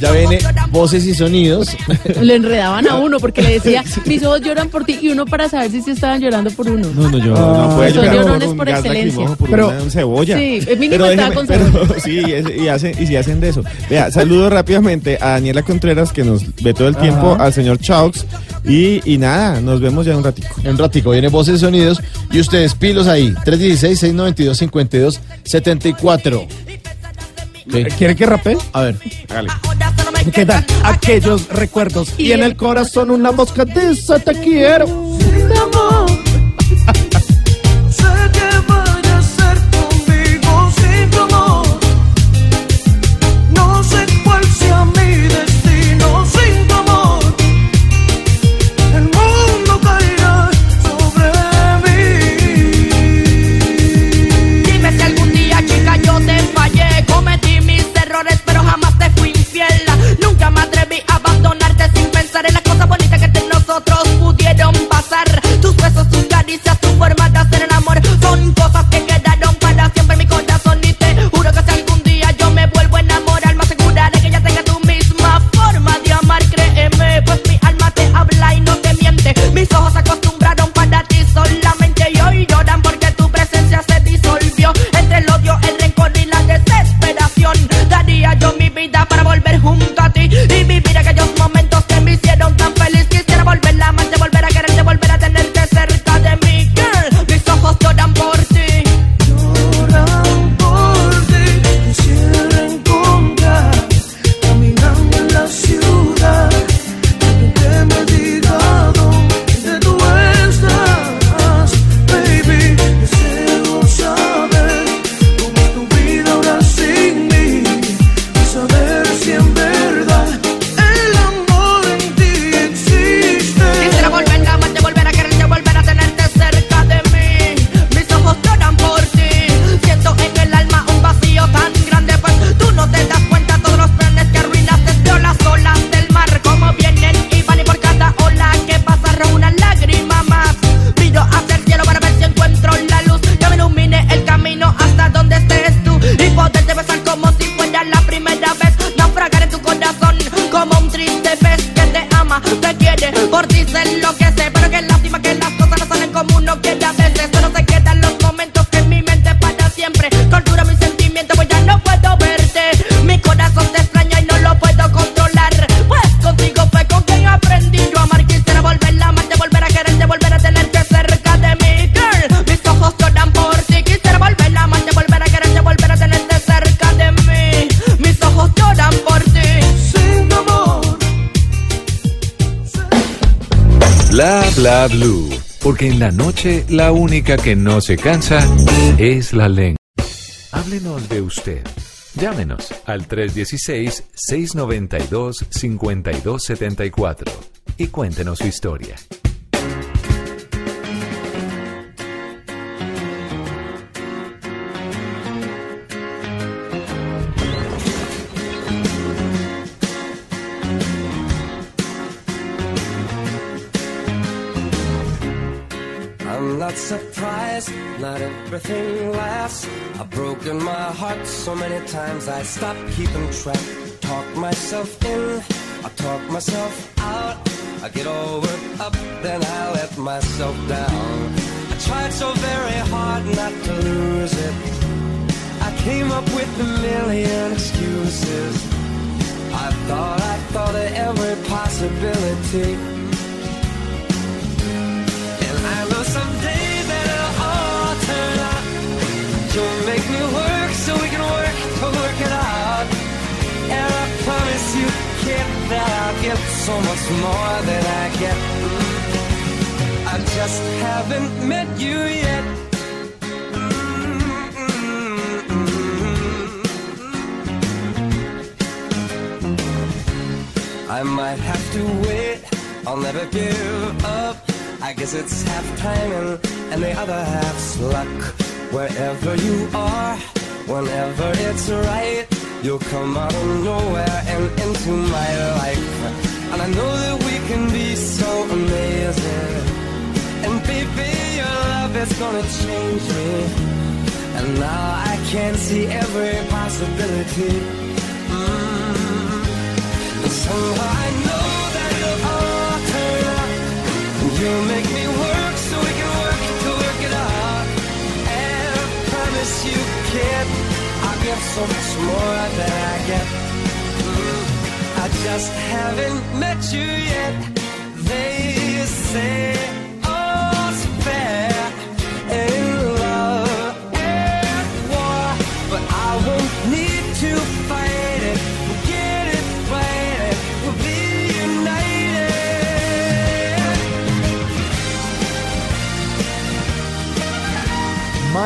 Ya viene voces y sonidos. Le enredaban a uno porque le decía, mis ojos lloran por ti, y uno para saber si se estaban llorando por uno. No, no, yo Ah, no puedo son llorar llorones un por gas excelencia. por Pero- una cebolla. Sí, el mínimo déjeme- con pero- cebolla. sí, es- y, hacen, y si hacen de eso. Vea, saludo rápidamente a Daniela Contreras que nos ve todo el tiempo, Ajá. al señor Chaux y, y nada, nos vemos ya en un ratico. En un ratico viene voces y sonidos. Y ustedes, pilos ahí. 316-692-5274. ¿Quiere que rapee? A ver. ¿Qué tal? Aquellos recuerdos. Y en el corazón una mosca dice te quiero. en las cosas bonitas que entre nosotros pudieron pasar. Tus besos, tus caricias, tu forma de hacer el amor son cosas que quedaron para siempre en mi corazón. Y te juro que si algún día yo me vuelvo a enamorar, me aseguraré que ya tenga tu misma forma de amar. Créeme, pues mi alma te habla y no te miente. Mis ojos se acostumbraron para ti solamente y hoy lloran porque tu presencia se disolvió entre el odio, el rencor y la desesperación. Daría yo mi vida para volver juntos. La única que no se cansa es la lengua. Háblenos de usted. Llámenos al 316-692-5274 y cuéntenos su historia. So many times I stopped keeping track. Talk myself in, I talk myself out. I get all worked up, then I let myself down. I tried so very hard not to lose it. I came up with a million excuses. I thought I thought of every possibility. That I'll get so much more than I get. I just haven't met you yet. Mm-hmm. I might have to wait, I'll never give up. I guess it's half timing and the other half's luck. Wherever you are, whenever it's right, you'll come out of nowhere and into my life. And I know that we can be so amazing. And baby, your love is gonna change me. And now I can see every possibility. Mm. And somehow I know that it'll all turn out. And you'll make me work so we can work to work it out. And I promise you, kid, Get so much more than I get. I just haven't met you yet. They say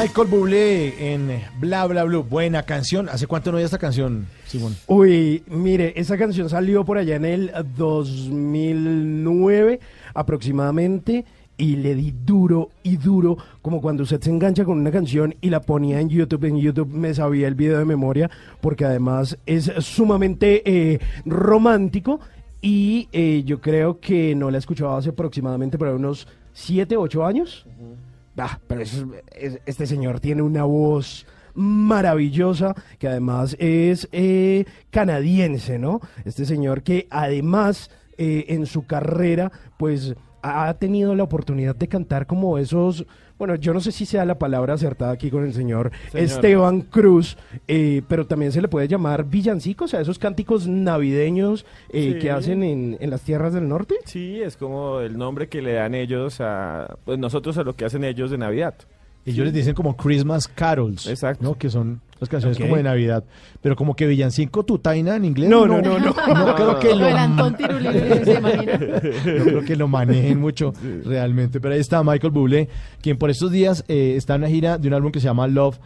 Michael Bublé en Bla Bla Blue. Buena canción. ¿Hace cuánto no oía esta canción, Simón? Uy, mire, esa canción salió por allá en el 2009 aproximadamente y le di duro y duro, como cuando usted se engancha con una canción y la ponía en YouTube. En YouTube me sabía el video de memoria porque además es sumamente eh, romántico y eh, yo creo que no la escuchaba hace aproximadamente por unos 7, 8 años. Ah, pero este señor tiene una voz maravillosa, que además es eh, canadiense, ¿no? Este señor que además eh, en su carrera, pues ha tenido la oportunidad de cantar como esos, bueno, yo no sé si sea la palabra acertada aquí con el señor, Señor. Esteban Cruz, eh, pero también se le puede llamar villancicos, a esos cánticos navideños eh, Sí. que hacen en, en las tierras del norte. Sí, es como el nombre que le dan ellos a pues nosotros a lo que hacen ellos de Navidad. Ellos les dicen como Christmas Carols. ¿no? Que son las canciones Ok. como de Navidad. Pero como que Villancico Tutaina en inglés. No, no, no, no. No creo que lo. No creo que lo manejen mucho realmente. Pero ahí está Michael Bublé, quien por estos días eh, está en una gira de un álbum que se llama Love.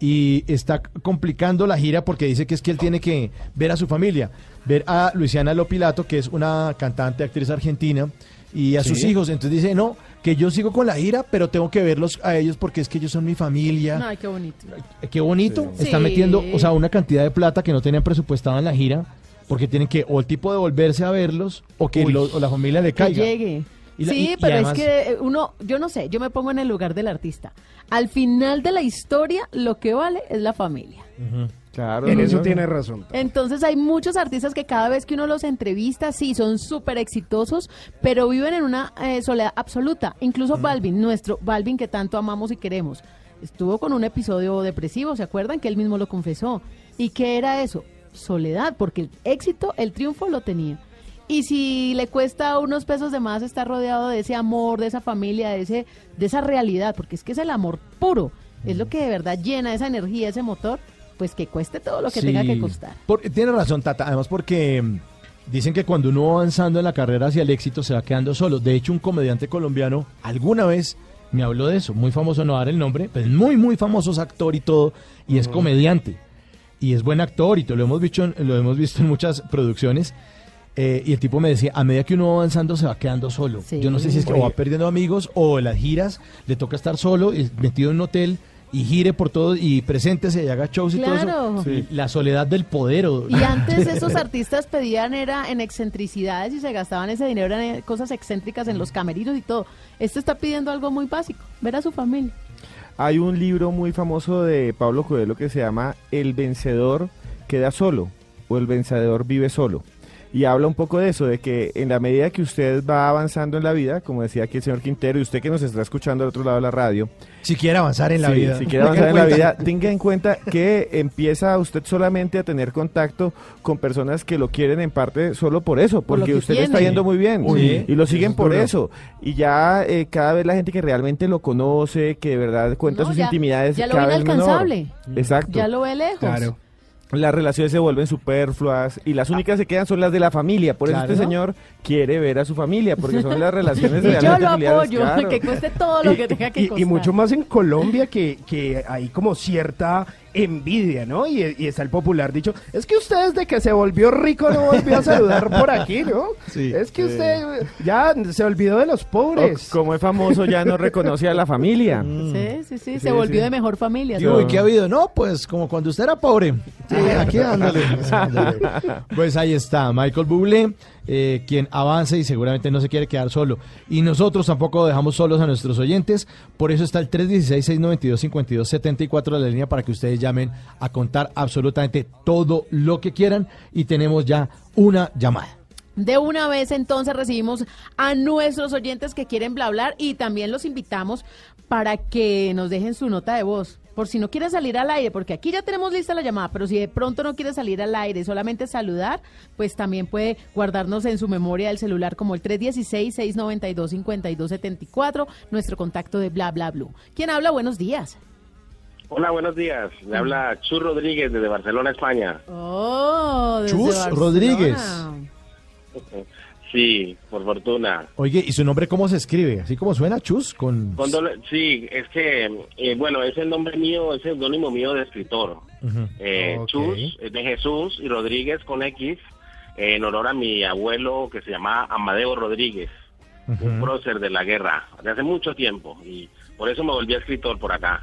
Y está complicando la gira porque dice que es que él tiene que ver a su familia, ver a Luisiana Lopilato, que es una cantante, actriz argentina, y a Sí. sus hijos. Entonces dice, no, que yo sigo con la gira, pero tengo que verlos a ellos porque es que ellos son mi familia. Ay, qué bonito. Qué bonito. Sí. Está metiendo, o sea, una cantidad de plata que no tenían presupuestada en la gira, porque tienen que o el tipo de volverse a verlos o que lo- o la familia le Que caiga. llegue. Y la- sí, y- y pero además- es que uno, yo no sé, yo me pongo en el lugar del artista. Al final de la historia, lo que vale es la familia. Claro. En no, eso no. tiene razón. Entonces hay muchos artistas que cada vez que uno los entrevista, sí, son súper exitosos, pero viven en una eh, soledad absoluta. Incluso Balvin, nuestro Balvin que tanto amamos y queremos, estuvo con un episodio depresivo, ¿se acuerdan? Que él mismo lo confesó. ¿Y qué era eso? Soledad, porque el éxito, el triunfo lo tenía. Y si le cuesta unos pesos de más estar rodeado de ese amor, de esa familia, de ese, de esa realidad, porque es que es el amor puro, es lo que de verdad llena esa energía, ese motor, pues que cueste todo lo que Sí. tenga que costar. Por- tiene razón, Tata. Además, porque mm, Dicen que cuando uno va avanzando en la carrera hacia el éxito se va quedando solo. De hecho, un comediante colombiano alguna vez me habló de eso. Muy famoso, no dar el nombre, pero es muy, muy famoso, es actor y todo, y es comediante. Y es buen actor y todo, lo hemos visto en, lo hemos visto en muchas producciones. Eh, y el tipo me decía, a medida que uno va avanzando se va quedando solo. Sí. Yo no sé si es que o va perdiendo amigos o en las giras le toca estar solo, y metido en un hotel y gire por todo y preséntese y haga shows y Claro. todo eso. La soledad del poder. o- Y antes esos artistas pedían era en excentricidades y se gastaban ese dinero en cosas excéntricas en los camerinos y todo. Este está pidiendo algo muy básico, ver a su familia. Hay un libro muy famoso de Pablo Coelho que se llama El vencedor queda solo o El vencedor vive solo. Y habla un poco de eso, de que en la medida que usted va avanzando en la vida, como decía aquí el señor Quintero, y usted que nos está escuchando al otro lado de la radio, Si quiere avanzar en la Sí, vida. Si quiere avanzar en la vida, tenga en cuenta que empieza usted solamente a tener contacto con personas que lo quieren en parte solo por eso, porque que usted le está tiene. yendo muy bien y lo siguen es por duro. eso. Y ya eh, cada vez la gente que realmente lo conoce, que de verdad cuenta No, sus ya- intimidades, ya lo cada ve vez menor. inalcanzable. Exacto. Ya lo ve lejos. Las relaciones se vuelven superfluas y las únicas que quedan son las de la familia. Por eso Claro. este señor quiere ver a su familia, porque son las relaciones Y yo lo apoyo, claro. que cueste todo lo que tenga que y, y costar. mucho más en Colombia que, que hay como cierta envidia, ¿no? Y, y está el popular dicho, es que usted desde que se volvió rico no volvió a saludar por aquí, ¿no? Sí. es que Sí. usted ya se olvidó de los pobres. O como es famoso, ya no reconoce a la familia. Sí, sí, sí, Sí, se volvió sí. de mejor familia. Y, uy, ¿qué ha habido? No, pues como cuando usted era pobre. Sí, aquí. Ándale. Pues ahí está, Michael Bublé, eh, quien avanza y seguramente no se quiere quedar solo. Y nosotros tampoco dejamos solos a nuestros oyentes. Por eso está el 316-692-5274 de la línea para que ustedes llamen a contar absolutamente todo lo que quieran. Y tenemos ya una llamada. De una vez entonces recibimos a nuestros oyentes que quieren bla hablar y también los invitamos para que nos dejen su nota de voz. Por si no quiere salir al aire, porque aquí ya tenemos lista la llamada, pero si de pronto no quiere salir al aire, solamente saludar, pues también puede guardarnos en su memoria del celular como el 316-692-5274, nuestro contacto de bla bla blue. ¿Quién habla? Buenos días. Hola, buenos días. Le habla Chus Rodríguez desde Barcelona, España. Oh, desde Chus Barcelona. Rodríguez. Sí, por fortuna. Oye, ¿y su nombre cómo se escribe? ¿Así como suena, Chus? Con... Con doble- sí, es que, eh, bueno, es el nombre mío, es el seudónimo mío de escritor. Eh, Ok. Chus, eh, de Jesús y Rodríguez con X, eh, en honor a mi abuelo que se llama Amadeo Rodríguez, un prócer de la guerra, de hace mucho tiempo. Y por eso me volví escritor por acá.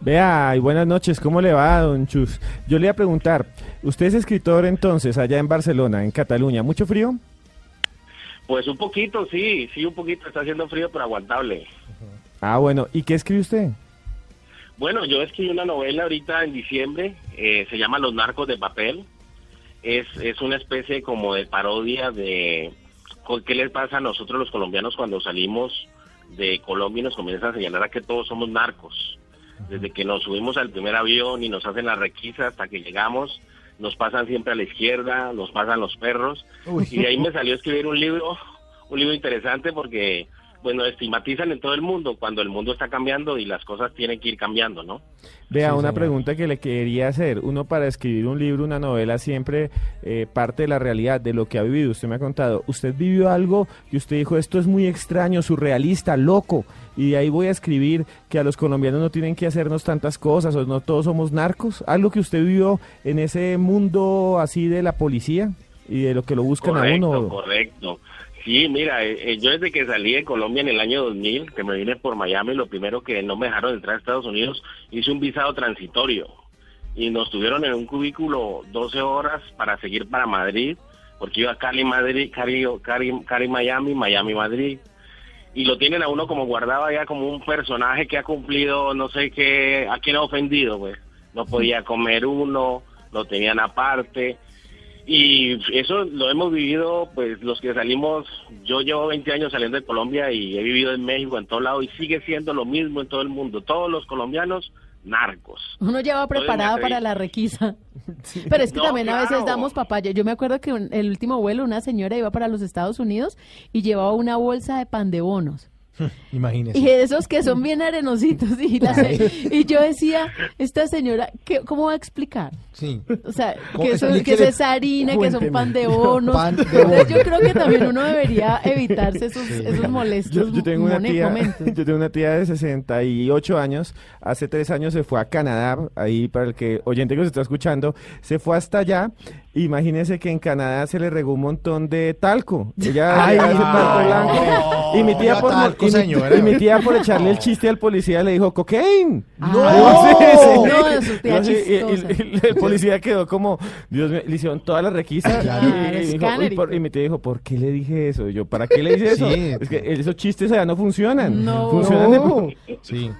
Vea, y buenas noches, ¿cómo le va, don Chus? Yo le iba a preguntar, usted es escritor entonces allá en Barcelona, en Cataluña, ¿mucho frío? Pues un poquito, sí, sí, un poquito. Está haciendo frío, pero aguantable. Ah, bueno, ¿y qué escribe usted? Bueno, yo escribí una novela ahorita en diciembre, eh, se llama Los narcos de papel. Es, es una especie como de parodia de qué les pasa a nosotros los colombianos cuando salimos de Colombia y nos comienzan a señalar a que todos somos narcos. Desde que nos subimos al primer avión y nos hacen la requisa hasta que llegamos, nos pasan siempre a la izquierda, nos pasan los perros. Uy. Y de ahí me salió escribir un libro, un libro interesante porque, bueno, estigmatizan en todo el mundo cuando el mundo está cambiando y las cosas tienen que ir cambiando, ¿no? Vea, Sí, una señor. pregunta que le quería hacer. Uno para escribir un libro, una novela, siempre eh, parte de la realidad, de lo que ha vivido. Usted me ha contado, usted vivió algo y usted dijo, esto es muy extraño, surrealista, loco. Y de ahí voy a escribir que a los colombianos no tienen que hacernos tantas cosas, o no todos somos narcos. Algo que usted vivió en ese mundo así de la policía y de lo que lo buscan correcto, a uno. Correcto. Sí, mira, eh, eh, yo desde que salí de Colombia en el año 2000, que me vine por Miami, lo primero que no me dejaron entrar a Estados Unidos, hice un visado transitorio. Y nos tuvieron en un cubículo 12 horas para seguir para Madrid, porque iba a Cali, Madrid, Cali, Cali, Cali, Miami, Miami, Madrid. Y lo tienen a uno como guardado allá como un personaje que ha cumplido no sé qué, a quién ha ofendido, pues. No podía comer uno, lo tenían aparte. Y eso lo hemos vivido, pues los que salimos, yo llevo 20 años saliendo de Colombia y he vivido en México, en todo lado, y sigue siendo lo mismo en todo el mundo. Todos los colombianos, narcos. Uno lleva preparado para la requisa. Pero es que No, también a veces damos papaya. Yo me acuerdo que un- el último vuelo una señora iba para los Estados Unidos y llevaba una bolsa de pan de bonos. Imagínese. Y esos que son bien arenositos. Y, la- y yo decía, esta señora, ¿qué, ¿cómo va a explicar? Sí. O sea, que, eso, que es harina, que son pan de bonos. Pan de Entonces yo creo que también uno debería evitarse esos, esos molestos Yo, yo tengo una tía, momentos. yo tengo una tía de 68 años. Hace tres años se fue a Canadá. Ahí para el que oyente que se está escuchando, se fue hasta allá. Imagínese que en Canadá se le regó un montón de talco. Ella Ay, hace talco blanco. Y mi tía por talco, y mi- señora. y mi tía por echarle el chiste al policía le dijo cocaine. No. Sí, sí. No, No, sí, y- y- chistosa. y el policía quedó como, Dios mío, le hicieron toda la requisa. Claro. y, y dijo, Escáner "Uy, y por- y mi tía dijo, ¿por qué le dije eso? Y yo, ¿para qué le hice eso? Sí. Es que esos chistes allá no funcionan. No. Funcionan de-. Sí.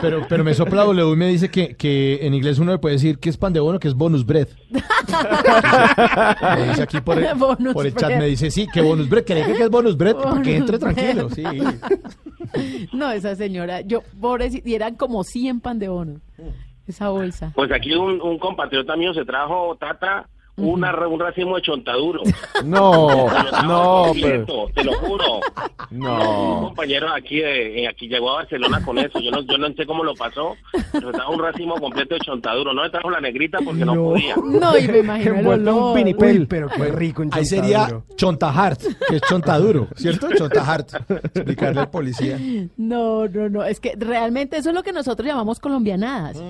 Pero, pero me sopla W y me dice que, que en inglés uno le puede decir que es pan de bono, que es bonus bread. Me dice aquí por el, Bonus por el chat, me dice, sí, que bonus bread, que que es bonus bread, para que entre Bonus tranquilo, sí. No, esa señora, yo, pobrecita, y eran como 100 pan de bono. Esa bolsa. Pues aquí un, un compatriota mío se trajo, Tata, una, un racimo de chontaduro. No, no, completo, te lo juro. Un No. compañero aquí de, aquí llegó a Barcelona con eso. Yo no, yo no sé cómo lo pasó. Pero trajo un racimo completo de chontaduro. No le trajo la negrita porque no, podía. No, y me imagino el un olor. vinipel. Uy, pero qué rico en Ahí sería chontaduro. chontahart, que es chontaduro, ¿cierto? Chontahart. Explicarle al policía. No, no, no, es que realmente eso es lo que nosotros llamamos colombianadas.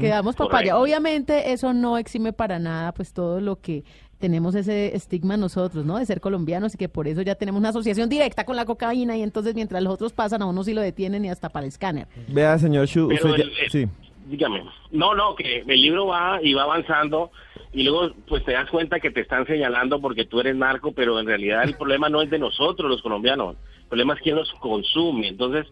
Que damos papaya. Obviamente eso no exime para nada pues todo lo que tenemos ese estigma nosotros, ¿no? De ser colombianos y que por eso ya tenemos una asociación directa con la cocaína y entonces mientras los otros pasan a uno sí lo detienen y hasta para el escáner. Vea, señor Shu, ya- el- sí. Dígame. No, no, que el libro va y va avanzando y luego pues te das cuenta que te están señalando porque tú eres narco, pero en realidad el problema no es de nosotros los colombianos, el problema es quién los consume. Entonces,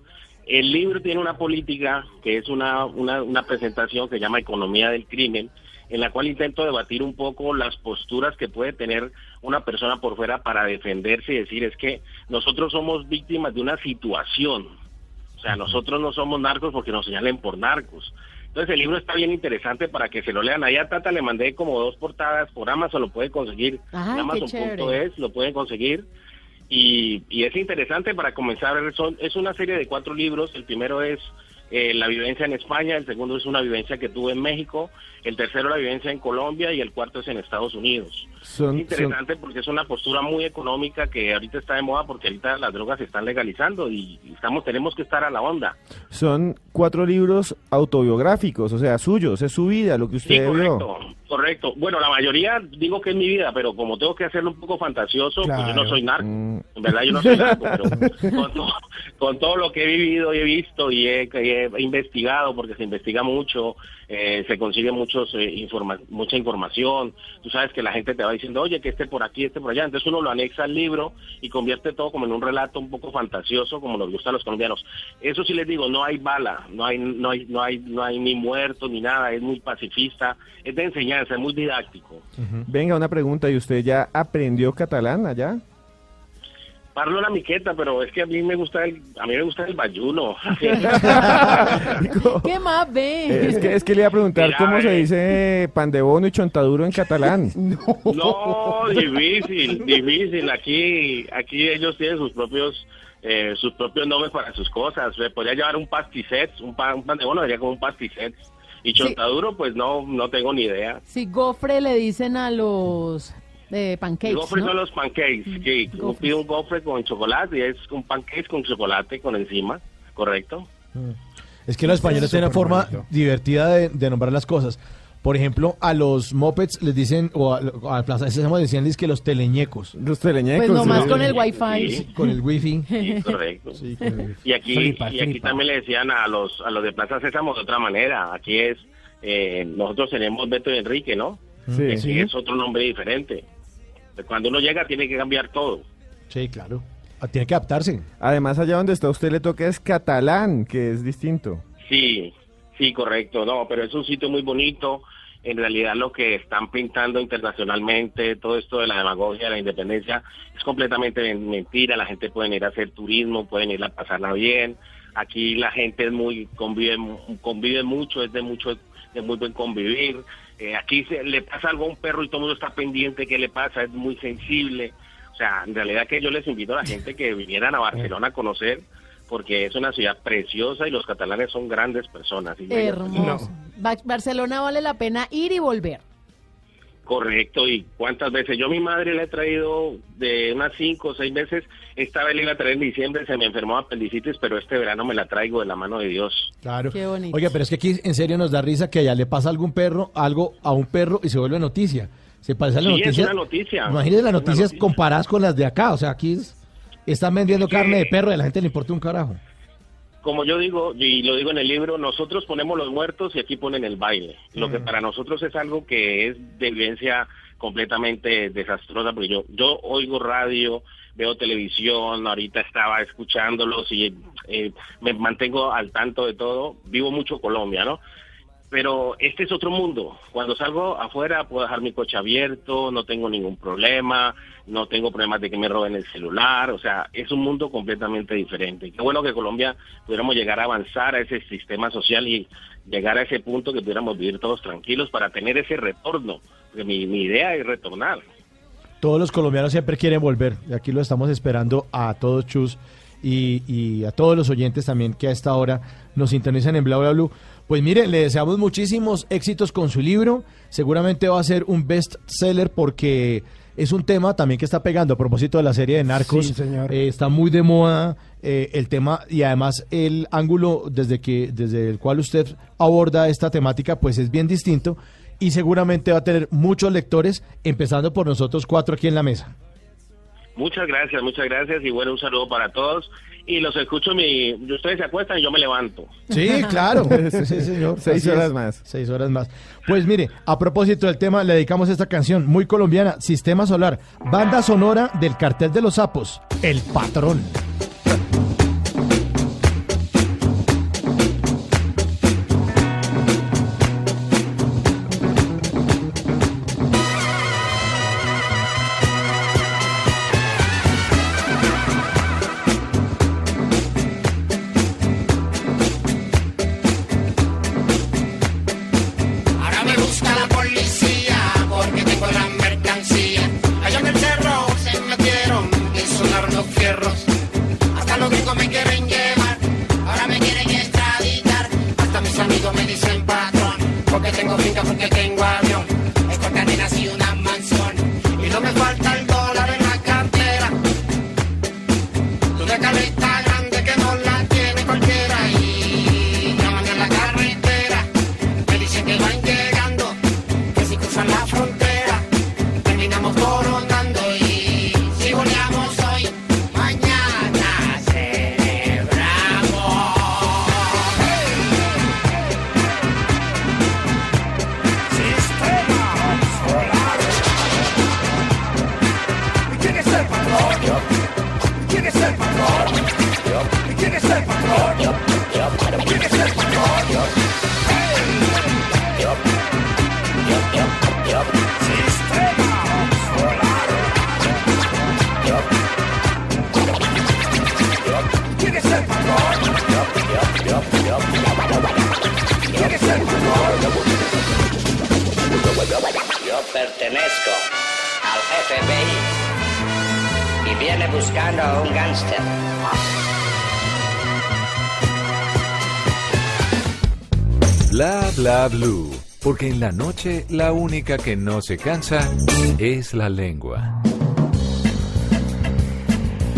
el libro tiene una política que es una, una, una presentación que se llama Economía del Crimen, en la cual intento debatir un poco las posturas que puede tener una persona por fuera para defenderse y decir es que nosotros somos víctimas de una situación, o sea, nosotros no somos narcos porque nos señalen por narcos. Entonces el libro está bien interesante para que se lo lean. Allá Tata le mandé como dos portadas por Amazon, lo puede conseguir. Amazon.es lo pueden conseguir. Y, y es interesante para comenzar. Son, es una serie de cuatro libros. El primero es eh, la vivencia en España, el segundo es una vivencia que tuve en México, el tercero la vivencia en Colombia y el cuarto es en Estados Unidos. Son- es interesante porque es una postura muy económica que ahorita está de moda porque ahorita las drogas se están legalizando y estamos tenemos que estar a la onda. Son cuatro libros autobiográficos, o sea, suyos, es su vida, lo que Sí, usted vio. Correcto. Bueno, la mayoría digo que es mi vida, pero como tengo que hacerlo un poco fantasioso, pues yo no soy narco. Mm. En verdad yo no soy narco, pero con, to- con todo lo que he vivido y he visto y he, y he investigado, porque se investiga mucho, eh, se consigue muchos eh, informa- mucha información. Tú sabes que la gente te va diciendo, oye, que esté por aquí, este por allá. Entonces uno lo anexa al libro y convierte todo como en un relato un poco fantasioso, como nos gusta a los colombianos. Eso sí les digo, no hay bala, no hay, no hay, no hay, no hay ni muertos ni nada. Es muy pacifista, es de enseñanza, es muy didáctico. Venga, una pregunta, ¿y usted ya aprendió catalán allá? Parlo la miqueta, pero es que a mí me gusta el, a mí me gusta el bayuno. ¿Qué más ve? Es que, es que le iba a preguntar Mira, cómo se eh. dice pan de bono y chontaduro en catalán. No, difícil, difícil. Aquí, aquí ellos tienen sus propios, eh, sus propios nombres para sus cosas. Se podría llevar un pasticet, un pan, un pan de bono sería como un pasticet. Y chontaduro, pues no, no tengo ni idea. Si gofre le dicen a los eh, pancakes, Gofres ¿no? son los pancakes, sí. Uno pide un gofre con chocolate y es un pancake con chocolate con encima, ¿correcto? Es que los españoles tienen una forma divertida de, de nombrar las cosas. Por ejemplo, a los mopeds les dicen, o a, a la plaza de Sésamo decían que los teleñecos. Los teleñecos. Pues nomás con el wifi. Sí. Con el wifi. Sí, correcto. Sí, con el wifi. Y aquí, Flipa, y aquí flipa. también le decían a los, a los de Plaza Sésamo de otra manera. Aquí es, eh, nosotros tenemos Beto y Enrique, ¿no? Sí. es otro nombre diferente. Cuando uno llega tiene que cambiar todo. Sí, claro. Ah, Tiene que adaptarse. Además, allá donde está usted le toca es catalán, que es distinto. Sí, sí, correcto. No, pero es un sitio muy bonito. En realidad lo que están pintando internacionalmente, todo esto de la demagogia, de la independencia, es completamente men- mentira. La gente puede ir a hacer turismo, pueden ir a pasarla bien. Aquí la gente es muy convive, convive mucho, es de mucho, de muy buen convivir. Eh, aquí se, le pasa algo a un perro y todo el mundo está pendiente qué le pasa, es muy sensible. O sea, en realidad que yo les invito a la gente que vinieran a Barcelona a conocer, porque es una ciudad preciosa y los catalanes son grandes personas. y Hermoso. Barcelona vale la pena ir y volver. Correcto, y cuántas veces yo a mi madre la he traído de unas cinco o seis veces, esta vez la iba a traer en diciembre, se me enfermó apendicitis, pero este verano me la traigo de la mano de Dios. Claro. Qué bonito. Oiga, pero es que aquí en serio nos da risa que allá le pasa algún perro, algo a un perro y se vuelve noticia. Se parece a la Sí, es noticia. una noticia. Imagínense las Es noticias noticia. comparadas con las de acá. O sea, aquí es- están vendiendo carne de perro y a la gente le importa un carajo. Como yo digo, y lo digo en el libro, nosotros ponemos los muertos y aquí ponen el baile. Lo que Mm. para nosotros es algo que es de vivencia completamente desastrosa, porque yo, yo oigo radio, veo televisión, ahorita estaba escuchándolos y eh, me mantengo al tanto de todo. Vivo mucho Colombia, ¿no? Pero este es otro mundo. Cuando salgo afuera puedo dejar mi coche abierto, no tengo ningún problema, no tengo problemas de que me roben el celular, o sea, es un mundo completamente diferente. Qué bueno que Colombia pudiéramos llegar a avanzar a ese sistema social y llegar a ese punto que pudiéramos vivir todos tranquilos para tener ese retorno, porque mi, mi idea es retornar. Todos los colombianos siempre quieren volver. Y aquí lo estamos esperando a todos, Chus, y, y a todos los oyentes también que a esta hora nos sintonizan en Bla Bla Blue. Pues mire, le deseamos muchísimos éxitos con su libro. Seguramente va a ser un best seller porque es un tema también que está pegando a propósito de la serie de Narcos. Sí, señor. Eh, está muy de moda eh, el tema y además el ángulo desde que desde el cual usted aborda esta temática pues es bien distinto y seguramente va a tener muchos lectores, empezando por nosotros cuatro aquí en la mesa. Muchas gracias, muchas gracias y bueno, un saludo para todos. Y los escucho, mi, ustedes se acuestan y yo me levanto. Sí, claro. Sí, señor. Seis Así horas es. más. Seis horas más. Pues mire, a propósito del tema, le dedicamos esta canción muy colombiana, Sistema Solar, banda sonora del cartel de los sapos, El Patrón. En la noche la única que no se cansa es la lengua.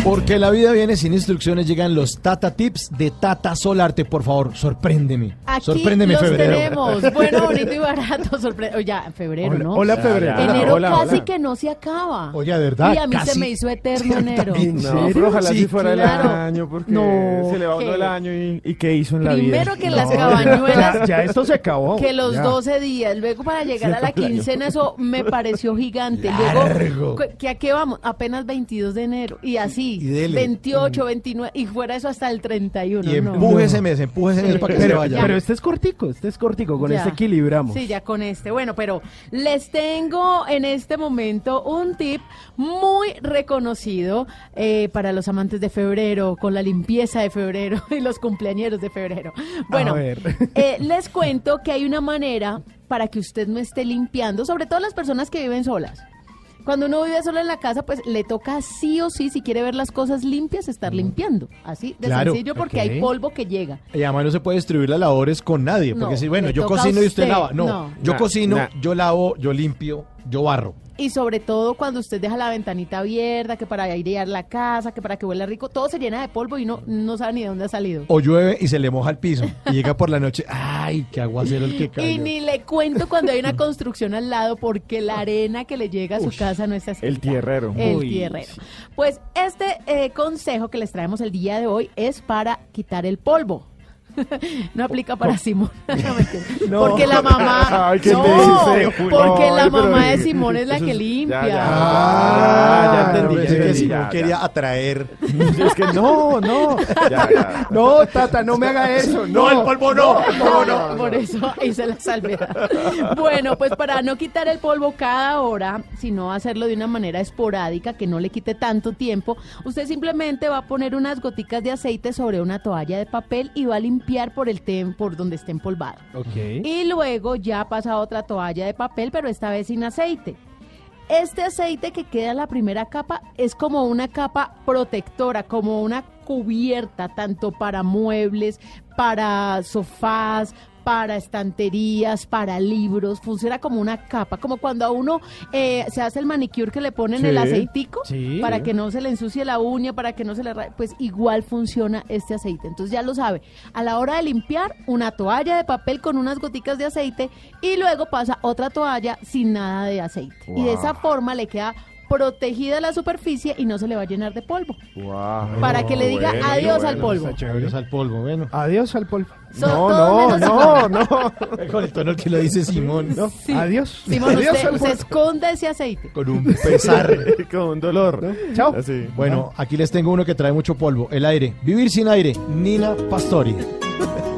Porque la vida viene sin instrucciones, llegan los Tata Tips de Tata Solarte. Por favor, sorpréndeme. Aquí sorpréndeme, los febrero. tenemos. Bueno, bonito y barato. Sorpre ya, febrero, Hola- ¿no? hola, febrero. Enero Hola, casi hola. que no se acaba. Oye, de verdad, Y a mí casi. se me hizo eterno enero. No, pero ojalá Sí, si fuera claro. el año, porque No, se le va el año y, y qué hizo en la vida. Primero que las cabañuelas. Ya, ya esto se acabó. Que los Ya. 12 días, luego para llegar a la quincena, eso me pareció gigante. Largo. Luego, ¿que- a qué vamos? Apenas 22 de enero. Y así, Y dele. 28, 29, y fuera eso hasta el 31. Y no. empuje ese mes, empuje ese mes para que se Pero, vaya. pero este es cortico, este es cortico, con Ya. este equilibramos. Sí, ya con este. Bueno, pero les tengo en este momento un tip muy reconocido eh, para los amantes de febrero, con la limpieza de febrero y los cumpleañeros de febrero. Bueno, ver. eh, les cuento que hay una manera para que usted no esté limpiando, sobre todo las personas que viven solas. Cuando uno vive solo en la casa, pues le toca sí o sí, si quiere ver las cosas limpias, estar limpiando. Así de Claro, sencillo porque hay polvo que llega. Y además no se puede distribuir las labores con nadie. No, Porque si, bueno, yo cocino y usted usted. lava. No, No. yo Nah, cocino, nah. yo lavo, yo limpio, yo barro. Y sobre todo cuando usted deja la ventanita abierta, que para airear la casa, que para que huela rico, todo se llena de polvo y no, no sabe ni de dónde ha salido. O llueve y se le moja el piso. Y llega por la noche, ¡ay, qué aguacero el que Y cae! ni le cuento cuando hay una construcción al lado porque la arena que le llega a su casa no está escrita. El tierrero. El Uy. tierrero. Pues este eh, consejo que les traemos el día de hoy es para quitar el polvo. No aplica para Simón. No. Porque la mamá. Ay, ¿qué no, porque la mamá de Simón es la que limpia. ya, ya. Ah, ya entendí, que Simón ya, ya. quería atraer. Es que no, no. Ya, ya. No, Tata, no me haga eso. No, el polvo no, el polvo no. Por eso hice la salvedad. Bueno, pues para no quitar el polvo cada hora, sino hacerlo de una manera esporádica, que no le quite tanto tiempo, usted simplemente va a poner unas goticas de aceite sobre una toalla de papel y va a limpiar por el tem por donde esté empolvado. Y luego ya pasa a otra toalla de papel, pero esta vez sin aceite. Este aceite que queda en la primera capa es como una capa protectora, como una cubierta, tanto para muebles, para sofás, para estanterías, para libros, funciona como una capa, como cuando a uno eh, se hace el manicure que le ponen Sí, el aceitico sí. para que no se le ensucie la uña, para que no se le pues igual funciona este aceite. Entonces ya lo sabe, a la hora de limpiar, una toalla de papel con unas goticas de aceite y luego pasa otra toalla sin nada de aceite. Y de esa forma le queda protegida la superficie y no se le va a llenar de polvo. Wow. Para que le diga Bueno, adiós bueno. al polvo. Adiós al polvo, bueno. Adiós al polvo. No, no, no, no. Con el tono que lo dice Simón. No, Sí. Adiós. Simón, Adiós usted, al usted esconde ese aceite. Con un pesar. Con un dolor. Chao. Así. Bueno, aquí les tengo uno que trae mucho polvo. El aire. Vivir sin aire. Nina Pastori.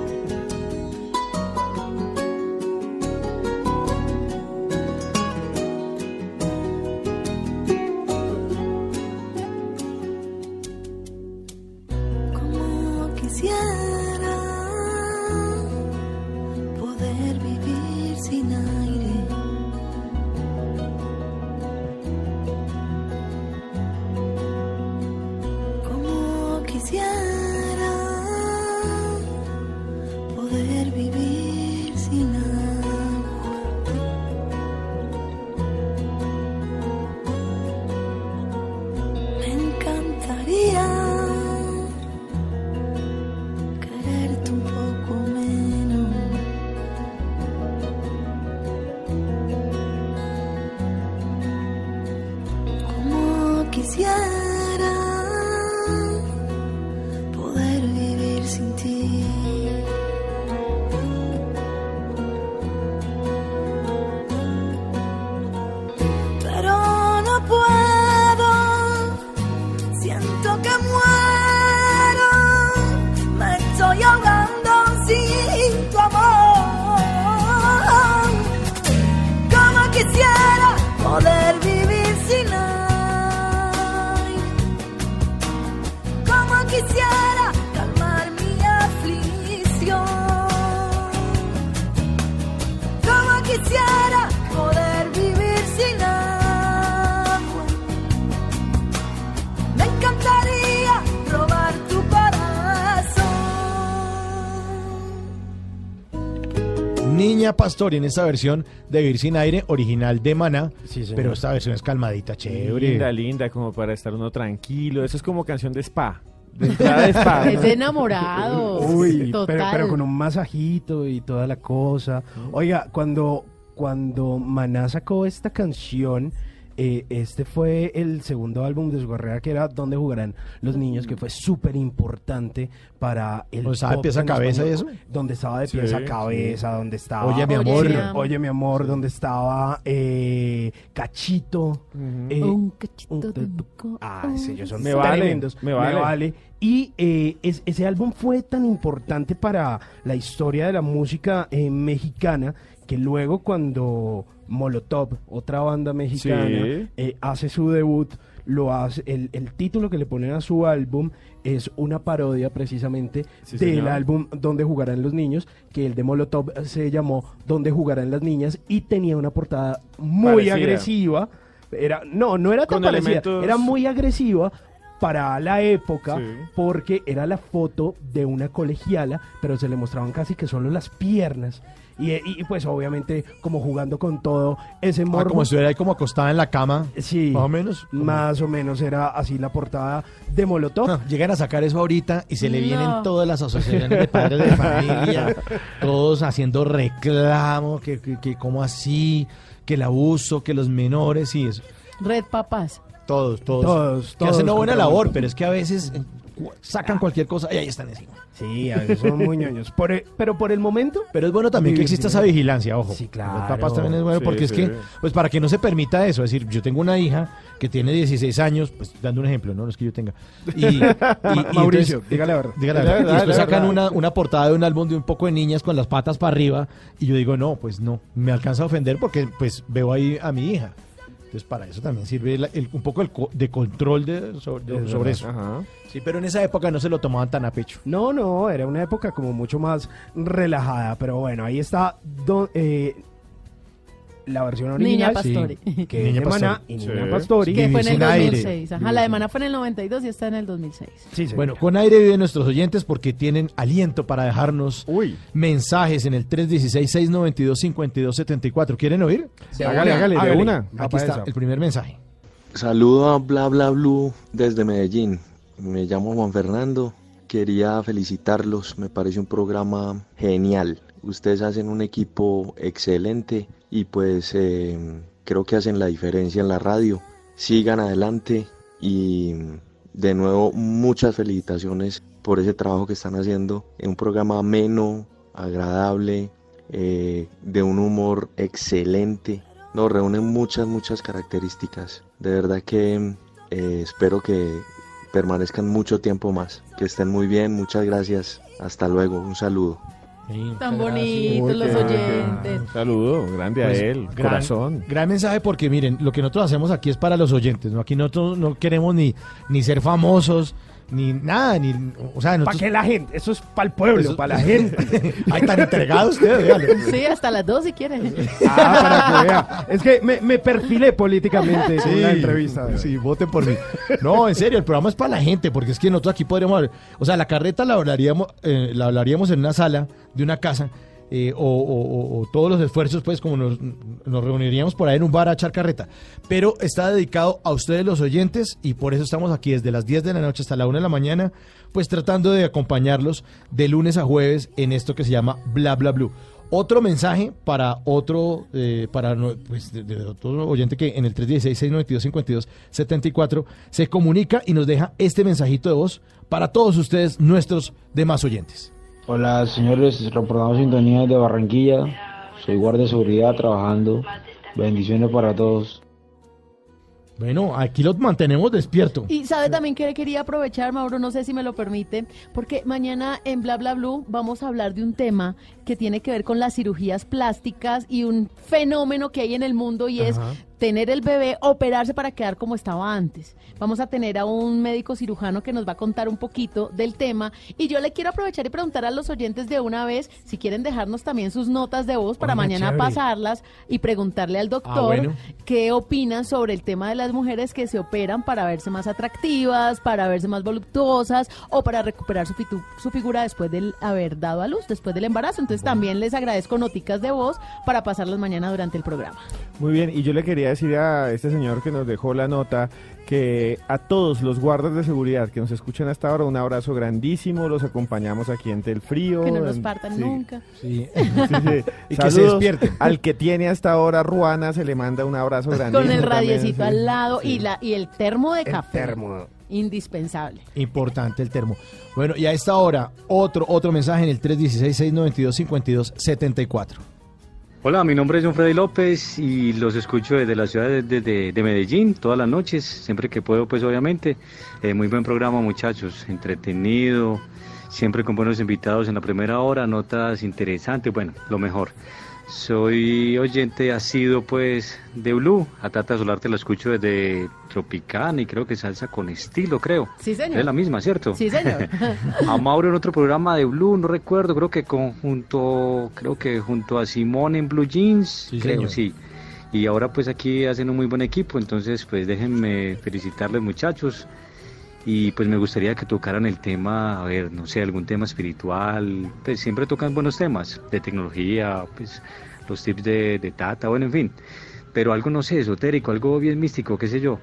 Niña Pastori en esta versión de Vivir sin aire, original de Maná. Sí, pero esta versión es calmadita, chévere. Linda, linda, como para estar uno tranquilo. Eso es como canción de spa. De entrada de spa. Es de enamorados. Uy, Total. pero, pero con un masajito y toda la cosa. Oiga, cuando, cuando Maná sacó esta canción, eh, este fue el segundo álbum de su carrera que era Donde jugarán los niños, que fue súper importante para el ¿Donde estaba de pop pies a en cabeza y español. Donde estaba de Sí, pies a sí. cabeza, donde estaba... Oye, mi amor. Oye, mi amor, donde estaba eh, Cachito. eh, Un cachito un- de. Ah, sí, ellos son Me vale, tremendos. me vale. Y eh, es- ese álbum fue tan importante para la historia de la música eh, mexicana que luego cuando Molotov, otra banda mexicana, Sí. eh, hace su debut, lo hace, el, el título que le ponen a su álbum es una parodia precisamente Sí, del señor. álbum Donde jugarán los niños, que el de Molotov se llamó Donde jugarán las niñas y tenía una portada muy Parecida. agresiva Era, no, no era tan Con parecida, elementos- era muy agresiva para la época Sí. porque era la foto de una colegiala, pero se le mostraban casi que solo las piernas. Y, y, pues obviamente como jugando con todo ese Ah, morbo. como si estuviera ahí como acostada en la cama. Sí. Más o menos. Más o menos era así la portada de Molotov. No, llegan a sacar eso ahorita y se le No. vienen todas las asociaciones de padres de familia, todos haciendo reclamo, que, que, que cómo así, que el abuso, que los menores y eso. Red Papás. Todos, todos. Todos, que hacen todos una buena labor, pero es que a veces sacan cualquier cosa y ahí están encima. Sí, a veces son muy ñoños. Por e- pero por el momento. Pero es bueno también que exista esa vigilancia, ojo. Sí, claro. Los papás también es bueno Sí, porque es que, pues para que no se permita eso, es decir, yo tengo una hija que tiene 16 años, pues dando un ejemplo, no, no es que yo tenga. Y, y- y Mauricio, entonces- dígale la verdad. dígale la verdad. Y después sacan una, una portada de un álbum de un poco de niñas con las patas para arriba y yo digo, no, pues no, me alcanza a ofender porque pues veo ahí a mi hija. Entonces para eso también sirve la- el- un poco el co- de control de, sobre, de- eso. Sí, pero en esa época no se lo tomaban tan a pecho. No, no, era una época como mucho más relajada, pero bueno, ahí está don- eh, la versión original. Niña Pastori. Que Niña es de Maná Pastori. y Sí. Niña Pastori. Que fue en el sin aire. 2006. Ajá, la de Maná fue en el 92 y está en el 2006. Bueno, con aire viven nuestros oyentes porque tienen aliento para dejarnos mensajes en el 316-692-5274. ¿Quieren oír? Sí, hágale, hágale, de una. Aquí está esa. el primer mensaje. Saludo a Bla Bla Blue desde Medellín. Me llamo Juan Fernando. Quería felicitarlos. Me parece un programa genial. Ustedes hacen un equipo excelente y pues eh, creo que hacen la diferencia en la radio. Sigan adelante y de nuevo muchas felicitaciones por ese trabajo que están haciendo en un programa ameno, agradable, eh, de un humor excelente. No, reúnen muchas, muchas características. De verdad que eh, espero que permanezcan mucho tiempo más. Que estén muy bien, muchas gracias. Hasta luego, un saludo. Tan bonitos los oyentes. Un saludo, grande Pues, a él, gran- corazón. Gran mensaje porque miren, lo que nosotros hacemos aquí es para los oyentes, ¿no? Aquí nosotros no queremos ni, ni ser famosos, ni nada, ni, o sea, ¿Para nosotros... qué la gente? Eso es para el pueblo, Eso- para la gente. Ay, tan entregado usted, véalo. Sí, hasta las dos si quieren. Ah, para que vea. Es que me, me perfilé políticamente en la entrevista. Sí, voten por mí. No, en serio, el programa es para la gente, porque es que nosotros aquí podríamos hablar. O sea, la carreta la hablaríamos, eh, la hablaríamos en una sala de una casa. Eh, o, todos los esfuerzos, pues, como nos, nos reuniríamos por ahí en un bar a echar carreta. Pero está dedicado a ustedes, los oyentes, y por eso estamos aquí desde las 10 de la noche hasta la 1 de la mañana, pues tratando de acompañarlos de lunes a jueves en esto que se llama Bla Bla Blue. Otro mensaje para otro, eh, para pues, de otro oyente que en el 316-692-5274 se comunica y nos deja este mensajito de voz para todos ustedes, nuestros demás oyentes. Hola señores, reportamos sintonía de Barranquilla. Soy guardia de seguridad trabajando. Bendiciones para todos. Bueno, aquí los mantenemos despierto. Y sabe también que quería aprovechar, Mauro, no sé si me lo permite, porque mañana en Bla Bla Blue vamos a hablar de un tema que tiene que ver con las cirugías plásticas y un fenómeno que hay en el mundo y es Ajá. tener el bebé, operarse para quedar como estaba antes. Vamos a tener a un médico cirujano que nos va a contar un poquito del tema y yo le quiero aprovechar y preguntar a los oyentes de una vez si quieren dejarnos también sus notas de voz para mañana chévere. pasarlas y preguntarle al doctor Ah, bueno. qué opinan sobre el tema de las mujeres que se operan para verse más atractivas, para verse más voluptuosas o para recuperar su, su figura después de haber dado a luz, después del embarazo. Entonces también les agradezco noticas de voz para pasarlas mañana durante el programa. Muy bien, y yo le quería decir a este señor que nos dejó la nota que a todos los guardas de seguridad que nos escuchan hasta ahora, un abrazo grandísimo, los acompañamos aquí en Tel Frío. Que no nos partan sí. nunca. Sí. Sí, sí. Y que se despierten. Al que tiene hasta ahora Ruana se le manda un abrazo grandísimo. Con el radiecito al lado y, la, y el termo de El café. termo. Indispensable. Importante el termo. Bueno, y a esta hora, otro, otro mensaje en el 316-692-5274. Hola, mi nombre es John Freddy López y los escucho desde la ciudad de, de- de- de Medellín todas las noches, siempre que puedo, pues obviamente. Eh, muy buen programa, muchachos, entretenido, siempre con buenos invitados en la primera hora, notas interesantes, bueno, lo mejor. Soy oyente asido pues de Blue, a Tata Solar te la escucho desde Tropicana y creo que salsa con estilo, creo. Sí, señor. Es la misma, ¿cierto? Sí, señor. a Mauro en otro programa de Blue, no recuerdo, creo que conjunto, creo que junto a Simón en Blue Jeans, creo, señor. sí. Y ahora pues aquí hacen un muy buen equipo, entonces pues déjenme felicitarles muchachos. Y pues me gustaría que tocaran el tema, a ver, no sé, algún tema espiritual, pues siempre tocan buenos temas, de tecnología, pues los tips de, Tata, bueno, en fin. Pero algo, no sé, esotérico, algo bien místico, qué sé yo.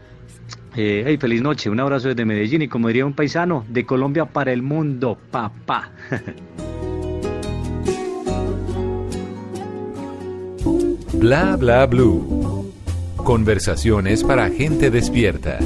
Eh, hey, feliz noche, un abrazo desde Medellín y como diría un paisano, de Colombia para el mundo, papá. Bla bla blue. Conversaciones para gente despierta.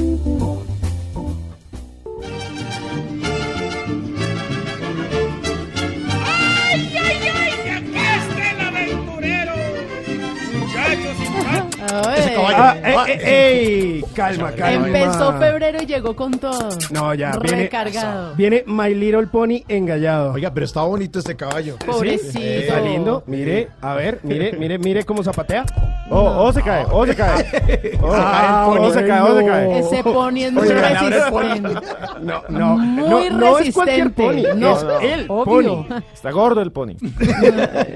Ah, eh, eh, ey, calma, calma. Empezó febrero y llegó con todo. No, ya, viene, Recargado. viene My Little Pony engallado. Oiga, pero está bonito este caballo. Pobrecito. Sí, Está lindo. Mire, a ver, mire, mire, mire cómo zapatea. Oh, oh, se cae, oh, se cae. Oh, Ah, oh, se cae, oh, se cae. Ese pony es muy pony. resistente. No, no, Muy no, no es cualquier resistente. pony, No, es el obvio. pony. Está gordo el pony.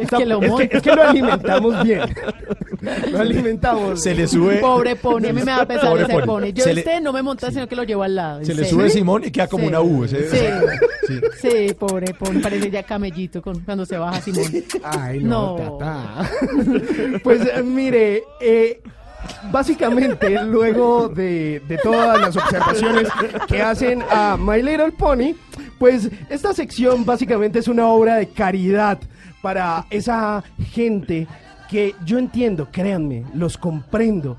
Es que lo es, que, es que lo alimentamos bien. Lo alimentamos. Se le sube. Pobre pony, a mí me da pesar Pobre ese pony. pony. Yo Se le- este no me monta, sino que lo llevo al lado. en Se le serio. sube Simón y queda como Sí. una U. ese- Sí. sí. Sí, pobre pony, parece ya camellito con, cuando se baja Simón. Ay, no, No. tata. Pues eh, mire, eh, básicamente luego de, de todas las observaciones que hacen a My Little Pony, pues esta sección básicamente es una obra de caridad para esa gente que yo entiendo, créanme, los comprendo,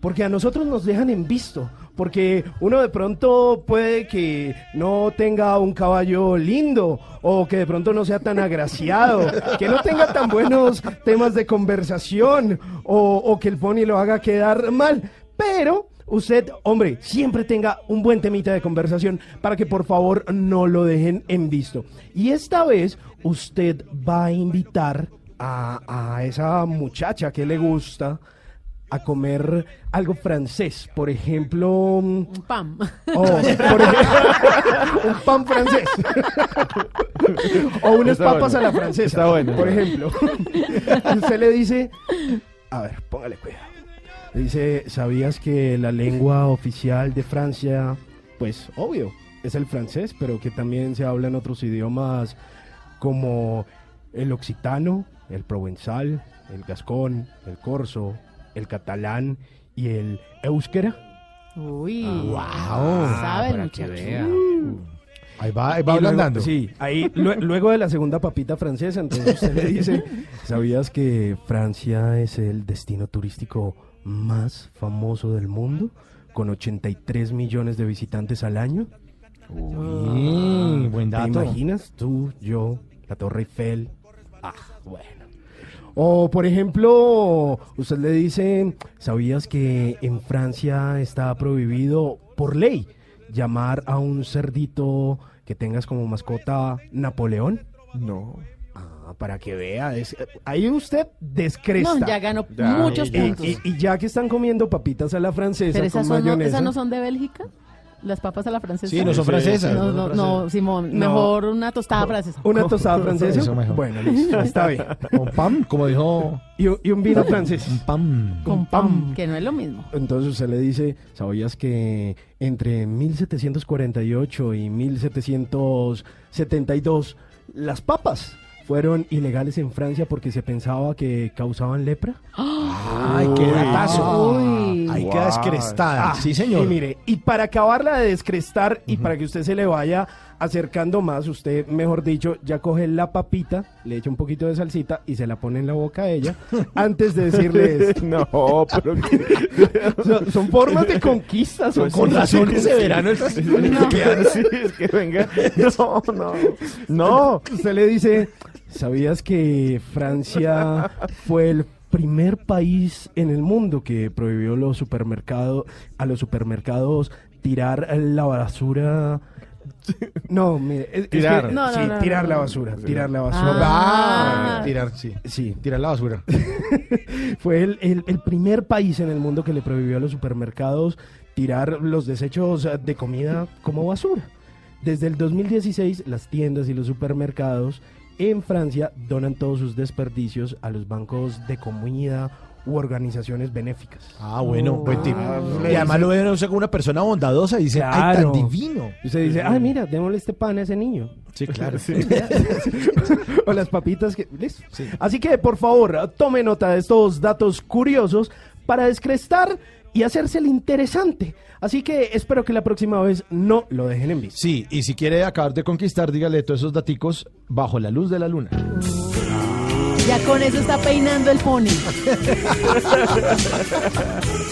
porque a nosotros nos dejan en visto. Porque uno de pronto puede que no tenga un caballo lindo o que de pronto no sea tan agraciado, que no tenga tan buenos temas de conversación o, o que el pony lo haga quedar mal. Pero usted, hombre, siempre tenga un buen temita de conversación para que por favor no lo dejen en visto. Y esta vez usted va a invitar a, a esa muchacha que le gusta a comer algo francés, por ejemplo, un Pam. por ejemplo, un pan francés o unas Está papas bueno. a la francesa, Está bueno. por ejemplo. Y usted le dice, a ver, póngale cuidado. Le dice, ¿sabías que la lengua oficial de Francia, pues obvio, es el francés, pero que también se habla en otros idiomas como el occitano, el provenzal, el gascón, el corso, el catalán y el euskera? Uy. wow. ¿Saben, muchachos? Ahí va, ahí va ablandando. Sí, ahí lue- luego de la segunda papita francesa, entonces usted le dice, ¿sabías que Francia es el destino turístico más famoso del mundo? Con 83 millones de visitantes al año. Uy, buen ¿Te dato. imaginas? Tú, yo, la Torre Eiffel. Ah, bueno. O, por ejemplo, usted le dice, ¿sabías que en Francia está prohibido por ley llamar a un cerdito que tengas como mascota Napoleón? No. Ah, para que vea. es- ahí usted descresta. No, ya ganó Ya, muchos puntos. y- y ya que están comiendo papitas a la francesa Pero con esas, son, no, mayonesa. esas no son de Bélgica. Las papas a la francesa. Sí, no son francesas. No, no no. Simón, No. mejor una tostada francesa. Una tostada francesa. Eso mejor. Bueno, listo, está bien. Con pam, como dijo. Y, un- y un vino francés. Un pam. Con pam, que no es lo mismo. Entonces usted le dice, ¿sabías que entre 1748 y 1772 las papas fueron ilegales en Francia porque se pensaba que causaban lepra? Ay, qué datazo. Uy. Ahí queda descrestada. Ah, sí, señor. Y mire, y para acabarla de descrestar y para que usted se le vaya acercando más, usted, mejor dicho, ya coge la papita, le echa un poquito de salsita y se la pone en la boca a ella antes de decirle esto. No, pero Son, son formas de conquista, son Con cosas razón de- ese verano Sí, es que venga. No, no. No. Usted le dice, ¿sabías que Francia fue el primer país en el mundo que prohibió los supermercados a los supermercados tirar la basura? No, mire, es- es que- Tirar. No, sí, no, tirar no, la no. basura, tirar la basura. Ah. tirar, sí. Sí, Tirar la basura. fue el, el- el primer país en el mundo que le prohibió a los supermercados tirar los desechos de comida como basura. Desde el 2016, las tiendas y los supermercados en Francia donan todos sus desperdicios a los bancos de comida u organizaciones benéficas. Ah, bueno, buen tip. Ah, y además lo ven como una persona bondadosa y dice, ay, tan divino. Y usted dice, ay, mira, démosle este pan a ese niño. Sí, claro. o las papitas que... Listo. Así que, por favor, tome nota de estos datos curiosos para descrestar y hacerse el interesante. Así que espero que la próxima vez no lo dejen en visto. Sí, y si quiere acabar de conquistar, dígale todos esos daticos bajo la luz de la luna. Ya con eso está peinando el pony.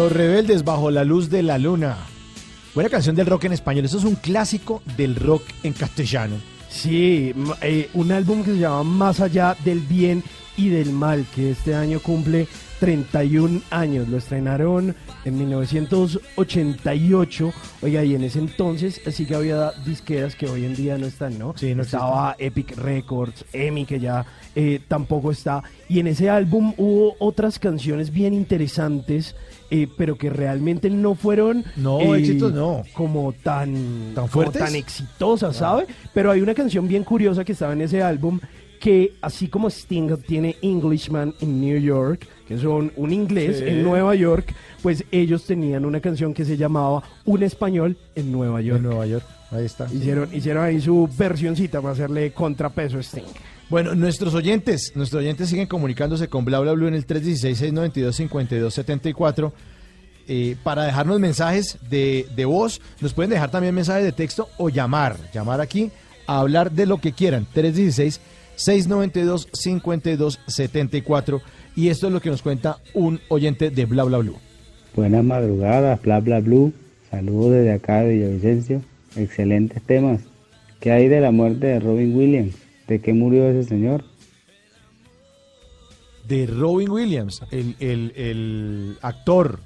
Los rebeldes bajo la luz de la luna. Buena canción del rock en español. Eso es un clásico del rock en castellano. Sí, eh, un álbum que se llama Más allá del bien y del mal, que este año cumple 31 años. Lo estrenaron en 1988. Oiga, y en ese entonces sí que había disqueras que hoy en día no están, ¿no? Sí, no Estaba Epic Records, EMI, que ya eh, tampoco está. Y en ese álbum hubo otras canciones bien interesantes, eh, pero que realmente no fueron... No, éxitos no. Como tan... ¿Tan como fuertes? tan exitosa, ¿sabe? Pero hay una canción bien curiosa que estaba en ese álbum que así como Sting tiene Englishman in New York, que son un inglés Sí. en Nueva York, pues ellos tenían una canción que se llamaba Un español en Nueva York. En Nueva York, ahí está. Hicieron, hicieron ahí su versioncita para hacerle contrapeso a Sting. Bueno, nuestros oyentes, nuestros oyentes siguen comunicándose con Bla Bla Blue en el 316-692-5274 eh, para dejarnos mensajes de, de voz. Nos pueden dejar también mensajes de texto o llamar, llamar aquí a hablar de lo que quieran. 316-692-5274 y esto es lo que nos cuenta un oyente de Bla Bla Blue. Buenas madrugadas, bla bla blue. Saludos desde acá de Villavicencio. Excelentes temas. ¿Qué hay de la muerte de Robin Williams? ¿De qué murió ese señor? De Robin Williams, el, el- el actor.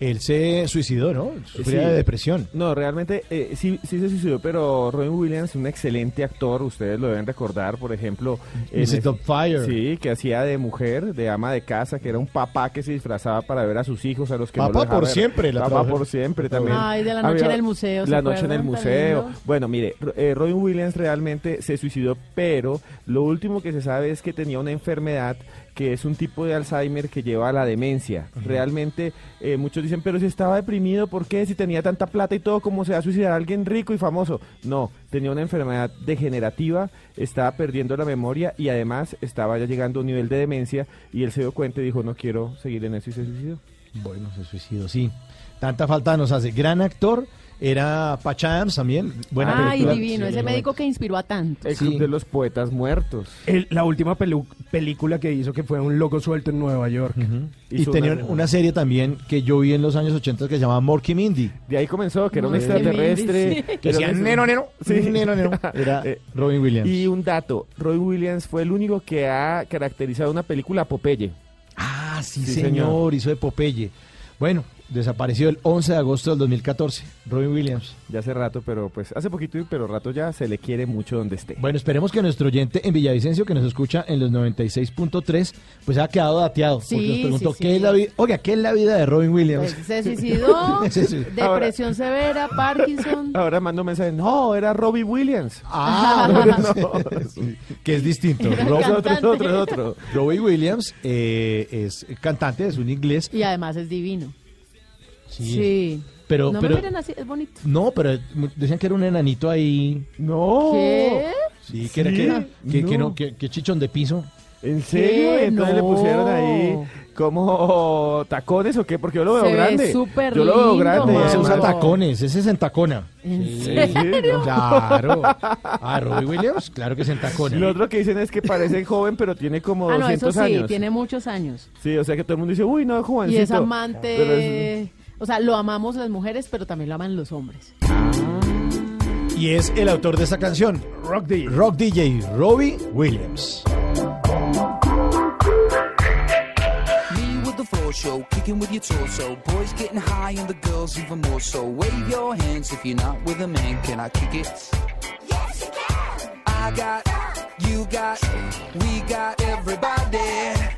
Él se suicidó, ¿no? Sufría Sí. de depresión. No, realmente eh, sí, sí se suicidó, pero Robin Williams es un excelente actor, ustedes lo deben recordar, por ejemplo... Mrs. ese- Doubtfire. Sí, que hacía de mujer, de ama de casa, que era un papá que se disfrazaba para ver a sus hijos, a los que no Papá lo dejaba por ver. siempre, la Papá por siempre también. Ay, de la noche en el museo, ¿se La noche en el museo. lindo. Bueno, mire, eh, Robin Williams realmente se suicidó, pero lo último que se sabe es que tenía una enfermedad que es un tipo de Alzheimer que lleva a la demencia. Realmente eh, muchos dicen, pero si estaba deprimido, ¿por qué? Si tenía tanta plata y todo, ¿cómo se va a suicidar alguien rico y famoso? No, tenía una enfermedad degenerativa, estaba perdiendo la memoria y además estaba ya llegando a un nivel de demencia y él se dio cuenta y dijo, no quiero seguir en eso y se suicidó. Bueno, se suicidó, sí. tanta falta nos hace. Gran actor, era Patch Adams también. Buena Ay, película. divino, Sí, ese médico que inspiró a tanto. El Club de los Poetas Muertos. El- la última pelu- película que hizo que fue un loco suelto en Nueva York. Y tenía una- una, serie también que yo vi en los años 80 que se llamaba Morky Mindy. De ahí comenzó, que era un Morky extraterrestre. Mindy, sí. que decía, "Neno, neno, neno, neno". Era Eh, Robin Williams. Y un dato, Robin Williams fue el único que ha caracterizado una película Popeye. Ah, sí, Sí, señor, señor. hizo de Popeye. Bueno, desapareció el 11 de agosto del 2014, Robin Williams. Ya hace rato, pero pues hace poquito, pero rato ya se le quiere mucho donde esté. Bueno, esperemos que nuestro oyente en Villavicencio, que nos escucha en los 96.3, pues ha quedado dateado. Sí, porque nos preguntó, sí, ¿qué es la vida? Oiga, ¿qué es la vida de Robin Williams? Pues, se suicidó, depresión severa, Parkinson. Ahora mando mensaje, no, era Robbie Williams. Ah, no, que es distinto. Rob- es otro, es otro, es otro. Robbie Williams eh, es cantante, es un inglés. Y además es divino. Sí. Sí. Pero, no pero, me miren así, es bonito. no, pero decían que era un enanito ahí. No. ¿Qué? Sí, que era Sí, que, que, que no. no, que, que chichón de piso. ¿En serio? ¿Qué? Entonces le No. pusieron ahí como tacones o qué, porque yo lo veo Se ve grande. súper yo lo veo lindo, grande. No, se usa tacones, ese es en tacona. ¿En Sí, serio? Claro. Ah, Robbie Williams, claro que es en tacona. Lo otro que dicen es que parece joven, pero tiene como Ah, no, eso 200 sí, años. tiene muchos años. Sí, o sea que todo el mundo dice, uy, no, Y jovencito. es amante. Pero es- O sea, lo amamos las mujeres, pero también lo aman los hombres. Y es el autor de esta canción, Rock DJ. Rock DJ, Robbie Williams. Me with the floor show, kicking with your torso. Boys getting high and the girls even more so. Wave your hands if you're not with a man. Can I kick it? Yes, you can. I got, you got, we got everybody.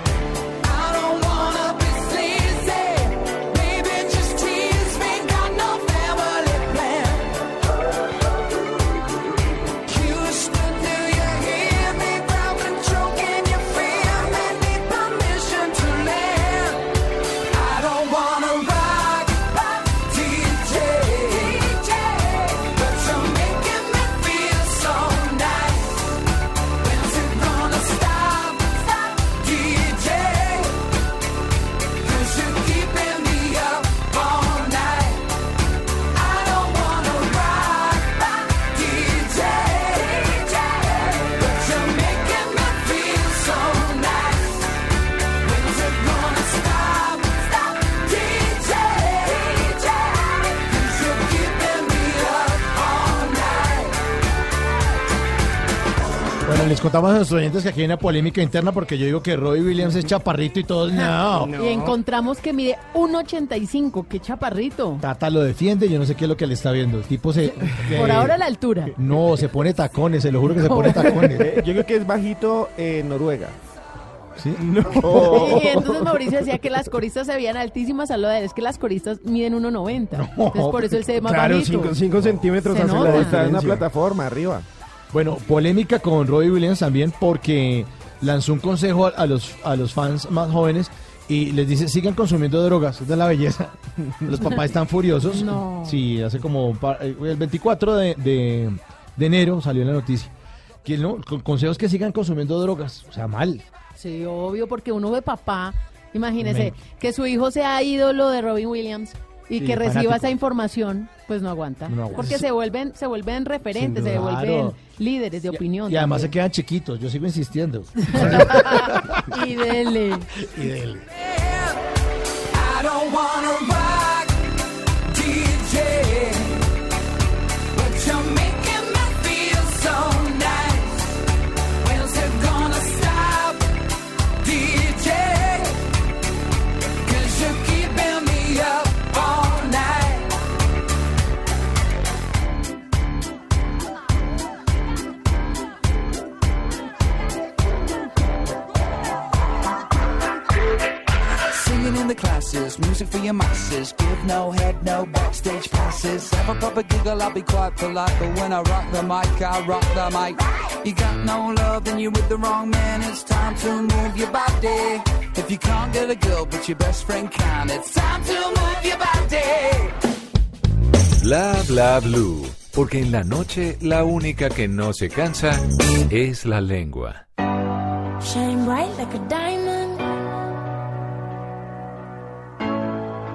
Bueno, les contamos a nuestros oyentes que aquí hay una polémica interna porque yo digo que Robbie Williams es chaparrito y todos no. Y encontramos que mide 1,85. ¡Qué chaparrito! Tata lo defiende, yo no sé qué es lo que le está viendo. El tipo se... Por eh, ahora la altura. No, se pone tacones, se lo juro que se pone tacones. Eh, Yo creo que es bajito en Noruega. ¿Sí? Y entonces Mauricio decía que las coristas se veían altísimas a lo de él. Es que las coristas miden 1,90. Entonces por eso él se ve más Claro, bajito. 5 centímetros nota. la Está en una plataforma arriba. Bueno, polémica con Robbie Williams también porque lanzó un consejo a, a los, a los fans más jóvenes y les dice, sigan consumiendo drogas, es la belleza. Los papás están furiosos. No. Sí, hace como eh, el 24 de, de- de enero salió la noticia. Que no, con consejos que sigan consumiendo drogas, o sea, mal. Sí, obvio, porque uno ve papá, imagínese, que su hijo sea ídolo de Robin Williams y Sí, que reciba fanático. esa información, pues no aguanta. No aguanta. Porque se vuelven, se vuelven referentes, se vuelven Claro. líderes de opinión. Y además se quedan chiquitos. Yo sigo insistiendo. Y dele. y dele. I don't wanna rock, DJ, the classes, music for your masses. Give no head, no backstage passes. Have a proper giggle, I'll be quite polite. But when I rock the mic, I rock the mic. You got no love, then you're with the wrong man. It's time to move your body. If you can't get a girl, but your best friend can, it's time to move your body. Bla bla blue. Porque en la noche la única que no se cansa es la lengua. Shine bright like a diamond.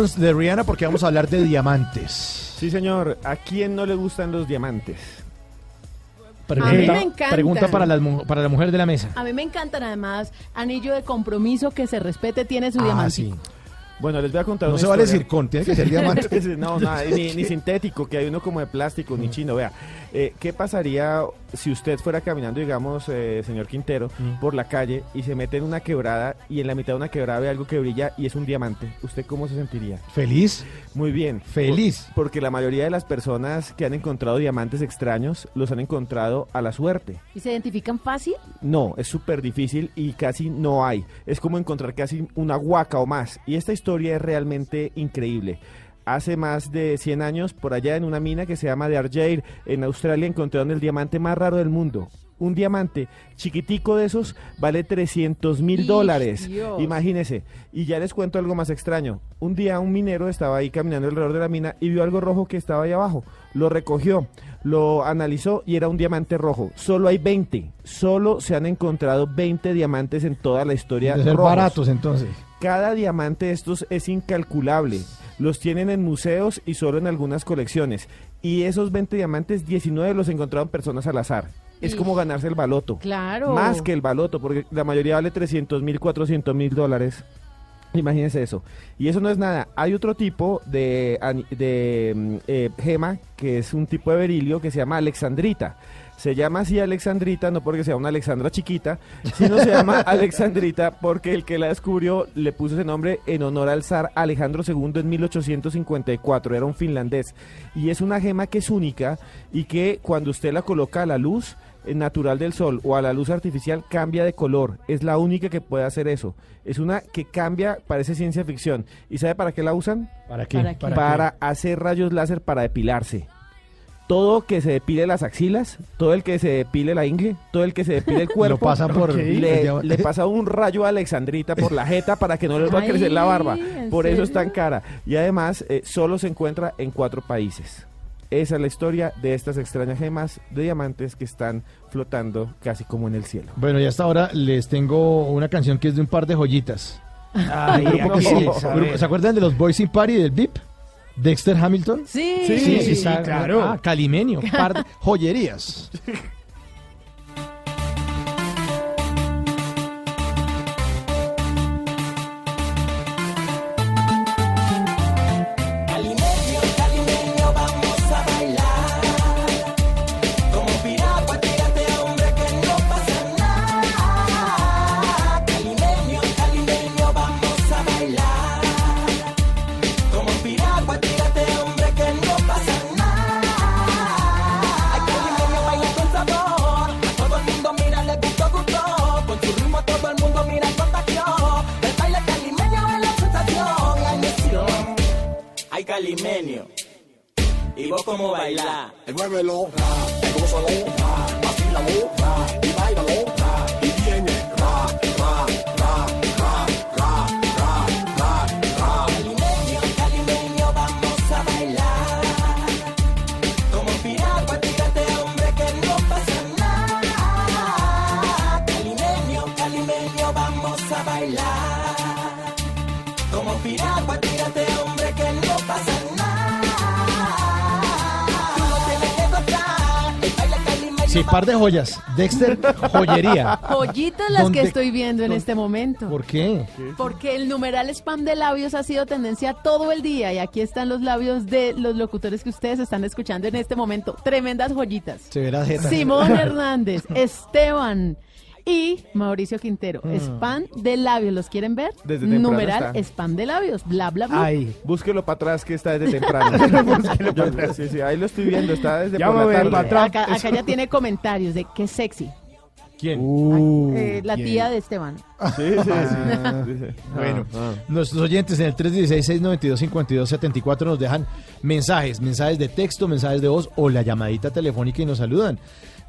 De Rihanna porque vamos a hablar de diamantes. Sí, señor. ¿A quién no le gustan los diamantes? A mí me encantan. pregunta para, las para la mujer de la mesa. A mí me encantan además anillo de compromiso que se respete tiene su Ah, diamante. sí. Bueno, les voy a contar No una se vale historia. circón, tiene que ser diamante. no, nada, ni, ni sintético, que hay uno como de plástico, ni chino. Vea, eh, ¿qué pasaría si usted fuera caminando, digamos, eh, señor Quintero, por la calle y se mete en una quebrada y en la mitad de una quebrada ve algo que brilla y es un diamante? ¿Usted cómo se sentiría? ¿Feliz? Muy bien. Feliz. Por- porque la mayoría de las personas que han encontrado diamantes extraños los han encontrado a la suerte. ¿Y se identifican fácil? No, es súper difícil y casi no hay. Es como encontrar casi una huaca o más. Y esta historia es realmente increíble. Hace más de 100 años, por allá en una mina que se llama de Argyle, en Australia, encontraron el diamante más raro del mundo. Un diamante chiquitico de esos vale 300 mil ¡Ish, dólares. Dios! Imagínese. Y ya les cuento algo más extraño. Un día un minero estaba ahí caminando alrededor de la mina y vio algo rojo que estaba ahí abajo. Lo recogió, lo analizó y era un diamante rojo. Solo hay 20. Solo se han encontrado 20 diamantes en toda la historia. De ser rojos. baratos entonces. Cada diamante de estos es incalculable. Los tienen en museos y solo en algunas colecciones. Y esos 20 diamantes, 19 los encontraron personas al azar. Es como ganarse el baloto. Claro. Más que el baloto, porque la mayoría vale 300 mil, 400 mil dólares. Imagínense eso. Y eso no es nada. Hay otro tipo de, de mm, eh, gema, que es un tipo de berilio que se llama alexandrita. Se llama así alexandrita no porque sea una Alexandra chiquita, sino se llama alexandrita porque el que la descubrió le puso ese nombre en honor al zar Alejandro II en 1854. Era un finlandés. Y es una gema que es única y que cuando usted la coloca a la luz eh, natural del sol o a la luz artificial cambia de color. Es la única que puede hacer eso. Es una que cambia, parece ciencia ficción. ¿Y sabe para qué la usan? ¿Para qué? ¿Para qué? Para hacer rayos láser para depilarse. Todo que se depile las axilas, todo el que se depile la ingle, todo el que se depile el cuerpo, por el le, pasa un rayo a Alexandrita por la jeta para que no les va a crecer la barba. Ay, ¿en Por eso es tan cara. Y además, eh, solo se encuentra en cuatro países. Esa es la historia de estas extrañas gemas de diamantes que están flotando casi como en el cielo. Bueno, y hasta ahora les tengo una canción que es de un par de joyitas. Ay, Un grupo aquí que sí. ¿Se acuerdan de los Boys in Party del VIP? Dexter Hamilton. Sí. Sí, sí, sí, Sí, claro. Ah, Calimenio, par de joyerías. ¿Y vos cómo bailás? Muévelo, gózalo, vacílalo, y Sí, par de joyas. Dexter, joyería. Joyitas las que ¿Dónde- estoy viendo en este momento. ¿Por qué? Porque el numeral spam de labios ha sido tendencia todo el día y aquí están los labios de los locutores que ustedes están escuchando en este momento. Tremendas joyitas. Se verá. Simón Hernández, Esteban y Mauricio Quintero. Mm. Spam de labios, ¿los quieren ver? Desde temprano Numeral está. spam de labios, bla bla bla. Ay, búsquelo para atrás que está desde temprano. Búsquelo para atrás. Sí, sí, ahí lo estoy viendo, está desde Ya por me la voy tarde. para atrás. Acá, acá ya tiene comentarios de qué sexy. ¿Quién? Eh, la tía de Esteban. Sí, sí, sí. Ah, Sí, sí. Bueno, Ah, nuestros oyentes en el 316-692-5274 nos dejan mensajes, mensajes de texto, mensajes de voz o la llamadita telefónica y nos saludan.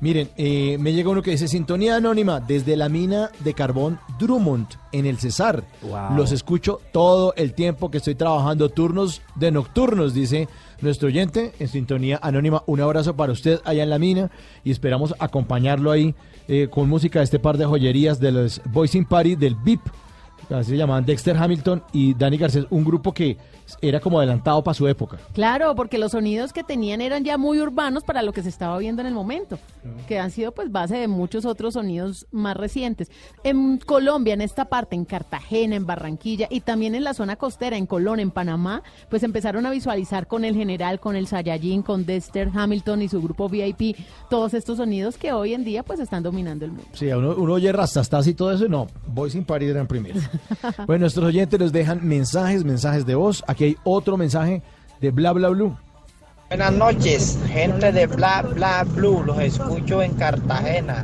Miren, eh, me llega uno que dice sintonía anónima desde la mina de carbón Drummond en el Cesar. Wow. Los escucho todo el tiempo que estoy trabajando turnos de nocturnos, dice nuestro oyente en sintonía anónima. Un abrazo para usted allá en la mina y esperamos acompañarlo ahí eh, con música de este par de joyerías de los Boys in Party del VIP. Así se llamaban Dexter Hamilton y Danny Garcés, un grupo que era como adelantado para su época. Claro, porque los sonidos que tenían eran ya muy urbanos para lo que se estaba viendo en el momento, que han sido pues base de muchos otros sonidos más recientes. En Colombia, en esta parte, en Cartagena, en Barranquilla y también en la zona costera, en Colón, en Panamá, pues empezaron a visualizar con el general, con el Saiyajin, con Dexter Hamilton y su grupo VIP, todos estos sonidos que hoy en día pues están dominando el mundo. Sí, uno, uno oye rastastas y todo eso, y no, Boys in Party eran primero. bueno, nuestros oyentes nos dejan mensajes, mensajes de voz. Aquí hay otro mensaje de Bla Bla Blue. Buenas noches, gente de Bla Bla Blue, los escucho en Cartagena.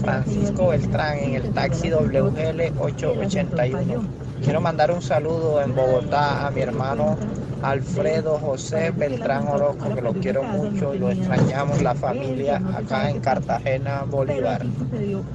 Francisco Beltrán en el taxi WGL 881. Quiero mandar un saludo en Bogotá a mi hermano Alfredo José Beltrán Orozco, que lo quiero mucho y lo extrañamos la familia acá en Cartagena, Bolívar.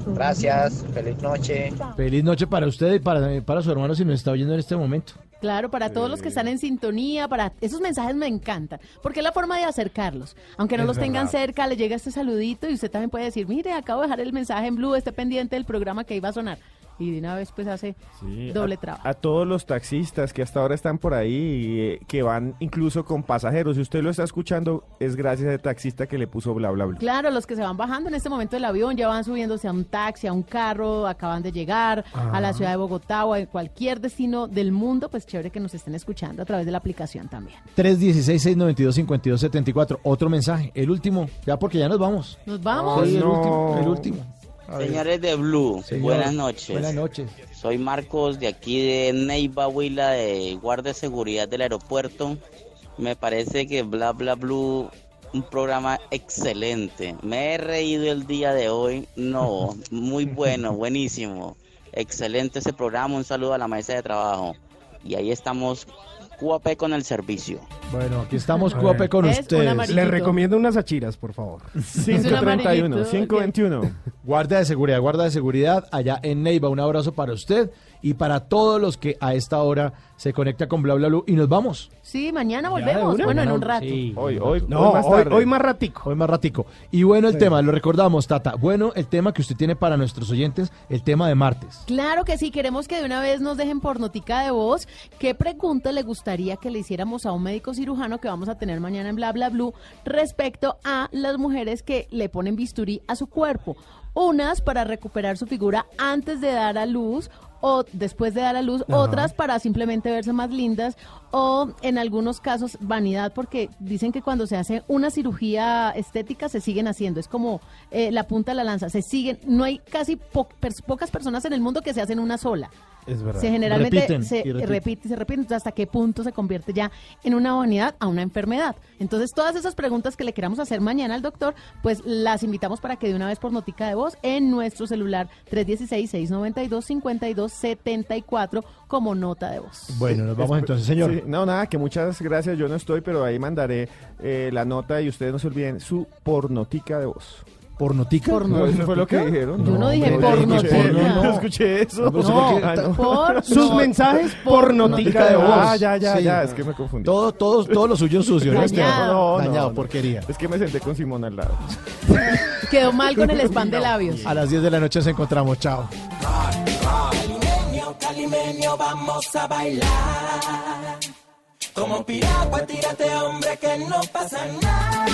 Gracias, feliz noche. Feliz noche para usted y para, para su hermano si nos está oyendo en este momento. Claro, para todos los que están en sintonía, para esos mensajes me encantan, porque la forma de acercarlos. Aunque no Es los tengan cerca, le llega este saludito y usted también puede decir, mire, acabo de dejar el mensaje en blue, esté pendiente del programa que iba a sonar. Y de una vez pues hace Sí, doble a- trabajo. A, todos los taxistas que hasta ahora están por ahí, y, eh, que van incluso con pasajeros. Si usted lo está escuchando, es gracias al taxista que le puso bla bla bla. Claro, los que se van bajando en este momento del avión ya van subiéndose a un taxi, a un carro, acaban de llegar a la Ah. ciudad de Bogotá o a cualquier destino del mundo, pues chévere que nos estén escuchando a través de la aplicación también. 316-692-5274. Otro mensaje, el último, ya porque ya nos vamos. Nos vamos. Sí, el no. último, el último. Señores de Blue, Señor, buenas noches. Buenas noches. Soy Marcos de aquí de Neiva, Huila, de guardia de seguridad del aeropuerto. Me parece que Bla Bla Blue, un programa excelente. Me he reído el día de hoy. No, muy bueno, buenísimo. Excelente ese programa. Un saludo a la mesa de trabajo. Y ahí estamos, QAP con el servicio. Bueno, aquí estamos, Cuope, con Es ustedes. amarillito. Le recomiendo unas achiras, por favor. 531, amarillito, 521. Guardia de seguridad, guarda de seguridad allá en Neiva. Un abrazo para usted y para todos los que a esta hora se conecta con Bla Bla Blue. Y nos vamos. Sí, mañana volvemos. Bueno, en un rato. sí. Hoy, hoy, No, hoy más hoy, tarde. hoy más ratico. Hoy más ratico. Y bueno, el tema, lo recordamos, Tata. Bueno, el tema que usted tiene para nuestros oyentes, el tema de martes. Claro que sí, queremos que de una vez nos dejen por notica de voz qué pregunta le gustaría que le hiciéramos a un médico cirujano que vamos a tener mañana en Bla Bla Blue respecto a las mujeres que le ponen bisturí a su cuerpo. Unas para recuperar su figura antes de dar a luz o después de dar a luz, otras para simplemente verse más lindas o en algunos casos vanidad porque dicen que cuando se hace una cirugía estética se siguen haciendo, es como eh, la punta de la lanza, se siguen, no hay casi po- pers- pocas personas en el mundo que se hacen una sola. Es verdad. Se generalmente Repiten se y repiten. repite y se repite, entonces hasta qué punto se convierte ya en una vanidad a una enfermedad. Entonces, todas esas preguntas que le queramos hacer mañana al doctor, pues las invitamos para que de una vez por notica de voz en nuestro celular 316-692-5274 como nota de voz. Bueno, nos vamos entonces, señor. Sí, no, nada, que muchas gracias. Yo no estoy, pero ahí mandaré eh, la nota y ustedes no se olviden su pornotica de voz. ¿Pornotica? No, eso fue lo que dijeron. Yo no dije pornotica. escuché- No. No escuché eso. No, No, por ah, no. Por Sus mensajes por notica de voz. Ah, ya, ya, Sí. ya, es que me confundí. Todo, todo, todo lo suyo sucio, ¿no? Dañado. Esteban? No, no, Dañado, no. porquería. Es que me senté con Simón al lado. Quedó mal con el spam de labios. A las 10 de la noche nos encontramos. Chao. Calimeño, calimeño, vamos a bailar. Como piragua, tírate, hombre, que no pasa nada.